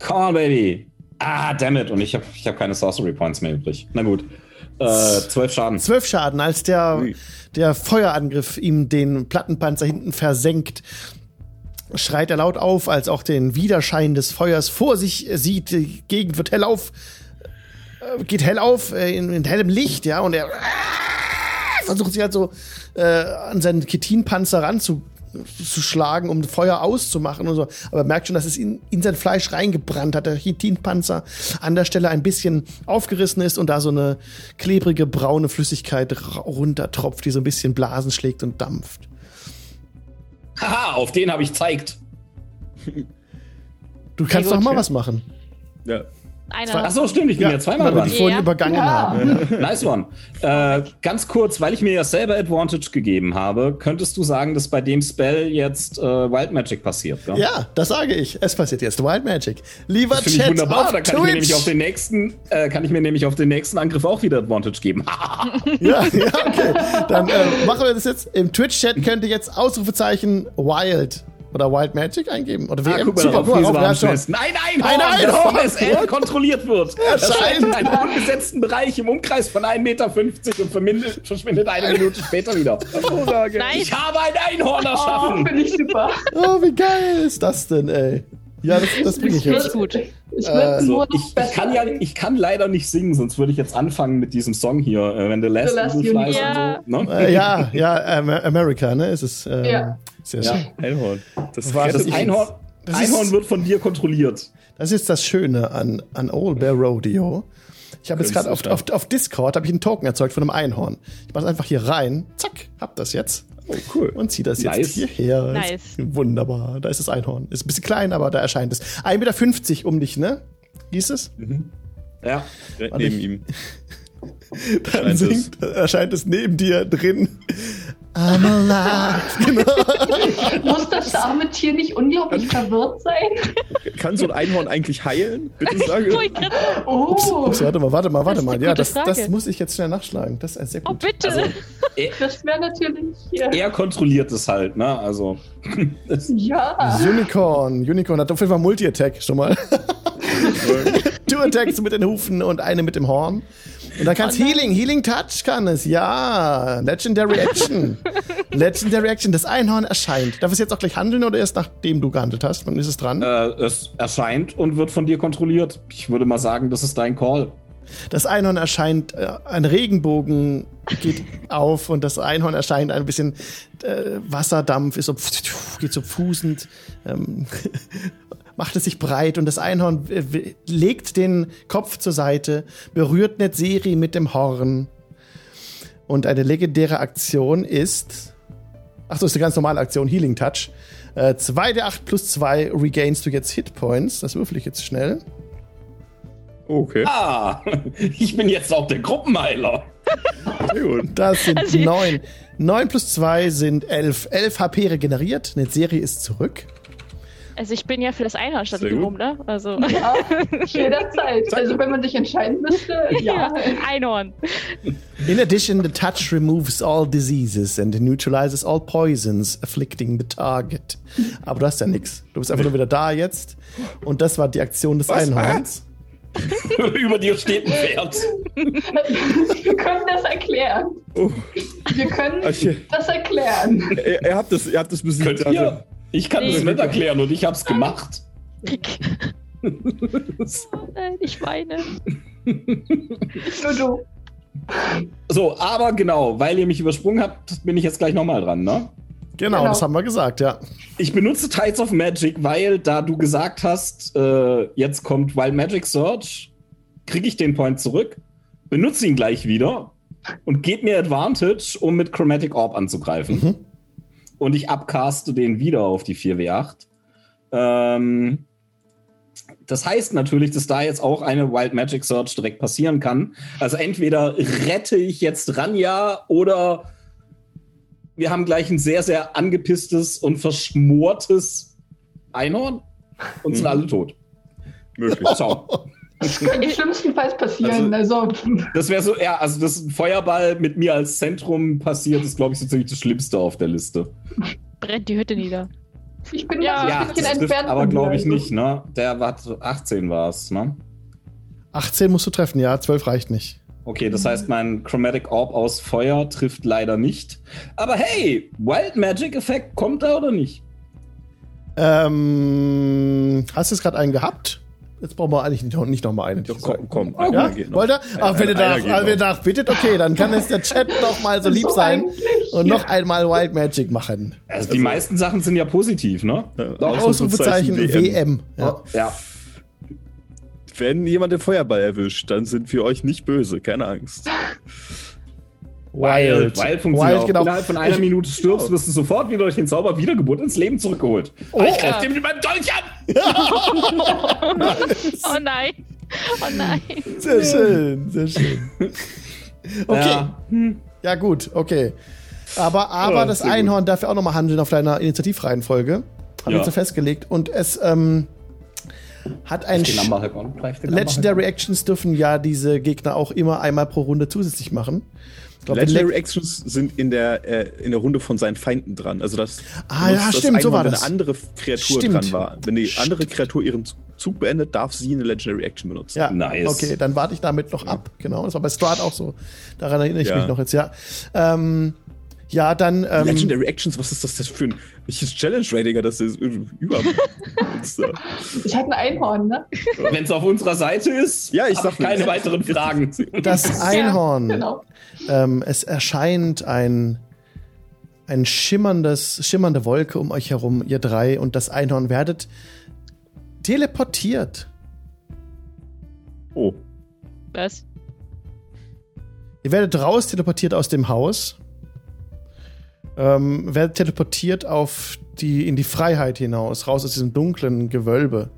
Come on, baby. Ah, dammit. Und ich habe ich hab keine Sorcery Points mehr übrig. Na gut. Äh, zwölf Schaden. Zwölf Schaden, als der, der Feuerangriff ihm den Plattenpanzer hinten versenkt. schreit er laut auf, als auch den Widerschein des Feuers vor sich sieht. Die Gegend wird hell auf, äh, geht hell auf äh, in, in, hellem Licht, ja, und er äh, versucht sich halt so äh, an seinen Ketinpanzer ranzuschlagen, um Feuer auszumachen und so. Aber merkt schon, dass es in, in sein Fleisch reingebrannt hat. Der Chitinpanzer an der Stelle ein bisschen aufgerissen ist und da so eine klebrige braune Flüssigkeit runtertropft, die so ein bisschen Blasen schlägt und dampft. Haha, auf den habe ich zeigt. Du kannst doch mal was machen. Ja. Einer. Achso, stimmt, ich bin ja, ja zweimal dran. Die vorhin ja. übergangen ja. haben. nice one. Äh, ganz kurz, weil ich mir ja selber Advantage gegeben habe, könntest du sagen, dass bei dem Spell jetzt äh, Wild Magic passiert, ja? Ja, das sage ich. Es passiert jetzt Wild Magic. Lieber das Chat wunderbar, da kann ich mir nämlich auf den nächsten, äh, kann ich mir nämlich auf den nächsten Angriff auch wieder Advantage geben. ja, ja, okay. Dann äh, machen wir das jetzt. Im Twitch-Chat könnt ihr jetzt Ausrufezeichen Wild oder Wild Magic eingeben. Oder WM. Ah, guck mal, Super, guck mal auf, Nein, nein, ein Einhorn, das vom SL kontrolliert wird. Erscheint in einem unbesetzten Bereich im Umkreis von 1,50 Meter und verschwindet eine Minute später wieder. Nice. Ich habe ein Einhorn erschaffen. Oh, Finde ich super. Oh, wie geil ist das denn, ey? Ja, das, das bringe ich jetzt. gut. Ich, äh, so, ich, ich, kann ja, ich kann leider nicht singen, sonst würde ich jetzt anfangen mit diesem Song hier, äh, wenn The Last, The Last Flies ja. und so. Ne? Äh, ja, ja, America, ne? Ist es. Ähm, ja. Sehr ja. schön. Einhorn. Das, war das Einhorn, das Einhorn wird von dir kontrolliert. Das ist das Schöne an, an Old Bear Rodeo. Ich habe jetzt gerade auf, auf, auf Discord ich einen Token erzeugt von einem Einhorn. Ich mache es einfach hier rein. Zack, hab das jetzt. Oh, cool. Und zieh das jetzt nice. hierher. Nice. Wunderbar. Da ist das Einhorn. Ist ein bisschen klein, aber da erscheint es. 1,50 Meter um dich, ne? Hieß es? Mhm. Ja, Warte, neben ihm. Dann erscheint, singt, es. erscheint es neben dir drin. I'm alive. Genau. Muss das arme Tier nicht unglaublich verwirrt sein? Kann so ein Einhorn eigentlich heilen? Bitte sage. oh. Ups, ups, warte mal, warte mal, warte mal. Ja, das, das, muss ich jetzt schnell nachschlagen. Das ist sehr oh, gut. Oh, bitte. Also, er, das wäre natürlich. Ja. Er kontrolliert es halt, ne? Also. ja. Unicorn. Unicorn hat auf jeden Fall Multi-Attack schon mal. Two Attacks mit den Hufen und eine mit dem Horn. Und dann kannst oh Healing, Healing Touch kann es, ja. Legendary Action. Legendary Action, das Einhorn erscheint. Darf es jetzt auch gleich handeln oder erst nachdem du gehandelt hast? Wann ist es dran? Äh, es erscheint und wird von dir kontrolliert. Ich würde mal sagen, das ist dein Call. Das Einhorn erscheint, äh, ein Regenbogen geht auf und das Einhorn erscheint ein bisschen äh, Wasserdampf, ist so, geht so fußend. Ähm, macht es sich breit und das Einhorn legt den Kopf zur Seite, berührt Netzeri mit dem Horn. Und eine legendäre Aktion ist. Ach so, ist eine ganz normale Aktion, Healing Touch. 2 äh, der 8 plus 2 regainst du jetzt Hitpoints. Das würfel ich jetzt schnell. Okay. Ah, ich bin jetzt auch der Gruppenheiler. das sind also 9. 9 plus 2 sind 11. 11 HP regeneriert. Netzeri ist zurück. Also ich bin ja für das Einhorn statt rum, ne? Also. Ja, jederzeit. Also wenn man sich entscheiden müsste, ja. Einhorn. In addition, the touch removes all diseases and neutralizes all poisons afflicting the target. Aber du hast ja nichts. Du bist einfach nur wieder da jetzt. Und das war die Aktion des Was? Einhorns. Über dir steht ein Pferd. Wir können das erklären. Oh. Wir können okay. das erklären. Ihr, ihr, habt das, ihr habt das besiegt. Könnt ihr? Ich kann nee. das nicht erklären und ich hab's gemacht. oh nein, ich weine. Nur du. So, aber genau, weil ihr mich übersprungen habt, bin ich jetzt gleich nochmal dran, ne? Genau, genau, das haben wir gesagt, ja. Ich benutze Tides of Magic, weil da du gesagt hast, äh, jetzt kommt Wild Magic Search, kriege ich den Point zurück, benutze ihn gleich wieder und gebe mir Advantage, um mit Chromatic Orb anzugreifen. Mhm und ich abcaste den wieder auf die 4W8. Ähm, das heißt natürlich, dass da jetzt auch eine Wild Magic Search direkt passieren kann. Also entweder rette ich jetzt Ranja oder wir haben gleich ein sehr, sehr angepisstes und verschmortes Einhorn und sind mhm. alle tot. Möglich. Mal Das kann im schlimmsten Fall passieren. Also, also. Das wäre so, ja, also das Feuerball mit mir als Zentrum passiert, ist, glaube ich, so ziemlich das Schlimmste auf der Liste. Brennt die Hütte nieder. Ich bin ja, ja das entfernt. Aber glaube ich nicht, ne? Der war 18 war es, ne? 18 musst du treffen, ja, 12 reicht nicht. Okay, das heißt, mein Chromatic Orb aus Feuer trifft leider nicht. Aber hey, Wild Magic Effekt kommt da oder nicht? Ähm, hast du es gerade einen gehabt? Jetzt brauchen wir eigentlich nicht, nicht nochmal einen. Doch, komm, komm. Oh, ja? Wollt ihr? Ach, wenn ihr danach, bittet, okay, dann kann es der Chat noch mal so lieb sein und noch einmal Wild Magic machen. Also die also, meisten Sachen sind ja positiv, ne? Noch Ausrufezeichen WM. WM. Ja. ja. Wenn jemand den Feuerball erwischt, dann sind wir euch nicht böse, keine Angst. Wild. Wild funktioniert Wild, genau. Innerhalb von einer ich, Minute stirbst, wirst du sofort wieder durch den Zauber Wiedergeburt ins Leben zurückgeholt. Oh, ich greif dem mit meinem Dolch an! oh nein. Oh nein. Sehr schön, sehr schön. Okay. Ja, ja gut, okay. Aber, aber oh, das Einhorn gut. darf ja auch nochmal handeln auf deiner Initiativreihenfolge. Haben ja. wir so festgelegt. Und es ähm, hat ein Legendary Actions dürfen ja diese Gegner auch immer einmal pro Runde zusätzlich machen. Glaub, Legendary Actions sind in der, äh, in der Runde von seinen Feinden dran. Also das ah, ja, das stimmt, so war wenn das. eine andere Kreatur stimmt. dran war. Wenn die andere Kreatur ihren Zug beendet, darf sie eine Legendary Action benutzen. Ja, nice. Okay, dann warte ich damit noch ab. Genau, das war bei Strahd auch so. Daran erinnere ich ja. mich noch jetzt, ja. Ähm, ja, dann. Ähm, Legendary Actions, was ist das denn für ein welches Challenge-Ratinger das ist? Über. ich hatte ein Einhorn, ne? Wenn es auf unserer Seite ist, ja, ich sag keine weiteren Fragen. Das Einhorn. Ja, genau. ähm, es erscheint ein ein schimmerndes, schimmernde Wolke um euch herum, ihr drei, und das Einhorn werdet teleportiert. Oh. Was? Ihr werdet raus teleportiert aus dem Haus ähm, werdet teleportiert auf die, in die Freiheit hinaus, raus aus diesem dunklen Gewölbe.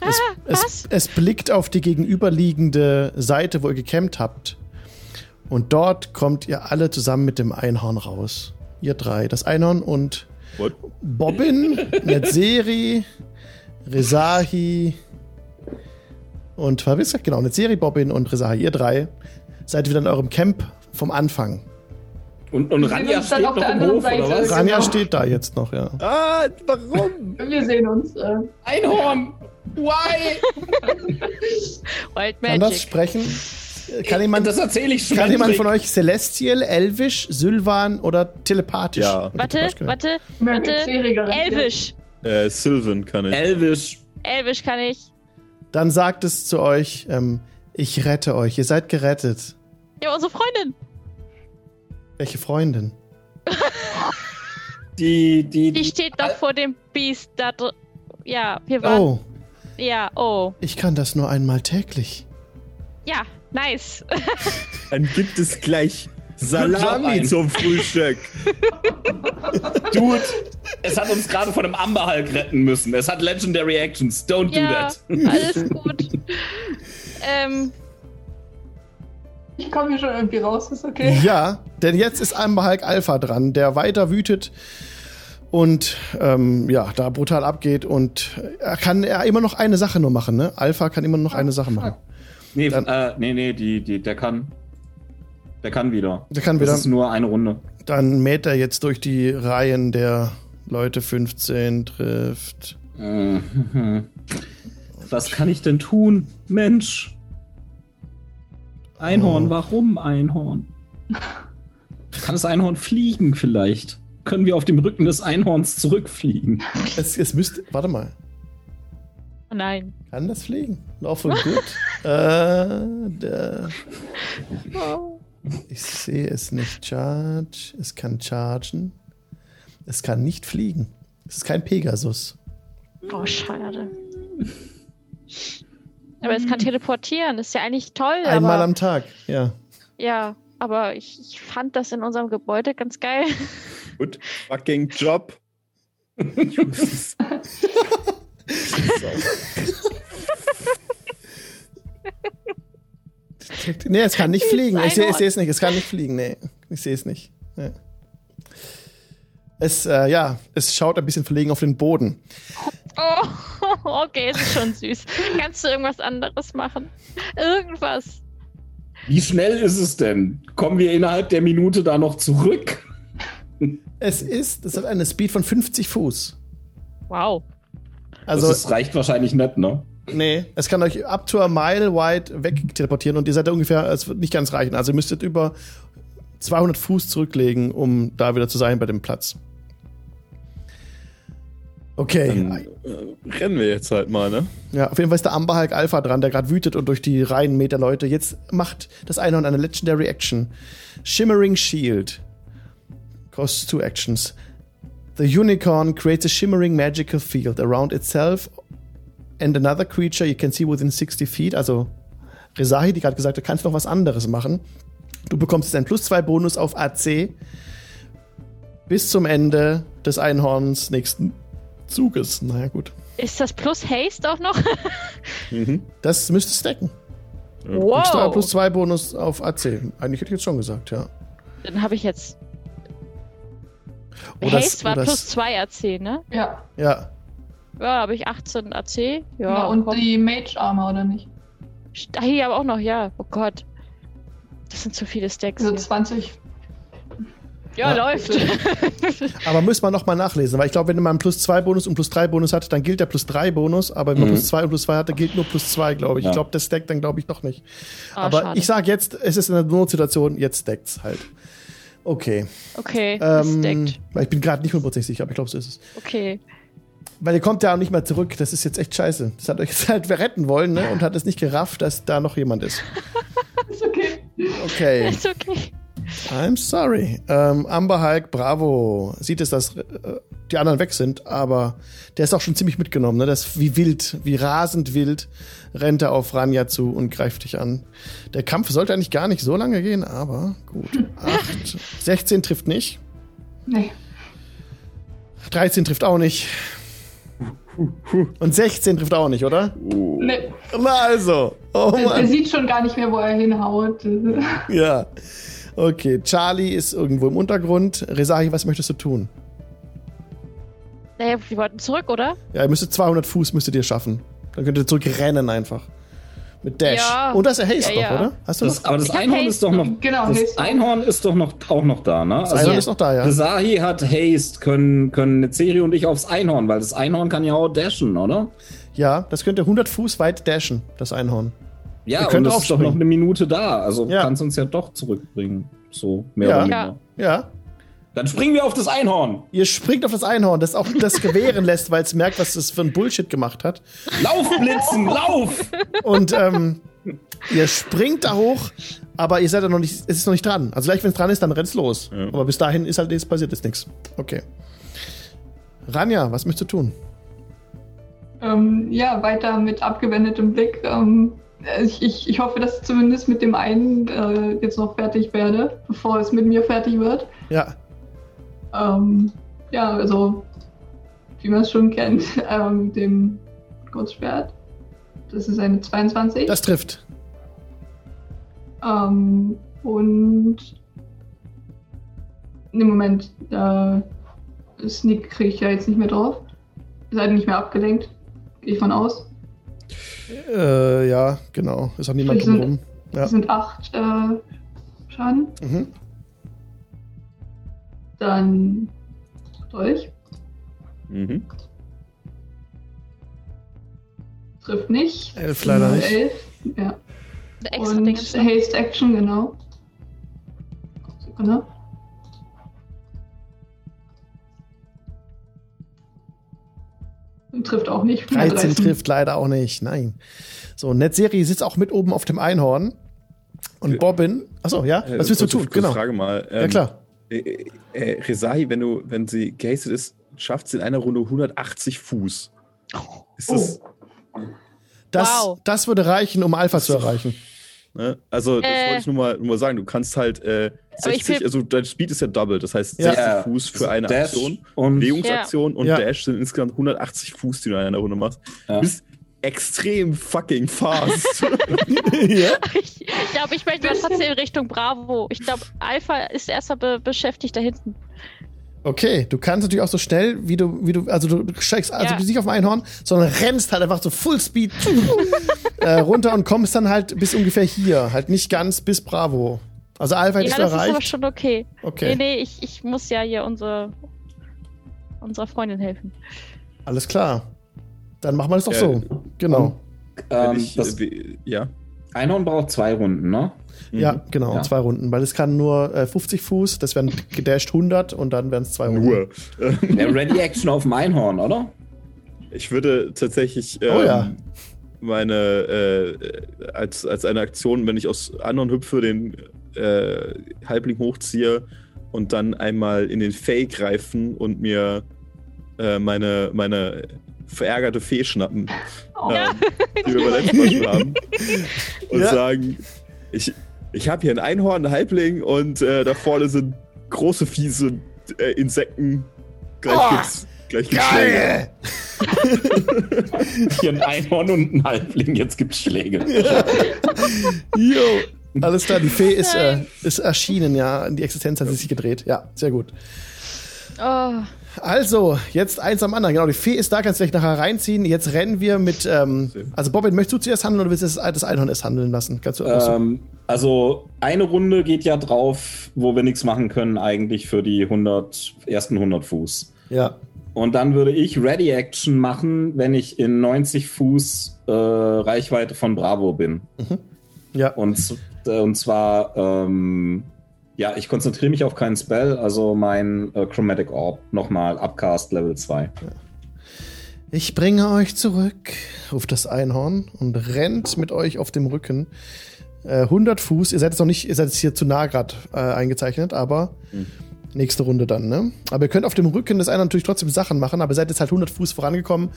Ah, es, es, es, blickt auf die gegenüberliegende Seite, wo ihr gecampt habt. Und dort kommt ihr alle zusammen mit dem Einhorn raus. Ihr drei. Das Einhorn und What? Bobbin, Netzeri, Rezahi und was gesagt? Genau, Netzeri, Bobbin und Rezahi. Ihr drei seid wieder in eurem Camp vom Anfang. Und, und Ranja steht noch im Hof, Seite. oder was? Ranja genau. steht da jetzt noch, ja. Ah, warum? Wir sehen uns. Äh. Einhorn! Why? Wild Magic. Kann das sprechen? Kann jemand, das erzähle ich schon. Kann jemand von euch Celestial, Elvisch, Sylvan oder telepathisch? Ja. Warte, warte, warte. Elvisch. Äh, Sylvan kann ich. Elvisch. Elvisch kann ich. Dann sagt es zu euch, ähm, ich rette euch, ihr seid gerettet. Ja, unsere Freundin. Welche Freundin? die, die, die steht doch vor dem Biest da drin. Ja, wir waren. Oh. Ja, oh. Ich kann das nur einmal täglich. Ja, nice. Dann gibt es gleich Salami zum Frühstück. Dude, es hat uns gerade von einem Amberhulk retten müssen. Es hat Legendary Actions. Don't ja, do that. Alles gut. ähm, ich komme hier schon irgendwie raus, ist okay. Ja, denn jetzt ist einmal Hulk Alpha dran, der weiter wütet und ähm, ja, da brutal abgeht und er kann er immer noch eine Sache nur machen, ne? Alpha kann immer noch eine Sache machen. Nee, Dann, äh, nee, nee, die, die, der kann. Der kann wieder. Der kann wieder. Das ist nur eine Runde. Dann mäht er jetzt durch die Reihen der Leute 15 trifft. Was kann ich denn tun, Mensch? Einhorn, oh. warum Einhorn? Kann das Einhorn fliegen vielleicht? Können wir auf dem Rücken des Einhorns zurückfliegen? Es, es müsste. Warte mal. Oh nein. Kann das fliegen? Laufe gut. äh, der, ich sehe es nicht. Charge. Es kann chargen. Es kann nicht fliegen. Es ist kein Pegasus. Oh, schade. Aber es kann teleportieren, das ist ja eigentlich toll. Einmal aber, am Tag, ja. Ja, aber ich, ich, fand das in unserem Gebäude ganz geil. Gut, fucking Job. nee, es kann nicht fliegen. Ich sehe es nicht. Es kann nicht fliegen. Nee, ich sehe es nicht. Nee. Es, äh, ja, es schaut ein bisschen verlegen auf den Boden. Oh, okay, ist schon süß. Kannst du irgendwas anderes machen? Irgendwas. Wie schnell ist es denn? Kommen wir innerhalb der Minute da noch zurück? Es ist, es hat eine Speed von 50 Fuß. Wow. Also, das reicht wahrscheinlich nicht, ne? Nee, es kann euch up to a mile wide weg teleportieren und ihr seid da ungefähr, es wird nicht ganz reichen. Also ihr müsstet über 200 Fuß zurücklegen, um da wieder zu sein bei dem Platz. Okay. Dann äh, rennen wir jetzt halt mal, ne? Ja, auf jeden Fall ist der Amber Hulk Alpha dran, der gerade wütet und durch die Reihen Meter Leute. Jetzt macht das Einhorn eine Legendary Action. Shimmering Shield. Costs two actions. The unicorn creates a shimmering magical field around itself and another creature you can see within 60 feet. Also Rezahi, die gerade gesagt hat, kannst noch was anderes machen. Du bekommst jetzt einen plus 2 Bonus auf AC bis zum Ende des Einhorns nächsten Zuges. Naja, gut. Ist das plus Haste auch noch? mhm. Das müsste stacken. Wow. Plus, plus 2 Bonus auf AC. Eigentlich hätte ich jetzt schon gesagt, ja. Dann habe ich jetzt. Oh, Haste war plus 2 AC, ne? Ja. Ja. Ja, habe ich 18 AC. Ja, ja und komm. die Mage Armor, oder nicht? Ah, hier aber auch noch, ja. Oh Gott. Das sind zu viele Stacks. Also 20. Ja, ja, läuft. aber muss man nochmal nachlesen, weil ich glaube, wenn man einen plus 2 Bonus und plus 3 Bonus hat, dann gilt der plus 3 Bonus, aber wenn man mhm. plus 2 und plus 2 hat, dann gilt nur plus 2, glaube ich. Ja. Ich glaube, das stackt dann, glaube ich, noch nicht. Oh, aber schade. ich sage jetzt, es ist in einer Notsituation, jetzt stackt's halt. Okay. Okay, ähm, stackt. Weil ich bin gerade nicht hundertprozentig sicher, aber ich glaube, so ist es. Okay. Weil ihr kommt ja auch nicht mehr zurück. Das ist jetzt echt scheiße. Das hat euch jetzt halt retten wollen, ne? Und hat es nicht gerafft, dass da noch jemand ist. ist okay. Okay. Ist okay. I'm sorry. Ähm, Amber Hulk, bravo. Sieht es, dass äh, die anderen weg sind, aber der ist auch schon ziemlich mitgenommen. Ne? Das wie wild, wie rasend wild rennt er auf Ranja zu und greift dich an. Der Kampf sollte eigentlich gar nicht so lange gehen, aber gut. 8, 16 trifft nicht. Nee. 13 trifft auch nicht. Und 16 trifft auch nicht, oder? Nee. Na also. Oh der, der sieht schon gar nicht mehr, wo er hinhaut. ja. Okay, Charlie ist irgendwo im Untergrund. Rezahi, was möchtest du tun? Naja, wir wollten zurück, oder? Ja, ihr müsstet 200 Fuß müsstet ihr schaffen. Dann könnt ihr zurückrennen einfach. Mit Dash. Ja. Und das ist der Haste ja, ja. oder? Hast du das, Aber das Einhorn ist doch noch. Genau, das Haste. Einhorn ist doch noch auch noch da, ne? Das also, Einhorn ist noch da, ja. Rezahi hat Haste, können, können Nezeri und ich aufs Einhorn, weil das Einhorn kann ja auch dashen, oder? Ja, das könnte 100 Fuß weit dashen, das Einhorn. Ja, und es ist doch noch eine Minute da. Also ja. kannst uns ja doch zurückbringen. So, mehr ja. oder minder. Ja. Dann springen wir auf das Einhorn. Ihr springt auf das Einhorn, das auch das gewähren lässt, weil es merkt, was das für ein Bullshit gemacht hat. Lauf, Blitzen, lauf! Und ähm, ihr springt da hoch, aber ihr seid ja noch nicht, es ist noch nicht dran. Also gleich, wenn es dran ist, dann rennt's los. Ja. Aber bis dahin ist halt nichts passiert, ist nichts. Okay. Ranja, was möchtest du tun? Ähm, ja, weiter mit abgewendetem Blick. Ähm, ich, ich, ich hoffe, dass ich zumindest mit dem einen äh, jetzt noch fertig werde, bevor es mit mir fertig wird. Ja. Ähm, ja, also, wie man es schon kennt, ähm, dem Kurzschwert. Das ist eine 22. Das trifft. Ähm, und im Moment, äh, Sneak kriege ich ja jetzt nicht mehr drauf. Seid nicht mehr abgelenkt. Gehe ich von aus. Äh, ja, genau. Ist auch niemand sind, drumherum. Ja. Das sind acht äh, Schaden. Mhm. Dann Dolch. Mhm. Trifft nicht. Elf leider nicht. Elf, ja. Und Haste Action, genau. Sekunde. Trifft auch nicht. 13, 13 trifft leider auch nicht. Nein. So, Netzserie sitzt auch mit oben auf dem Einhorn. Und Bobbin. Achso, ja? Äh, Was willst du tun? Genau. Frage mal. Ähm, ja, klar. Äh, äh, Rezahi, wenn du, wenn sie gehastet ist, schafft sie in einer Runde 180 Fuß. Ist das. Oh. Das, wow. das würde reichen, um Alpha zu erreichen. Ne? Also, das äh. wollte ich nur mal, nur mal sagen. Du kannst halt äh, 60, also dein Speed ist ja double, das heißt 60 ja. Fuß für also eine Dash Aktion, und Bewegungsaktion ja. und ja. Dash sind insgesamt 180 Fuß, die du in einer Runde machst. Du bist extrem fucking fast. ja? Ich glaube, ich möchte trotzdem in Richtung Bravo. Ich glaube, Alpha ist erstmal be beschäftigt da hinten. Okay, du kannst natürlich auch so schnell, wie du, wie du, also du steigst also ja. nicht auf dem Einhorn, sondern rennst halt einfach so Full Speed äh, runter und kommst dann halt bis ungefähr hier, halt nicht ganz bis Bravo. Also Alpha ja, ist das erreicht. ist aber schon okay. Okay. Nee, nee, ich, ich muss ja hier unsere, unserer Freundin helfen. Alles klar. Dann machen wir das doch ja, so. Genau. Ähm, ich, das, äh, ja. Einhorn braucht zwei Runden, ne? Ja, mhm. genau, ja. zwei Runden, weil es kann nur äh, 50 Fuß, das wären gedasht 100 und dann wären es zwei Runden. Nur. ja, Ready Action auf dem Einhorn, oder? Ich würde tatsächlich ähm, oh ja. meine, äh, als, als eine Aktion, wenn ich aus anderen hüpfe, den äh, Halbling hochziehe und dann einmal in den Fake greifen und mir äh, meine, meine verärgerte Fee schnappen, Oh. ähm, die wir beim letzten Mal schon haben, und Ja. sagen, ich, ich habe hier ein Einhorn, ein Halbling und äh, da vorne sind große, fiese äh, Insekten. Gleich Oh, gibt's, gleich gibt's Schläge. Geil! Hier ein Einhorn und ein Halbling, jetzt gibt's Schläge. Jo. Alles klar, die Fee ist, äh, ist erschienen, ja. Die Existenz hat sich gedreht. Ja, sehr gut. Oh, Also, jetzt eins am anderen. Genau, die Fee ist da, kannst du gleich nachher reinziehen. Jetzt rennen wir mit. Ähm, also, Bobbin, möchtest du zuerst handeln oder willst du das, das Einhorn erst handeln lassen? Kannst du Ähm, also eine Runde geht ja drauf, wo wir nichts machen können eigentlich für die 100, ersten 100 Fuß. Ja. Und dann würde ich Ready Action machen, wenn ich in 90 Fuß äh, Reichweite von Bravo bin. Ja. Und, äh, und zwar, ähm, ja, ich konzentriere mich auf keinen Spell, also mein äh, Chromatic Orb nochmal Upcast Level 2. Ich bringe euch zurück, ruft das Einhorn und rennt mit euch auf dem Rücken. Äh, 100 Fuß, ihr seid jetzt noch nicht, ihr seid jetzt hier zu nah gerade äh, eingezeichnet, aber nächste Runde dann, ne? Aber ihr könnt auf dem Rücken des Einhorns natürlich trotzdem Sachen machen, aber ihr seid jetzt halt 100 Fuß vorangekommen.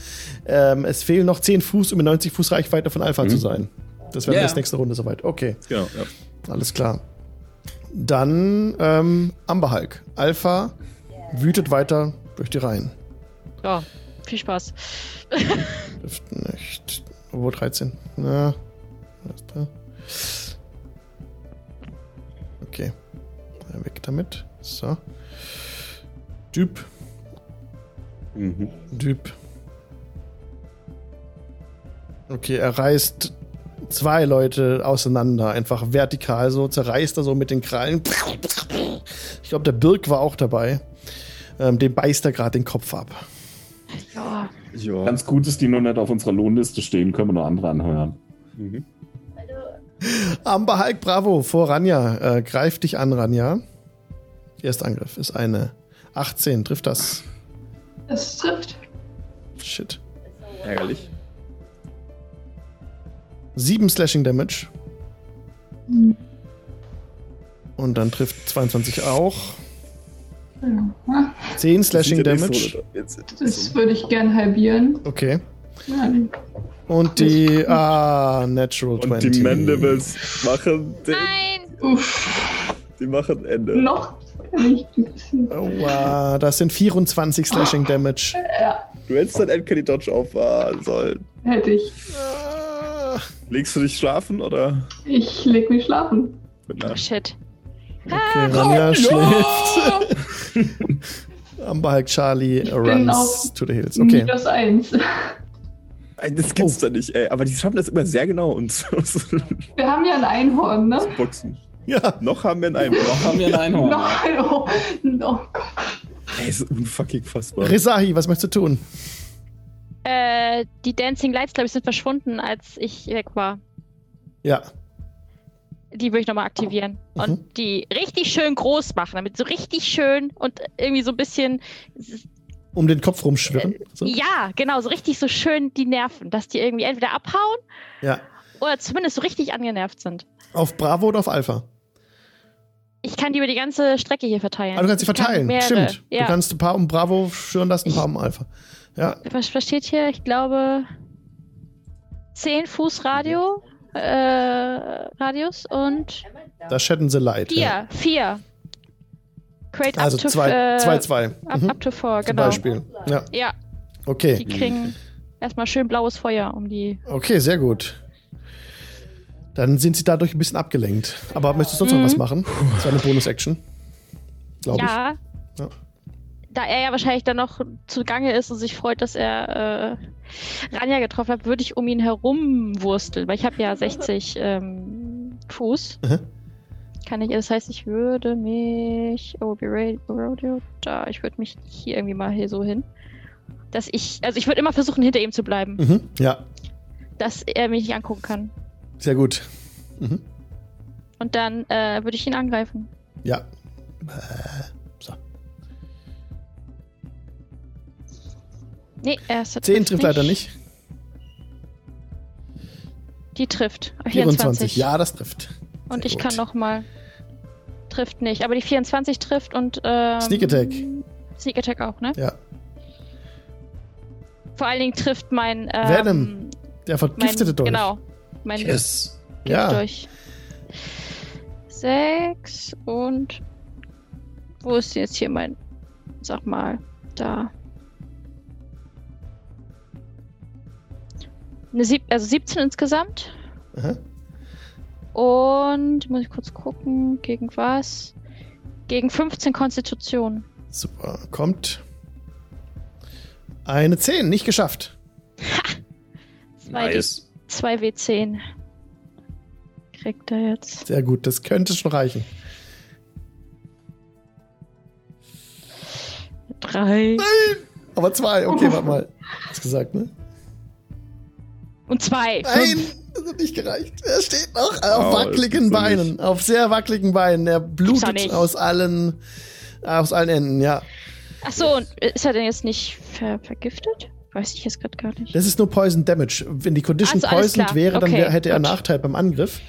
Ähm, es fehlen noch 10 Fuß, um in 90 Fuß Reichweite von Alpha zu sein. Das wäre Ja. bis nächste Runde soweit. Okay, Genau, ja. alles klar. Dann ähm, Amber Hulk. Alpha wütet weiter durch die Reihen. ja, viel Spaß. Trifft nicht. Obwohl 13. Na. was ist da? Okay. Weg damit. So. Düb. Mhm. Düb. Okay, er reißt zwei Leute auseinander, einfach vertikal so, zerreißt er so mit den Krallen. Ich glaube, der Birk war auch dabei. Ähm, dem beißt er gerade den Kopf ab. Ja, Ja. Ganz gut ist, die noch nicht auf unserer Lohnliste stehen, können wir noch andere anhören. Mhm. Amber Hulk, bravo, vor Ranja. Äh, greift dich an, Ranja. Erster Angriff ist eine 18. Trifft das? Das trifft. Shit. Ärgerlich. 7 Slashing Damage. Hm. Und dann trifft 22 auch. Ja, 10 Slashing Damage. nicht so- das würde ich gern halbieren. Okay. Und die. Ah, Natural Und 20. die Mandibles machen, den, nein! uff, die machen Ende. noch kann ich ein bisschen. Oh, wow, das sind 24 Slashing Damage. Du hättest dein Endcandy Dodge auffahren sollen. Hätte ich. Ah, Legst du dich schlafen oder? Ich leg mich schlafen. Oh, shit. Okay, Ranja schläft. Amber Hulk Charlie bin runs to the hills. Okay. Minus eins. Das gibt's Oh. doch nicht, ey. Aber die schaffen das immer sehr genau, uns zu Wir haben ja ein Einhorn, ne? boxen. Ja. Noch haben wir einen Einbruch. Noch haben wir ein Einhorn. Nein, oh, oh Gott. Ey, ist unfucking fassbar. Risahi, was möchtest du tun? Äh, die Dancing Lights, glaube ich, sind verschwunden, als ich weg war. Ja. Die würde ich nochmal aktivieren. Mhm. Und die richtig schön groß machen, damit so richtig schön und irgendwie so ein bisschen. Um den Kopf rumschwirren. So. Ja, genau, so richtig so schön die Nerven, dass die irgendwie entweder abhauen Ja. oder zumindest so richtig angenervt sind. Auf Bravo oder auf Alpha? Ich kann die über die ganze Strecke hier verteilen. Ah, du kannst sie verteilen. Stimmt. Ja. Du kannst ein paar um Bravo schwören lassen, ein paar um Alpha. Ja. Was, was steht hier? Ich glaube 10 Fuß Radio, äh, Radius und Da shedden sie Light. 4. Ja. 4. Create Also up to zwei, äh, zwei, zwei. Up, up to 4, Zum genau. Beispiel. Ja. Ja, die Okay. kriegen erstmal schön blaues Feuer um die. Okay, sehr gut. Dann sind sie dadurch ein bisschen abgelenkt. Aber möchtest du sonst noch Mhm. was machen? Das war eine Bonus-Action. Glaube Ja. Ja. Da er ja wahrscheinlich dann noch zugange ist und sich freut, dass er äh, Ranja getroffen hat, würde ich um ihn herum wursteln, weil ich habe ja 60 ähm, Fuß. Mhm. Kann ich, das heißt, ich würde mich. Oh, be ready, da. Ich würde mich hier irgendwie mal hier so hin. Dass ich, also ich würde immer versuchen, hinter ihm zu bleiben. Mhm. Ja, dass er mich nicht angucken kann. sehr gut. Mhm. Und dann äh, würde ich ihn angreifen. Ja. Äh, Nee, erste 10 trifft leider nicht. Die trifft. 24. 24. Ja, das trifft. Und Sehr ich gut. kann noch mal. Trifft nicht, aber die 24 trifft und. Ähm, Sneak Attack. Sneak Attack auch, ne? Ja. Vor allen Dingen trifft mein. Ähm, Venom. Der vergiftete mein, Dolch. Genau. Mein yes. Ja. Durch. Sechs und. Wo ist jetzt hier mein. Sag mal. Da. Eine sieb also 17 insgesamt. Aha. Und muss ich kurz gucken, gegen was? Gegen 15 Konstitution. Super. Kommt. Eine 10, nicht geschafft. Ha! 2 nice. W10. Kriegt er jetzt. Sehr gut, das könnte schon reichen. Drei. Nein! Aber zwei, okay, warte mal. Hast gesagt, ne? Und zwei. Nein, das hat nicht gereicht. Er steht noch auf oh, wackeligen Beinen. Nicht. Auf sehr wackeligen Beinen. Er blutet aus allen, aus allen Enden, ja. Ach so, und ist er denn jetzt nicht ver vergiftet? Weiß ich jetzt gerade gar nicht. Das ist nur Poison Damage. Wenn die Condition also, poisoned wäre, okay, dann wär, hätte gut. er Nachteil beim Angriff.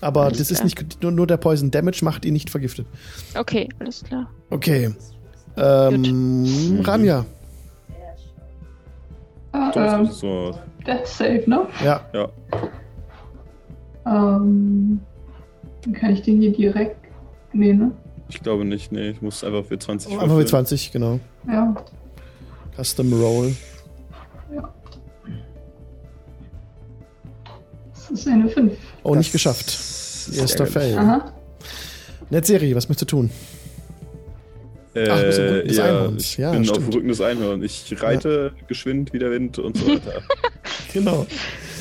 Aber alles das klar. ist nicht nur, nur der Poison Damage macht ihn nicht vergiftet. Okay, alles klar. Okay. Ähm, Ranja. Ah, ähm, so. Death Save, ne? Ja. Ja. Ähm, dann kann ich den hier direkt. Nee, ne? Ich glaube nicht, nee. Ich muss einfach für 20 Einfach für 20, genau. Ja. Custom Roll. Ja. Das ist eine 5. Oh, nicht geschafft. Erster Fail. Aha. Netzserie, was möchtest du tun? Äh, Ach, du ja, Ich ja, bin stimmt. auf dem Rücken des Einhorns. Ich reite ja. geschwind wie der Wind und so weiter. genau.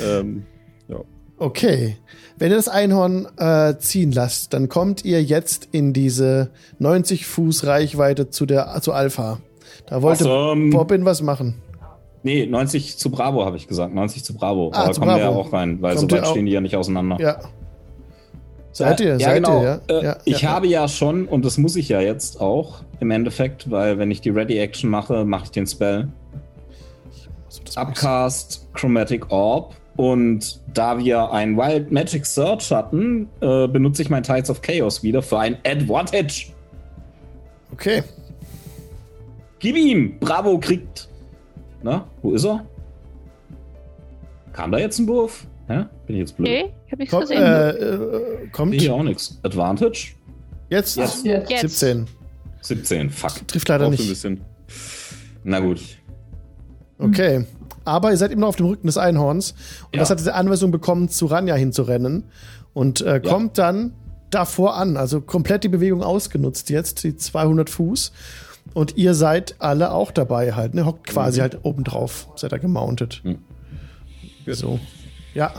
Ähm, ja. Okay. Wenn ihr das Einhorn äh, ziehen lasst, dann kommt ihr jetzt in diese 90 Fuß Reichweite zu der zu Alpha. Da wollte awesome. Bobbin was machen. Nee, 90 zu Bravo habe ich gesagt. 90 zu Bravo. Ah, Aber kommen wir ja auch rein, weil kommt so weit stehen die ja nicht auseinander. Ja. Seid ihr? Ja, seid genau. Ihr, ja? Äh, ja, ich ja, habe ja schon, und das muss ich ja jetzt auch im Endeffekt, weil wenn ich die Ready-Action mache, mache ich den Spell. Upcast Chromatic Orb. Und da wir ein Wild Magic Search hatten, äh, benutze ich mein Tides of Chaos wieder für ein Advantage. Okay. Gib ihm! Bravo kriegt. Na, wo ist er? Kam da jetzt ein Wurf? Hä? Bin ich jetzt blöd? Nee, ich hab nichts Komm, gesehen. Äh, äh, kommt. Hier auch nichts. Advantage? Jetzt? Jetzt. jetzt. 17. 17, fuck. Trifft leider nicht. Ein bisschen. Na gut. Okay. Aber ihr seid immer noch auf dem Rücken des Einhorns. Und ja. das hat diese Anweisung bekommen, zu Ranja hinzurennen. Und äh, kommt ja. dann davor an. Also komplett die Bewegung ausgenutzt jetzt, die 200 Fuß. Und ihr seid alle auch dabei halt. Ne? Hockt quasi mhm. halt oben drauf. Seid da gemountet. Mhm. So. Ja.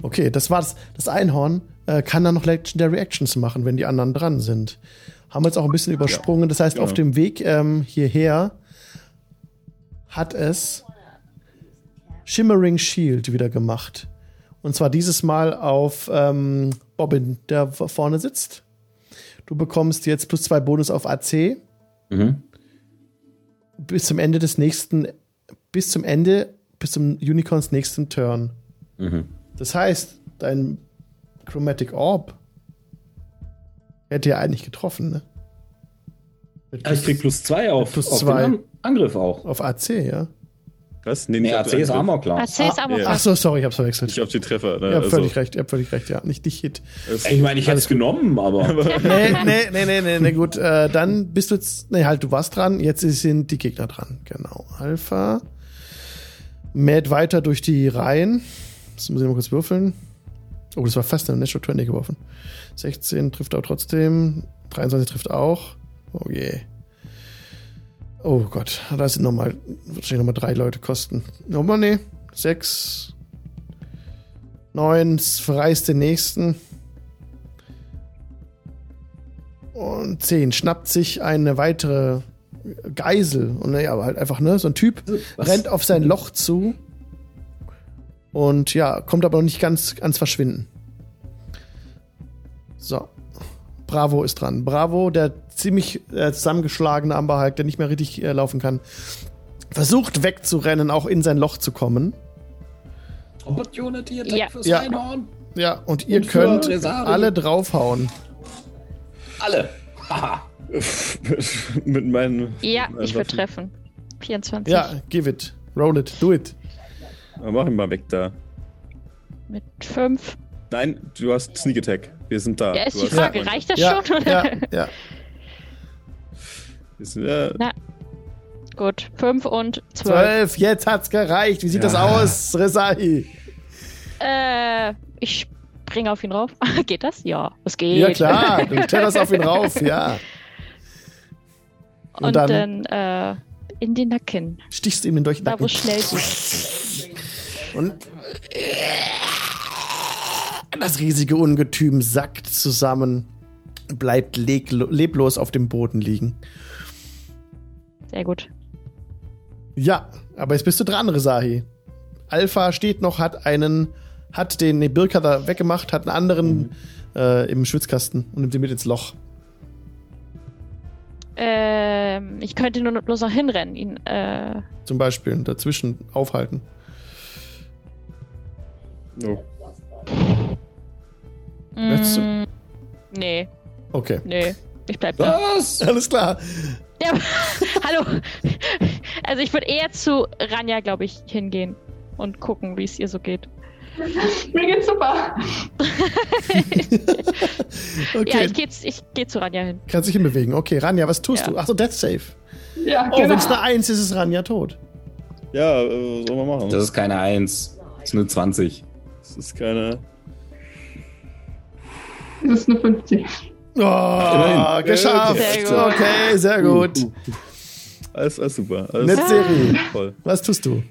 Okay, das war das. Das Einhorn äh, kann dann noch Legendary Actions machen, wenn die anderen dran sind. Haben wir jetzt auch ein bisschen übersprungen. Das heißt, ja. auf dem Weg ähm, hierher hat es Shimmering Shield wieder gemacht. Und zwar dieses Mal auf ähm, Bobbin, der vorne sitzt. Du bekommst jetzt plus zwei Bonus auf AC. Mhm. Bis zum Ende des nächsten, bis zum Ende, bis zum Unicorns nächsten Turn. Mhm. Das heißt, dein Chromatic Orb hätte ja eigentlich getroffen, ne? Mit ich krieg plus zwei auf, plus auf zwei. An Angriff auch. Auf AC, ja. Was? Nee, nee AC ist Armor Class. AC ist Armor Class. Ach so, sorry, ich hab's verwechselt. Nicht auf die Treffer. Ne? Ihr habt also. völlig recht, ihr habt völlig recht, ja. Nicht dich Hit. Ich meine, ich hätte es genommen, aber. nee, nee, nee, nee, nee, nee, gut. Äh, dann bist du jetzt, nee, halt, du warst dran, jetzt sind die Gegner dran. Genau. Alpha. Mäht weiter durch die Reihen. Das muss ich mal kurz würfeln. Oh, das war fast eine Natural 20 geworfen. 16 trifft auch trotzdem. 23 trifft auch. Oh je. Oh Gott, da sind nochmal, wahrscheinlich nochmal drei Leute kosten. Nochmal, nee. Sechs. Neun, verreist den nächsten. Und zehn. Schnappt sich eine weitere Geisel. Und naja, aber halt einfach, ne, so ein Typ Was? rennt auf sein Loch zu und ja, kommt aber noch nicht ganz ans Verschwinden. So. Bravo ist dran. Bravo, der ziemlich äh, zusammengeschlagene Amberhulk, der nicht mehr richtig äh, laufen kann, versucht wegzurennen, auch in sein Loch zu kommen. Opportunity Attack Ja. fürs Ja. Einhorn. Ja, und ihr Und könnt alle draufhauen. Alle. Haha. Mit meinen. Ja, meinen ich würde treffen. 24. Ja, give it. Roll it. Do it. Aber Mach ihn mal weg da. Mit 5. Nein, du hast Sneak Attack. Wir sind da. Ja, ist du die Frage, reicht das Ja, schon? Oder? ja, ja. Sind, ja, Na, Gut, 5 und 12. Zwölf, jetzt hat's gereicht. Wie sieht das Ja. aus, Resai? Äh, ich springe auf ihn rauf. geht das? Ja, es geht. Ja, klar. Du kletterst auf ihn rauf, ja. Und, Und dann, dann- äh, in den Nacken. Stichst ihm durch den Da, wo Nacken. schnell. Und das riesige Ungetüm sackt zusammen, bleibt leblos auf dem Boden liegen. Sehr gut. Ja, aber jetzt bist du dran, Resahi. Alpha steht noch, hat einen, hat den Birka da weggemacht, hat einen anderen äh, im Schwitzkasten und nimmt ihn mit ins Loch. Ähm, ich könnte nur bloß noch hinrennen, ihn, äh, Zum Beispiel dazwischen aufhalten. oh. Möchtest du? mm, nee, Okay. nee. Ich bleib da. Was? Alles klar. Ja, aber- hallo. Also ich würde eher zu Ranja, glaube ich, hingehen und gucken, wie es ihr so geht. Mir geht's super. Okay. Ja, ich gehe ich geh zu Ranja hin. Kannst dich hinbewegen. Okay, Ranja, was tust Ja. du? Achso, Death Save. Ja, Oh, genau. wenn es eine Eins ist, ist Ranja tot. Ja, äh, was soll man machen? Das ist keine 1. Das ist eine 20. Das ist keine. Das ist eine 50. Oh, Immerhin. geschafft. Sehr. Okay, sehr gut. Alles, alles super. Alles Seri. Voll. Was tust du?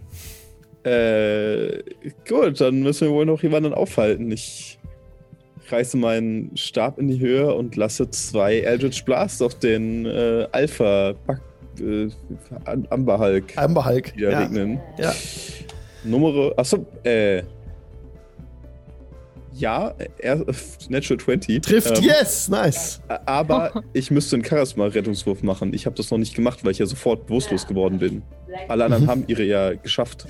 Äh, gut, dann müssen wir wohl noch jemanden aufhalten. Ich reiße meinen Stab in die Höhe und lasse zwei Eldritch Blast auf den äh, Alpha Back, äh, Amber Hulk Amber Hulk. wieder Ja. regnen. ja. Nummer. Achso, äh. Ja, er, Natural 20. Trifft, Ähm, yes, nice. Aber ich müsste einen Charisma-Rettungswurf machen. Ich habe das noch nicht gemacht, weil ich ja sofort bewusstlos geworden bin. Alle anderen haben ihre ja geschafft.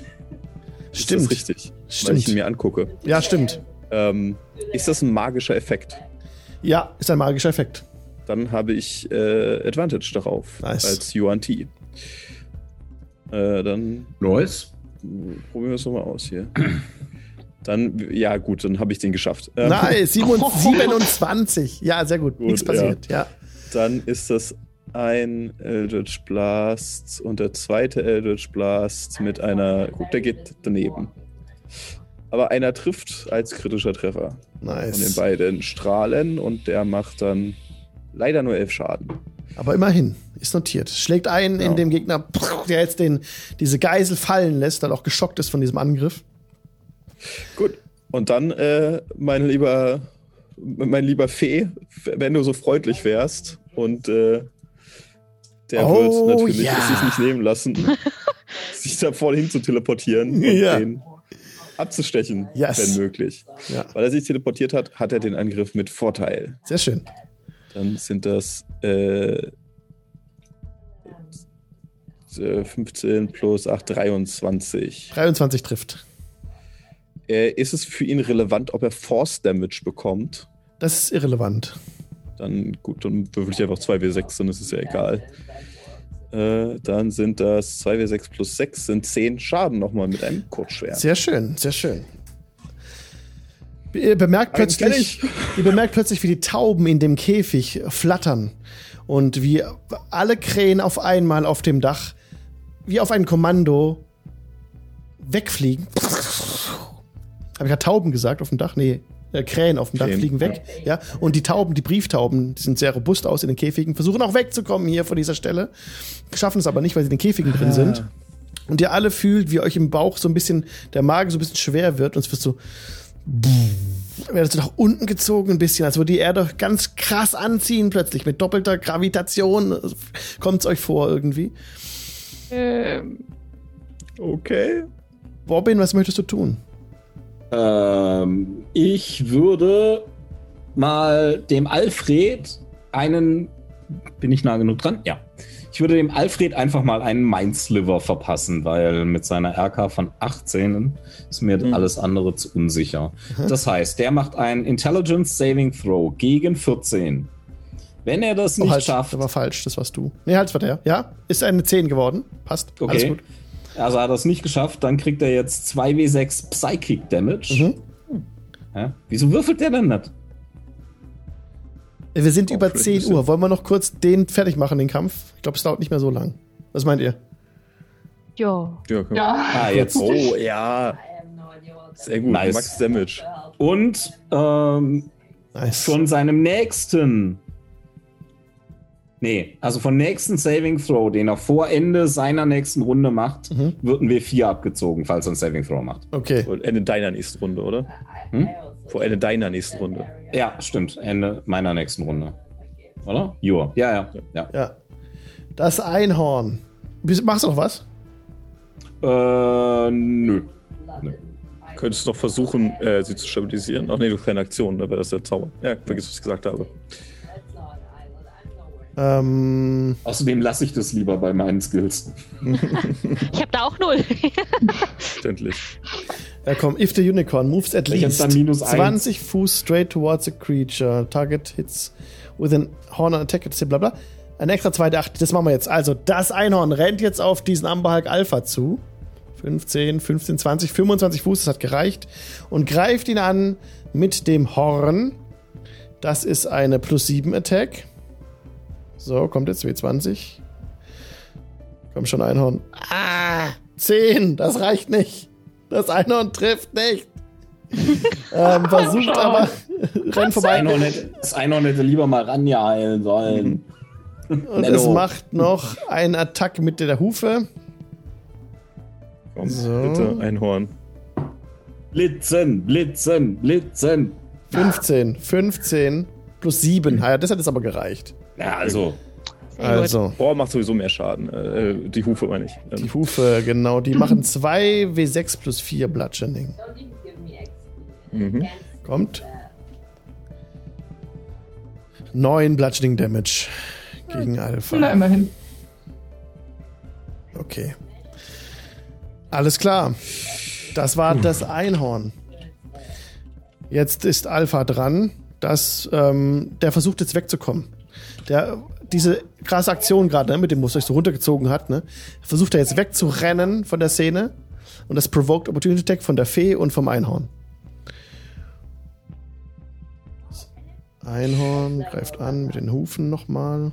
Ist Stimmt. das richtig? Weil ich Stimmt. ihn mir angucke. Ja, stimmt. Ähm, ist das ein magischer Effekt? Ja, ist ein magischer Effekt. Dann habe ich äh, Advantage darauf. Nice. Als Yuan T. Äh, dann Nice. probieren wir es nochmal aus hier. Dann, ja gut, dann habe ich den geschafft. Ähm, Nice, 27. Ja, sehr gut. Gut, Nichts passiert. Ja. Dann ist das ein Eldritch Blast und der zweite Eldritch Blast mit einer. Gut, der geht daneben. Aber einer trifft als kritischer Treffer von den Nice. beiden Strahlen und der macht dann leider nur elf Schaden. Aber immerhin, ist notiert. Schlägt ein in Ja. dem Gegner, der jetzt den, diese Geisel fallen lässt, weil er auch geschockt ist von diesem Angriff. Gut. Und dann, äh, mein lieber, mein lieber Fee, wenn du so freundlich wärst und äh, der Oh, wird natürlich ja. es sich nicht nehmen lassen, sich da vorne hin zu teleportieren und Ja. den abzustechen, Yes. wenn möglich. Ja, Weil er sich teleportiert hat, hat er den Angriff mit Vorteil. sehr schön. Dann sind das äh, äh, 15 plus 8, 23. 23 trifft. Äh, ist es für ihn relevant, ob er Force Damage bekommt? Das ist irrelevant. Dann gut, dann würfel ich einfach 2W6, dann ist es ja egal. Äh, dann sind das 2W6 plus 6, sind 10 Schaden nochmal mit einem Kurzschwert. Sehr schön, sehr schön. Ihr bemerkt plötzlich, ihr bemerkt plötzlich, wie die Tauben in dem Käfig flattern und wie alle Krähen auf einmal auf dem Dach wie auf ein Kommando wegfliegen. Habe ich gerade Tauben gesagt auf dem Dach? Nee, äh, Krähen auf dem Dach Krähen, fliegen weg. Ja. Und die Tauben, die Brieftauben, die sind sehr robust aus in den Käfigen, versuchen auch wegzukommen hier von dieser Stelle, schaffen es aber nicht, weil sie in den Käfigen drin sind. Und ihr alle fühlt, wie euch im Bauch so ein bisschen der Magen so ein bisschen schwer wird und es wird so werdet so nach unten gezogen ein bisschen, als würde die Erde ganz krass anziehen plötzlich mit doppelter Gravitation. Kommt es euch vor irgendwie? Ähm, Okay. Robin, was möchtest du tun? Ähm, ich würde mal dem Alfred einen. Bin ich nah genug dran? Ja. Ich würde dem Alfred einfach mal einen Mindsliver verpassen, weil mit seiner RK von 18 ist mir mhm. alles andere zu unsicher. Das heißt, der macht einen Intelligence Saving Throw gegen 14. Wenn er das nicht oh, halt, schafft. Das war falsch, das warst du. Nee, halt, war der. Ja, ist eine 10 geworden. Passt. Okay. Alles gut. Also hat er es nicht geschafft, dann kriegt er jetzt 2w6 Psychic Damage. Mhm. Ja? Wieso würfelt der denn nicht? Wir sind oh, über 10 Uhr. Wollen wir noch kurz den fertig machen, den Kampf? Ich glaube, es dauert nicht mehr so lang. Was meint ihr? Jo. Ja. ja. Ah, jetzt. Oh, ja. Sehr gut. Nice. Max Damage. Und ähm, nice. von seinem nächsten. Nee, also von nächsten Saving Throw, den er vor Ende seiner nächsten Runde macht, mhm. wird ein W4 abgezogen, falls er ein Saving Throw macht. Okay. Ende deiner nächsten Runde, oder? Hm? Vor Ende deiner nächsten Runde. Ja, stimmt. Ende meiner nächsten Runde. Oder? Joa. Ja, ja, ja. Ja. Das Einhorn. Machst du noch was? Äh, nö. nö. Könntest du noch versuchen, äh, sie zu stabilisieren? Ach nee, du hast keine Aktion, da wäre das der Zauber. Ja, vergiss, was ich gesagt habe. Ähm, Außerdem lasse ich das lieber bei meinen Skills. ich habe da auch null. Verständlich. Ja, komm, if the unicorn moves at least 20 Fuß straight towards a creature, target hits with an horn attack, bla bla. Ein extra zweite 8, das machen wir jetzt. Also, das Einhorn rennt jetzt auf diesen Amberhulk Alpha zu. 15, 15, 20, 25 Fuß, das hat gereicht. Und greift ihn an mit dem Horn. Das ist eine plus 7 Attack. So, kommt jetzt W20. Komm schon, Einhorn. Ah, 10, das reicht nicht. Das Einhorn trifft nicht. ähm, versucht aber, rennt vorbei. Das Einhorn, hätte, das Einhorn hätte lieber mal Ranja heilen sollen. Und Nello. es macht noch einen Attack mit der Hufe. Komm, so. bitte, Einhorn. Blitzen, blitzen, blitzen. 15, 15 plus 7. Ja, das hat jetzt aber gereicht. Ja, also. Also. Boah, macht sowieso mehr Schaden. Äh, die Hufe meine ich. Ähm. Die Hufe, genau. Die machen 2 W6 plus 4 Bludgeoning. Mhm. Kommt. 9 Bludgeoning Damage gegen Alpha. Na, immerhin. Okay. Alles klar. Das war das Einhorn. Jetzt ist Alpha dran. Das, ähm, der versucht jetzt wegzukommen der diese krasse Aktion gerade ne, mit dem Muster, so runtergezogen hat, ne, versucht er jetzt wegzurennen von der Szene und das provoked Opportunity Attack von der Fee und vom Einhorn. Einhorn greift an mit den Hufen nochmal.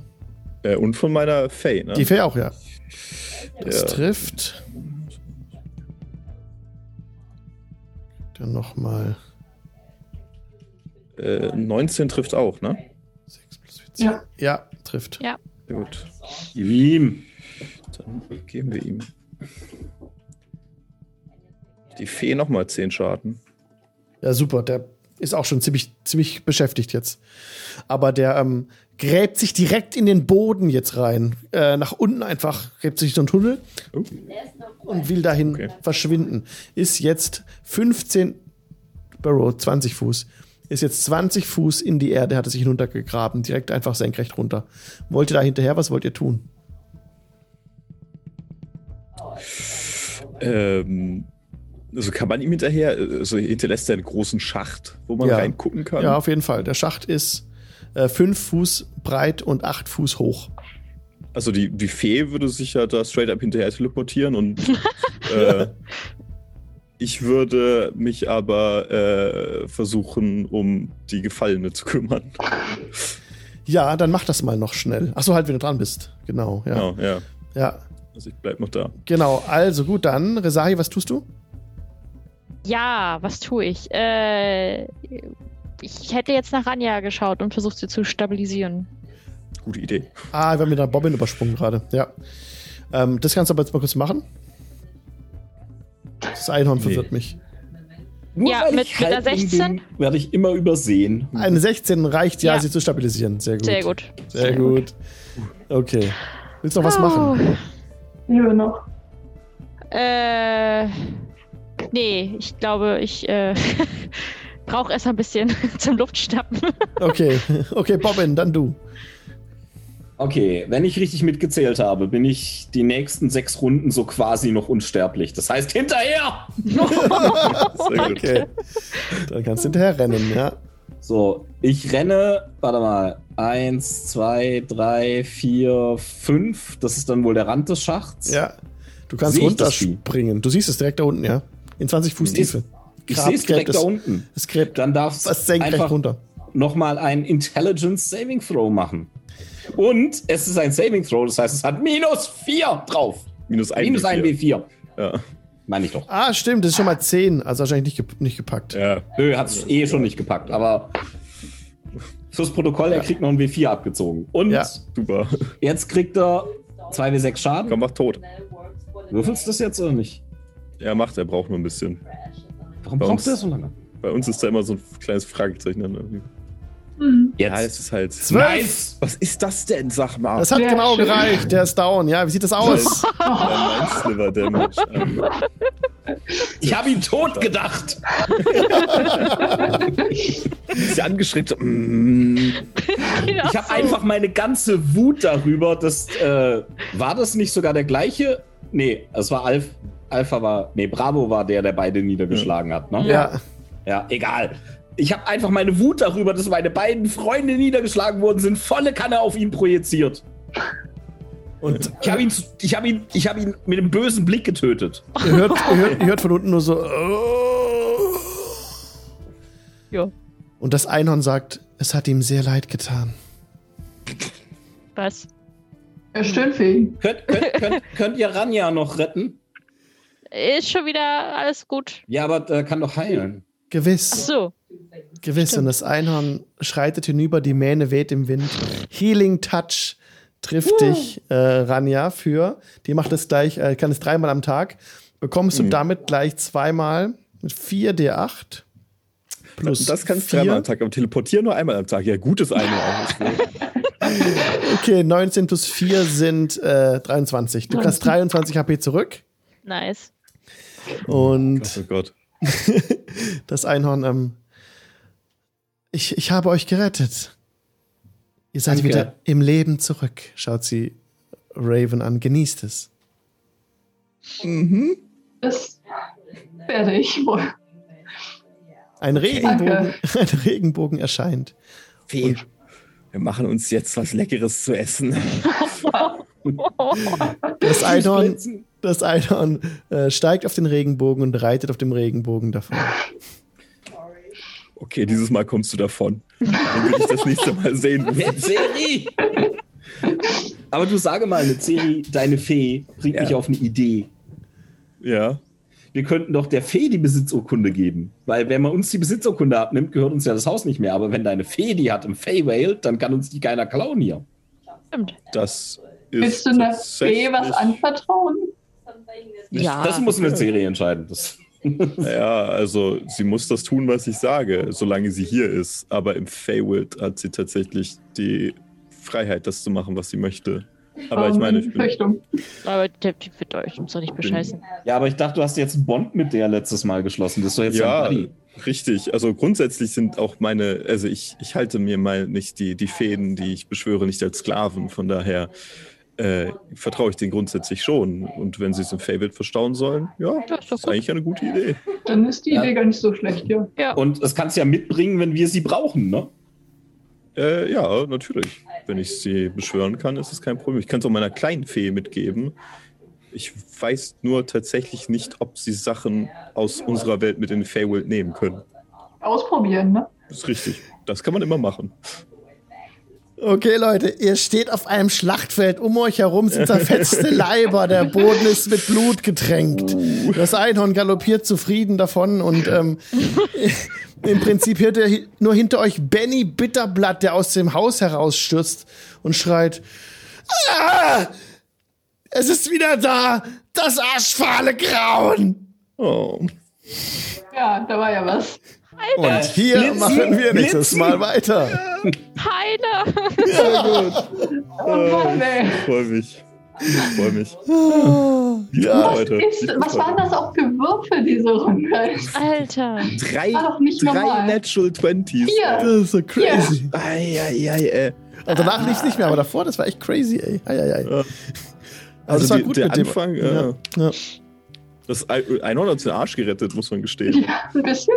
Äh, und von meiner Fee, ne? Die Fee auch, ja. Das ja. trifft. Dann nochmal. Äh, 19 trifft auch, ne? Ja. Ja, trifft. Ja. Gut. Ihm. Dann geben wir ihm. Die Fee nochmal 10 Schaden. Ja, super. Der ist auch schon ziemlich, ziemlich beschäftigt jetzt. Aber der ähm, gräbt sich direkt in den Boden jetzt rein. Äh, nach unten einfach, gräbt sich so ein Tunnel oh. und will dahin okay. verschwinden. Ist jetzt 15, Barrow, 20 Fuß ist jetzt 20 Fuß in die Erde, hat er sich hinuntergegraben, direkt einfach senkrecht runter. Wollt ihr da hinterher, was wollt ihr tun? Ähm, also kann man ihm hinterher, also hinterlässt er einen großen Schacht, wo man ja. reingucken kann? Ja, auf jeden Fall. Der Schacht ist äh, fünf Fuß breit und acht Fuß hoch. Also die, die Fee würde sich ja da straight up hinterher teleportieren und äh, ich würde mich aber äh, versuchen, um die Gefallene zu kümmern. Ja, dann mach das mal noch schnell. Achso, halt, wenn du dran bist. Genau, ja. Genau, ja. Ja. Also ich bleib noch da. Genau, also gut, dann, Resahi, was tust du? Ja, was tue ich? Äh, ich hätte jetzt nach Ranja geschaut und versucht, sie zu stabilisieren. Gute Idee. Ah, wir haben mit der Bobbin übersprungen gerade, ja. Ähm, das kannst du aber jetzt mal kurz machen. Das Einhorn nee. verwirrt mich. Nur ja, mit, mit einer 16 werde ich immer übersehen. Eine 16 reicht ja, ja, sie zu stabilisieren. Sehr gut. Sehr gut. Sehr, Sehr gut. gut. Okay. Willst du noch was machen? Ja, noch. Äh. Nee, ich glaube, ich äh, brauche erst ein bisschen zum Luftschnappen. okay, okay, Bobbin, dann du. Okay, wenn ich richtig mitgezählt habe, bin ich die nächsten sechs Runden so quasi noch unsterblich. Das heißt hinterher! Sehr gut. Okay. Dann kannst du hinterher rennen, ja. So, ich renne, warte mal, eins, zwei, drei, vier, fünf. Das ist dann wohl der Rand des Schachts. Ja. Du kannst runterspringen. Du siehst es direkt da unten, ja. In 20 Fuß Tiefe. Ich sehe es direkt da unten. Es gräbt. Dann darfst du einfach runter. nochmal einen Intelligence Saving Throw machen. Und es ist ein Saving Throw, das heißt, es hat minus 4 drauf. Minus 1 minus W4. W4. Ja. Meine ich doch. Ah, stimmt, das ist schon mal 10, also wahrscheinlich nicht, nicht gepackt. Ja. Nö, hat es eh schon nicht gepackt, aber fürs Protokoll, er kriegt noch ein W4 abgezogen. Und ja. super. Jetzt kriegt er 2W6 Schaden. Komm, mach tot. Würfelst du das jetzt oder nicht? Er macht, er braucht nur ein bisschen. Warum bei braucht uns, er so lange? Bei uns ist da immer so ein kleines Fragezeichen. Irgendwie. Mhm. Jetzt. Ja, es ist halt. Nice. Was ist das denn, sag mal? Das hat ja, genau schön. gereicht. Der ist down. Ja, wie sieht das aus? Ähm. Ich habe ihn tot gedacht. ist ja angeschrien. So, mm. Ich habe einfach meine ganze Wut darüber, dass. Äh, war das nicht sogar der gleiche? Nee, es war Alf. Alpha war. Nee, Bravo war der, der beide niedergeschlagen hat, ne? Ja. Ja, egal ich habe einfach meine Wut darüber, dass meine beiden Freunde niedergeschlagen worden sind, volle Kanne auf ihn projiziert. Und ich habe ihn, ich hab ihn, ich hab ihn mit einem bösen Blick getötet. Ihr hört, ihr hört, ihr hört von unten nur so. Oh. Ja. Und das Einhorn sagt, es hat ihm sehr leid getan. Was? Er stöhnt für ihn. Könnt, könnt, könnt, könnt ihr Ranja noch retten? Ist schon wieder alles gut. Ja, aber äh, kann doch heilen. Gewiss. Ach so. Gewiss. Und das Einhorn schreitet hinüber, die Mähne weht im Wind. Healing Touch trifft uh. dich, äh, Ranja, für. Die macht es gleich, äh, kann es dreimal am Tag. Bekommst mhm. du damit gleich zweimal mit 4d8. Plus das kannst du dreimal am Tag, aber teleportieren nur einmal am Tag. Ja, gutes Einhorn. okay, 19 plus 4 sind äh, 23. Du kannst 23 HP zurück. Nice. Und oh Gott. das Einhorn ähm, ich, ich habe euch gerettet. Ihr seid Danke. wieder im Leben zurück, schaut sie Raven an. Genießt es. Mhm. Das werde ich wohl. Ein Regenbogen, ein Regenbogen erscheint. Fee, wir machen uns jetzt was Leckeres zu essen. das Einhorn, das Einhorn äh, steigt auf den Regenbogen und reitet auf dem Regenbogen davon okay, dieses Mal kommst du davon. Dann will ich das nächste Mal sehen. Zeri! Aber du sage mal, eine Zeri, deine Fee, bringt ja. mich auf eine Idee. Ja. Wir könnten doch der Fee die Besitzurkunde geben. Weil wenn man uns die Besitzurkunde abnimmt, gehört uns ja das Haus nicht mehr. Aber wenn deine Fee die hat im Feyvale, dann kann uns die keiner klauen hier. Stimmt. Das ist Willst du einer Fee was anvertrauen? Ja. Das muss eine Serie entscheiden. Das ja, also sie muss das tun, was ich sage, solange sie hier ist. Aber im Feywild hat sie tatsächlich die Freiheit, das zu machen, was sie möchte. Aber ich meine, ich bin, Aber der Typ wird euch uns doch nicht bescheißen. Ja, aber ich dachte, du hast jetzt einen Bond mit der letztes Mal geschlossen. Das ist doch jetzt ja, richtig. Also grundsätzlich sind auch meine, also ich, ich halte mir mal nicht die, die Fäden, die ich beschwöre, nicht als Sklaven. Von daher äh, vertraue ich denen grundsätzlich schon. Und wenn sie es im Favorite verstauen sollen, ja, das ist, ist eigentlich eine gute Idee. Dann ist die ja. Idee gar nicht so schlecht, ja. ja. Und das kannst du ja mitbringen, wenn wir sie brauchen, ne? Äh, ja, natürlich. Wenn ich sie beschwören kann, ist es kein Problem. Ich kann es auch meiner kleinen Fee mitgeben. Ich weiß nur tatsächlich nicht, ob sie Sachen aus unserer Welt mit in den Feywild nehmen können. Ausprobieren, ne? Das ist richtig. Das kann man immer machen. Okay, Leute, ihr steht auf einem Schlachtfeld. Um euch herum sind zerfetzte Leiber. Der Boden ist mit Blut getränkt. Das Einhorn galoppiert zufrieden davon und ähm, im Prinzip hört ihr nur hinter euch Benny Bitterblatt, der aus dem Haus herausstürzt und schreit: ah, Es ist wieder da! Das aschfahle Grauen! Oh. Ja, da war ja was. Heile. Und hier Blitzen, machen wir nächstes Blitzen. Mal weiter. Heile. Sehr gut. Oh, ich freue mich. Ich freue mich. Ja, was, ist, was waren das auch für Würfe, diese Runde? Alter. Drei, drei Natural 20s. Vier. Das ist so crazy. Ei, ei, ei, ey. Und danach lief es nicht mehr, aber davor, das war echt crazy, ey. Ei, ei, ei. Ja. Also, also die, der Anfang, dem, ja. ja. Das Einhorn hat den Arsch gerettet, muss man gestehen. Ja, ein bisschen.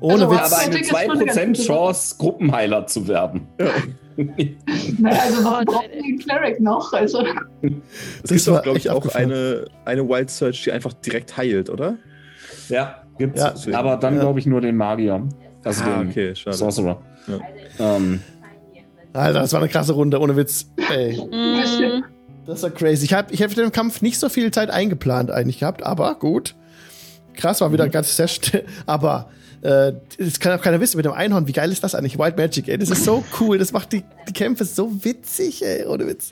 Ohne also, Witz. Aber eine 2% Chance, Gruppenheiler zu werden. Ja. naja, also warum brauchen den Cleric noch? Also. Es gibt auch, glaube ich, auch eine, eine Wild Search, die einfach direkt heilt, oder? Ja, gibt's. Ja. Aber dann, ja. glaube ich, nur den Magier. Also ah, den okay, Sorcerer. Ja. Ähm. Alter, das war eine krasse Runde, ohne Witz. Ey. Mhm. Das war crazy. Ich habe ich hab für den Kampf nicht so viel Zeit eingeplant eigentlich gehabt, aber gut. Krass, war wieder mhm. ganz sehr Aber äh, das kann auch keiner wissen mit dem Einhorn. Wie geil ist das eigentlich? White Magic, ey. Das ist so cool. Das macht die, die Kämpfe so witzig, ey. Ohne Witz.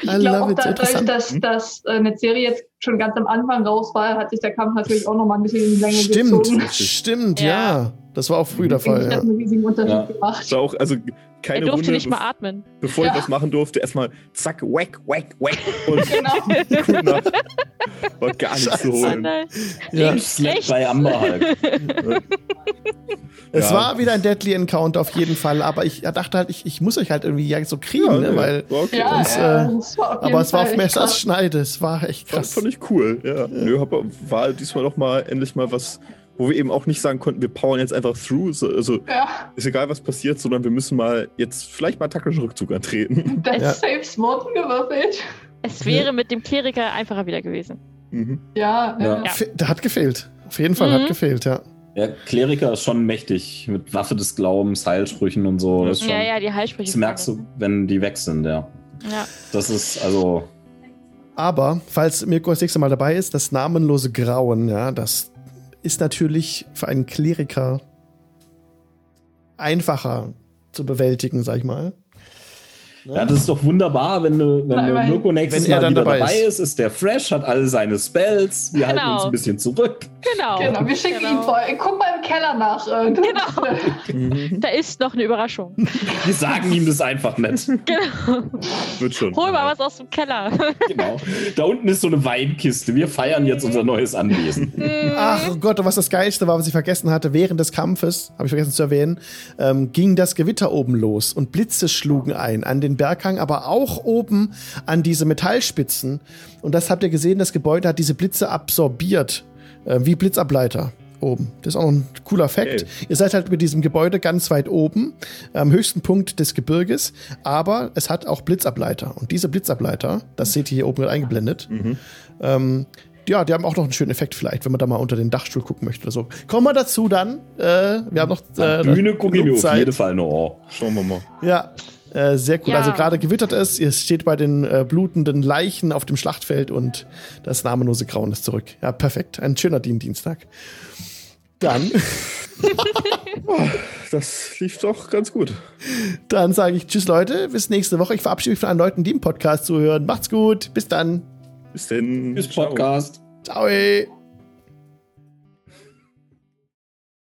Ich glaube auch dadurch, dass, dass äh, eine Serie jetzt schon ganz am Anfang raus war, hat sich der Kampf natürlich auch noch mal ein bisschen länger stimmt, gezogen. Stimmt, ja. ja. Das war auch früh der Fall. Ich ja. einen riesigen Unterschied ja. war auch, also keine er durfte Runde, nicht mal atmen. Bevor ja. ich was machen durfte, erstmal zack, wack, wack, wack. Und genau. war gar nicht zu holen. Ja. Echt? bei Amber halt. Es ja. war wieder ein Deadly Encounter auf jeden Fall, aber ich dachte halt, ich, ich muss euch halt irgendwie so kriegen, ja, ne, weil okay. ja, sonst, ja, äh, aber es war auf Messers Schneide, es war echt krass. Das fand ich cool, ja. Nö, hab, war diesmal doch mal endlich mal was wo wir eben auch nicht sagen konnten, wir powern jetzt einfach through. So, also ja. ist egal, was passiert, sondern wir müssen mal jetzt vielleicht mal taktischen Rückzug antreten. Das ja. Safe Smoken gewürfelt. Es wäre ja. mit dem Kleriker einfacher wieder gewesen. Mhm. Ja, ja. ja. Hat gefehlt. Auf jeden Fall mhm. hat gefehlt, ja. Ja, Kleriker ist schon mächtig mit Waffe des Glaubens, Heilsprüchen und so. Das schon, ja, ja, die Heilsprüche. Das merkst du, wenn die weg sind, ja. Ja. Das ist also. Aber, falls Mirko das nächste Mal dabei ist, das namenlose Grauen, ja, das ist natürlich für einen Kleriker einfacher zu bewältigen, sag ich mal. Ja, das ist doch wunderbar, wenn du, wenn du Mirko nächstes wenn Mal dann dabei, dabei ist. ist. ist der fresh, hat alle seine Spells, wir genau. halten uns ein bisschen zurück. Genau. genau wir schicken genau. ihn vor. Guck mal im Keller nach. Äh, genau. da ist noch eine Überraschung. Wir sagen ihm das einfach nicht. Genau. Wird schon. Hol mal was aus dem Keller. Genau. Da unten ist so eine Weinkiste. Wir feiern jetzt unser neues Anwesen. Mhm. Ach oh Gott, was das Geilste war, was ich vergessen hatte, während des Kampfes, habe ich vergessen zu erwähnen, ähm, ging das Gewitter oben los und Blitze schlugen ein an den den Berghang, aber auch oben an diese Metallspitzen. Und das habt ihr gesehen, das Gebäude hat diese Blitze absorbiert, äh, wie Blitzableiter oben. Das ist auch ein cooler Fakt. Okay. Ihr seid halt mit diesem Gebäude ganz weit oben, am höchsten Punkt des Gebirges, aber es hat auch Blitzableiter. Und diese Blitzableiter, das seht ihr hier oben eingeblendet, mhm. ähm, ja, die haben auch noch einen schönen Effekt vielleicht, wenn man da mal unter den Dachstuhl gucken möchte oder so. Kommen wir dazu dann. Äh, wir haben noch äh, Bühne gucken wir auf jeden Fall noch. Schauen wir mal. Ja, äh, sehr cool. Ja. Also gerade gewittert es, ihr steht bei den äh, blutenden Leichen auf dem Schlachtfeld und das namenlose Grauen ist zurück. Ja, perfekt. Ein schöner Dienstag. Dann. das lief doch ganz gut. Dann sage ich Tschüss, Leute. Bis nächste Woche. Ich verabschiede mich von allen Leuten, die im Podcast zuhören. Macht's gut. Bis dann. Bis denn. Bis Podcast. Ciao. Ciao.